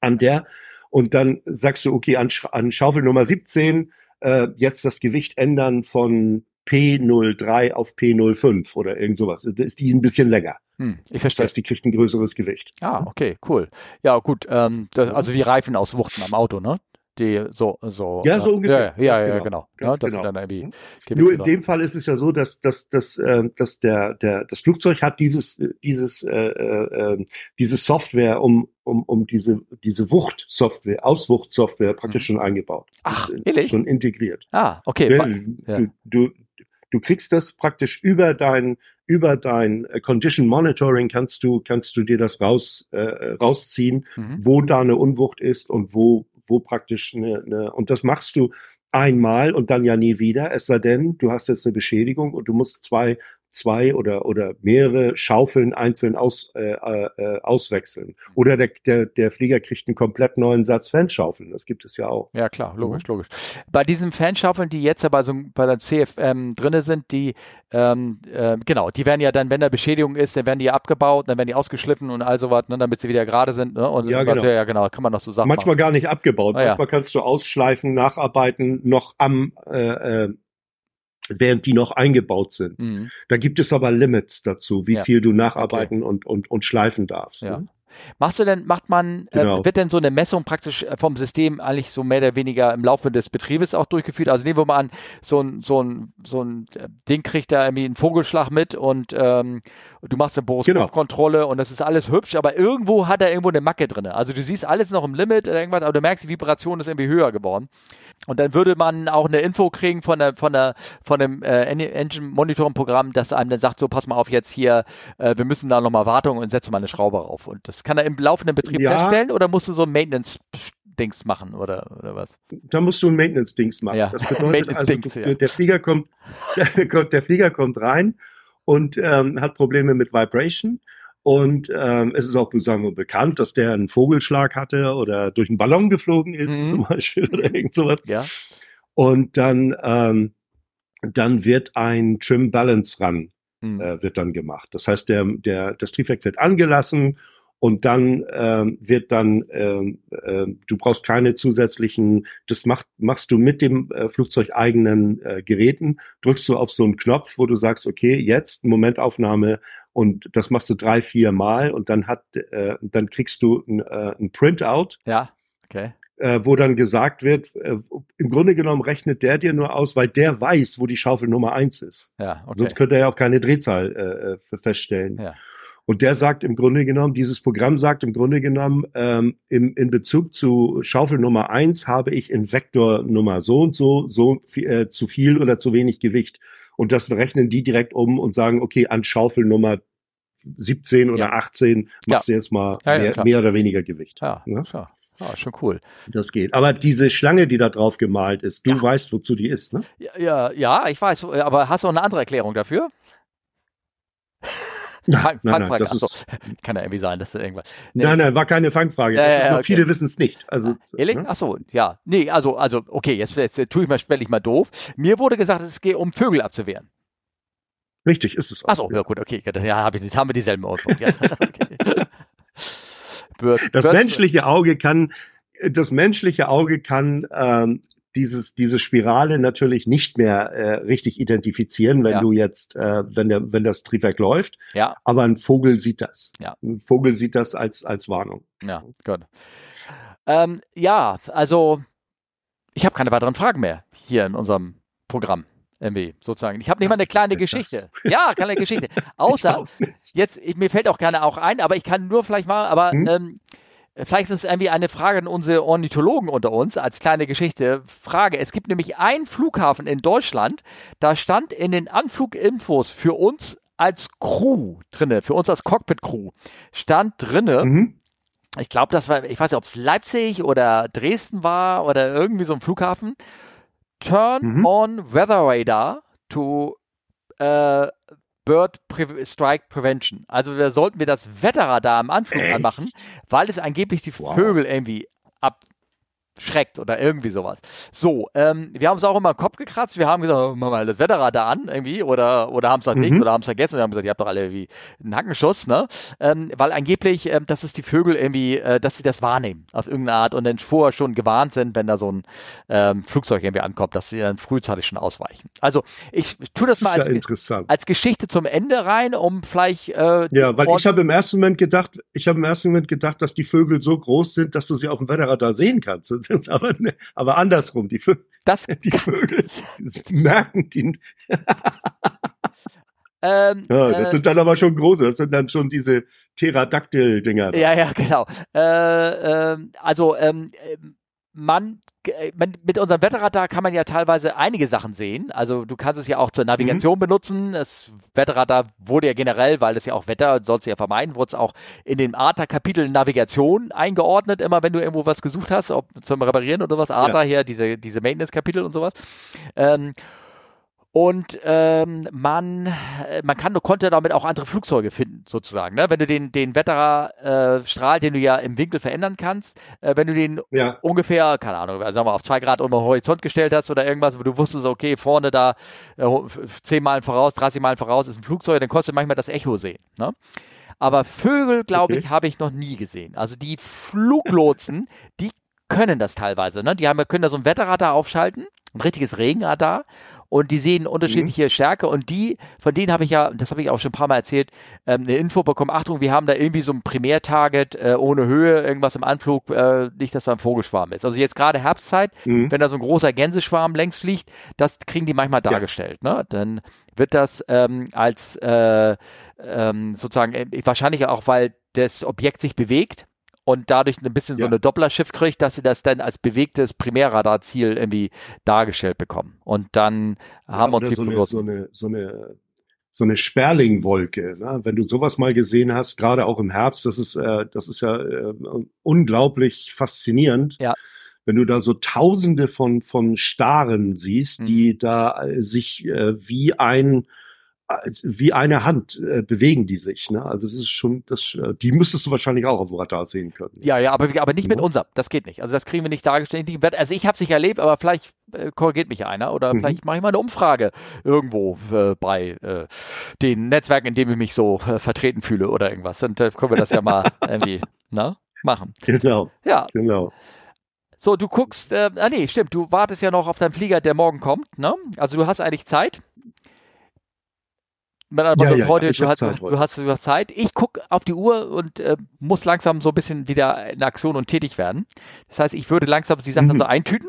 an der. Und dann sagst du, okay, an, an Schaufel Nummer 17 äh, jetzt das Gewicht ändern von P03 auf P05 oder irgend sowas. Da ist die ein bisschen länger. Hm, ich verstehe. Das heißt, die kriegt ein größeres Gewicht. Ah, okay, cool. Ja, gut. Ähm, das, also die Reifen aus Wuchten am Auto, ne? Die so so ja so ungefähr ja ja, ja genau, genau. Ja, genau. nur in dem Fall ist es ja so dass dass dass äh, dass der der das Flugzeug hat dieses dieses äh, äh, ähm, diese Software um um um diese diese Wuchtsoftware Auswuchtsoftware praktisch mhm. schon eingebaut Ach, ehrlich? schon integriert ah okay du, du, du kriegst das praktisch über dein über dein Condition Monitoring kannst du kannst du dir das raus äh, rausziehen mhm. wo da eine Unwucht ist und wo wo praktisch eine, eine, und das machst du einmal und dann ja nie wieder, es sei denn, du hast jetzt eine Beschädigung und du musst zwei zwei oder oder mehrere Schaufeln einzeln aus, äh, äh, auswechseln. Oder der, der, der Flieger kriegt einen komplett neuen Satz Fanschaufeln. Das gibt es ja auch. Ja klar, logisch, mhm. logisch. Bei diesen Fanschaufeln, die jetzt aber so bei der CFM drinne sind, die ähm, äh, genau, die werden ja dann, wenn da Beschädigung ist, dann werden die abgebaut, dann werden die ausgeschliffen und all sowas, ne, damit sie wieder gerade sind. Ne? Und ja, genau. ja, genau, kann man noch so sagen. Manchmal machen. gar nicht abgebaut. Ah, Manchmal ja. kannst du ausschleifen, nacharbeiten, noch am äh, äh, während die noch eingebaut sind. Mhm. Da gibt es aber Limits dazu, wie ja. viel du nacharbeiten okay. und, und, und schleifen darfst. Ja. Ne? Machst du denn, macht man, äh, genau. äh, wird denn so eine Messung praktisch äh, vom System eigentlich so mehr oder weniger im Laufe des Betriebes auch durchgeführt? Also nehmen wir mal an, so ein, so ein, so ein äh, Ding kriegt da irgendwie einen Vogelschlag mit und ähm, du machst eine Boruskopfkontrolle genau. und das ist alles hübsch, aber irgendwo hat er irgendwo eine Macke drin. Also du siehst alles noch im Limit, irgendwas, aber du merkst, die Vibration ist irgendwie höher geworden. Und dann würde man auch eine Info kriegen von der, von der, von dem äh, Engine Monitoring Programm, das einem dann sagt, so pass mal auf jetzt hier, äh, wir müssen da nochmal Wartung und setzen mal eine Schraube rauf. Und das kann er im laufenden Betrieb ja. herstellen oder musst du so ein Maintenance Maintenance-Dings machen oder, oder was? Da musst du ein Maintenance-Dings machen. Ja. Das bedeutet [laughs] also, du, ja. der Flieger kommt, der, [laughs] der Flieger kommt rein und ähm, hat Probleme mit Vibration. Und ähm, es ist auch sagen wir, bekannt, dass der einen Vogelschlag hatte oder durch einen Ballon geflogen ist, Mhm. zum Beispiel, oder irgend sowas. Ja. Und dann, ähm, dann wird ein Trim Balance Run Hm. äh, wird dann gemacht. Das heißt, der, der, das Triebwerk wird angelassen und dann ähm, wird dann, ähm, äh, du brauchst keine zusätzlichen, das macht, machst du mit dem äh, Flugzeug eigenen äh, Geräten, drückst du auf so einen Knopf, wo du sagst, okay, jetzt Momentaufnahme und das machst du drei, vier Mal und dann hat, äh, dann kriegst du ein, äh, ein Printout, Ja. Okay. äh, wo dann gesagt wird, äh, im Grunde genommen rechnet der dir nur aus, weil der weiß, wo die Schaufel Nummer eins ist. Ja. Okay. Sonst könnte er ja auch keine Drehzahl äh, äh, feststellen. Ja. Und der sagt im Grunde genommen, dieses Programm sagt im Grunde genommen, ähm, im, in Bezug zu Schaufel Nummer eins habe ich in Vektor Nummer so und so, so viel, äh, zu viel oder zu wenig Gewicht. Und das rechnen die direkt um und sagen, okay, an Schaufel Nummer 17 oder Ja. 18 machst du jetzt mal Ja, ja, mehr, mehr oder weniger Gewicht. Ja. Ja? Ja. ja. Schon cool. Das geht. Aber diese Schlange, die da drauf gemalt ist, du Ja. weißt, wozu die ist, ne? Ja, ja, ja, ich weiß, aber hast du eine andere Erklärung dafür? Nein, nein, Fangfrage. das Achso, ist, [laughs] kann ja irgendwie sein, dass da irgendwas. Nee. nein, nein, war keine Fangfrage. Ja, ja, okay. Viele wissen es nicht. Also, Ehrlich? ne? Ach so, ja. Nee, also, also, okay, jetzt, jetzt tue ich mal, stelle ich mal doof. Mir wurde gesagt, es geht um Vögel abzuwehren. Richtig, ist es auch. Ach so, ja gut, okay, ja, hab ich, haben wir dieselben Ausdruck. Ja, [laughs] okay. [laughs] Bird, Das menschliche Auge kann, das menschliche Auge kann ähm, dieses, diese Spirale natürlich nicht mehr äh, richtig identifizieren, wenn Ja. du jetzt, äh, wenn der, wenn das Triebwerk läuft. Ja, Aber ein Vogel sieht das. Ja. Ein Vogel sieht das als, als Warnung. ja, gut. Ähm, ja, also, ich habe keine weiteren Fragen mehr hier in unserem Programm. Irgendwie, sozusagen. Ich habe nicht mal eine kleine Das- Geschichte. Ja, kleine Geschichte. [laughs] Außer, Ich jetzt, ich, mir fällt auch gerne auch ein, aber ich kann nur vielleicht mal, aber Hm? ähm, vielleicht ist es irgendwie eine Frage an unsere Ornithologen unter uns als kleine Geschichte. Frage, es gibt nämlich einen Flughafen in Deutschland, da stand in den Anfluginfos für uns als Crew drinne, für uns als Cockpit-Crew, stand drinne, Mhm. ich glaube, das war, ich weiß nicht, ob es Leipzig oder Dresden war oder irgendwie so ein Flughafen. Turn Mhm. on Weather Radar to äh, Bird Pre Strike Prevention. Also da sollten wir das Wetterradar am Anflug anmachen, weil es angeblich die Wow. Vögel irgendwie abschreckt oder irgendwie sowas. So, ähm, wir haben es auch immer im Kopf gekratzt. Wir haben gesagt, oh, machen wir mal das Wetterradar an irgendwie oder oder haben es dann nicht Mhm. oder haben es vergessen. Wir haben gesagt, ihr habt doch alle wie einen Hackenschuss, ne? Ähm, weil angeblich, ähm, dass es die Vögel irgendwie, äh, dass sie das wahrnehmen auf irgendeine Art und dann vorher schon gewarnt sind, wenn da so ein ähm, Flugzeug irgendwie ankommt, dass sie dann frühzeitig schon ausweichen. Also ich tue das, Das mal ist ja als, als Geschichte zum Ende rein, um vielleicht äh, Ja, weil und- ich habe im ersten Moment gedacht, ich habe im ersten Moment gedacht, dass die Vögel so groß sind, dass du sie auf dem Wetterradar sehen kannst. Das [laughs] aber, ne- aber andersrum, die [laughs] Vögel, das die Vögel merken die. [laughs] ähm, Ja, äh, das sind dann aber schon große, das sind dann schon diese Pterodactyl-Dinger. da. Ja, ja, genau. Äh, ähm, also ähm, ähm, man, äh, man, mit unserem Wetterradar kann man ja teilweise einige Sachen sehen. Also du kannst es ja auch zur Navigation benutzen. Das Wetterradar wurde ja generell, weil das ja auch Wetter sollst du ja vermeiden, wurde es auch in dem ARTA-Kapitel Navigation eingeordnet, immer wenn du irgendwo was gesucht hast, ob zum Reparieren oder was. ARTA hier, diese, diese Maintenance-Kapitel und sowas. Ähm, und ähm, man, äh, man kann, konnte damit auch andere Flugzeuge finden, sozusagen. Ne? Wenn du den, den Wetterstrahl, den du ja im Winkel verändern kannst, äh, wenn du den Ja, ungefähr, keine Ahnung, sagen wir mal, auf zwei Grad unter den Horizont gestellt hast oder irgendwas, wo du wusstest, okay, vorne da äh, zehn Meilen voraus, 30 Meilen voraus ist ein Flugzeug, dann konntest du manchmal das Echo sehen. Ne? Aber Vögel, glaube Okay. ich, habe ich noch nie gesehen. Also die Fluglotsen, die können das teilweise. Ne? Die haben, können da so ein Wetterradar aufschalten, ein richtiges Regenradar. Und die sehen unterschiedliche Stärke und die, von denen habe ich ja, das habe ich auch schon ein paar Mal erzählt, ähm, eine Info bekommen, Achtung, wir haben da irgendwie so ein Primärtarget äh, ohne Höhe, irgendwas im Anflug, äh, nicht, dass da ein Vogelschwarm ist. Also jetzt gerade Herbstzeit, Mhm. wenn da so ein großer Gänseschwarm längs fliegt, das kriegen die manchmal dargestellt. Ne? Dann wird das ähm, als äh, ähm, sozusagen, äh, wahrscheinlich auch, weil das Objekt sich bewegt und dadurch ein bisschen so Ja. eine Doppler-Shift kriegt, dass sie das dann als bewegtes Primärradarziel irgendwie dargestellt bekommen. Und dann haben Ja, uns die so eine, so eine, so eine, so eine Sperlingwolke. Ne? Wenn du sowas mal gesehen hast, gerade auch im Herbst, das ist, äh, das ist ja äh, unglaublich faszinierend. Ja. Wenn du da so Tausende von von Staren siehst, Mhm. die da äh, sich äh, wie ein wie eine Hand äh, bewegen die sich. Ne? Also das ist schon, das, äh, die müsstest du wahrscheinlich auch auf dem Radar sehen können. Ja, ja, aber, aber nicht mit Ja. unserem. Das geht nicht. Also das kriegen wir nicht dargestellt. Also ich habe es nicht erlebt, aber vielleicht äh, korrigiert mich einer oder Mhm. vielleicht mache ich mal eine Umfrage irgendwo äh, bei äh, den Netzwerken, in denen ich mich so vertreten fühle oder irgendwas. Und äh, können wir das ja mal [laughs] irgendwie ne, machen. Genau, Ja, genau. so du guckst, äh, ah nee, stimmt, du wartest ja noch auf deinen Flieger, der morgen kommt, ne? Also du hast eigentlich Zeit. Anderen Ja, ja, heute, ich du, hast, Zeit du, hast, du hast Zeit. Ich gucke auf die Uhr und äh, muss langsam so ein bisschen wieder in Aktion und tätig werden. Das heißt, ich würde langsam die Sachen Mhm. so eintüten,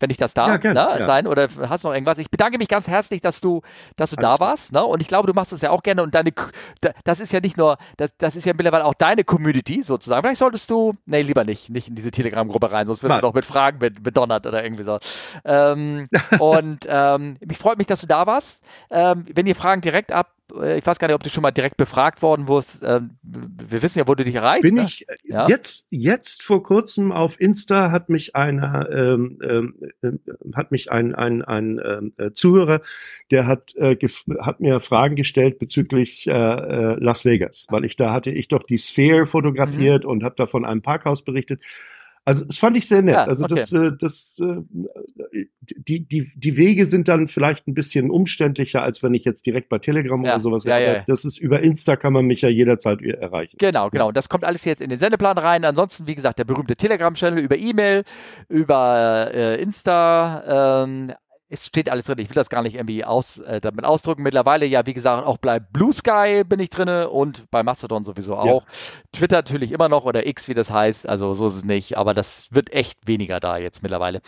wenn ich das darf, Ja, gerne, ne, ja. sein. Oder hast noch irgendwas? Ich bedanke mich ganz herzlich, dass du, dass du da Alles gut. warst. Ne? Und ich glaube, du machst das ja auch gerne. Und deine, da- das ist ja nicht nur, das, das ist ja mittlerweile auch deine Community sozusagen. Vielleicht solltest du, nee, lieber nicht, nicht in diese Telegram-Gruppe rein, sonst wird man doch mit Fragen be- bedonnert oder irgendwie so. Ähm, [laughs] und ähm, mich freut mich, dass du da warst. Ähm, wenn ihr Fragen direkt ab, ich weiß gar nicht, ob du schon mal direkt befragt worden wurdest. Ähm, wir wissen ja, wo du dich erreichst. Bin ne? ich äh, Ja. jetzt jetzt vor kurzem auf Insta hat mich einer ähm, ähm, äh, hat mich ein ein ein ähm, äh, Zuhörer, der hat äh, hat mir Fragen gestellt bezüglich äh, äh, Las Vegas, weil ich da hatte ich doch die Sphere fotografiert Mhm. und habe da von einem Parkhaus berichtet. Also das fand ich sehr nett. Ja, also okay. das äh, das äh, die die die Wege sind dann vielleicht ein bisschen umständlicher, als wenn ich jetzt direkt bei Telegram Ja, oder sowas ja, wäre. ja, ja. Das ist über Insta kann man mich ja jederzeit erreichen. Genau, genau. Und das kommt alles jetzt in den Sendeplan rein. Ansonsten, wie gesagt, der berühmte Telegram-Channel über E-Mail, über äh, Insta. Ähm, es steht alles drin. Ich will das gar nicht irgendwie aus, äh, damit ausdrücken. Mittlerweile, ja, wie gesagt, auch bei Blue Sky bin ich drinne und bei Mastodon sowieso auch. Twitter natürlich immer noch oder X, wie das heißt. Also so ist es nicht. Aber das wird echt weniger da jetzt mittlerweile.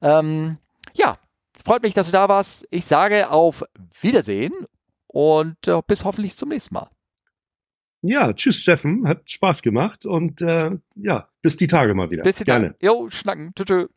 Ähm, ja, freut mich, dass du da warst. Ich sage auf Wiedersehen und äh, bis hoffentlich zum nächsten Mal. Ja, tschüss Steffen, hat Spaß gemacht und äh, ja, bis die Tage mal wieder. Bis die Gerne. Tage. Jo, schnacken. Tschüss. tschüss.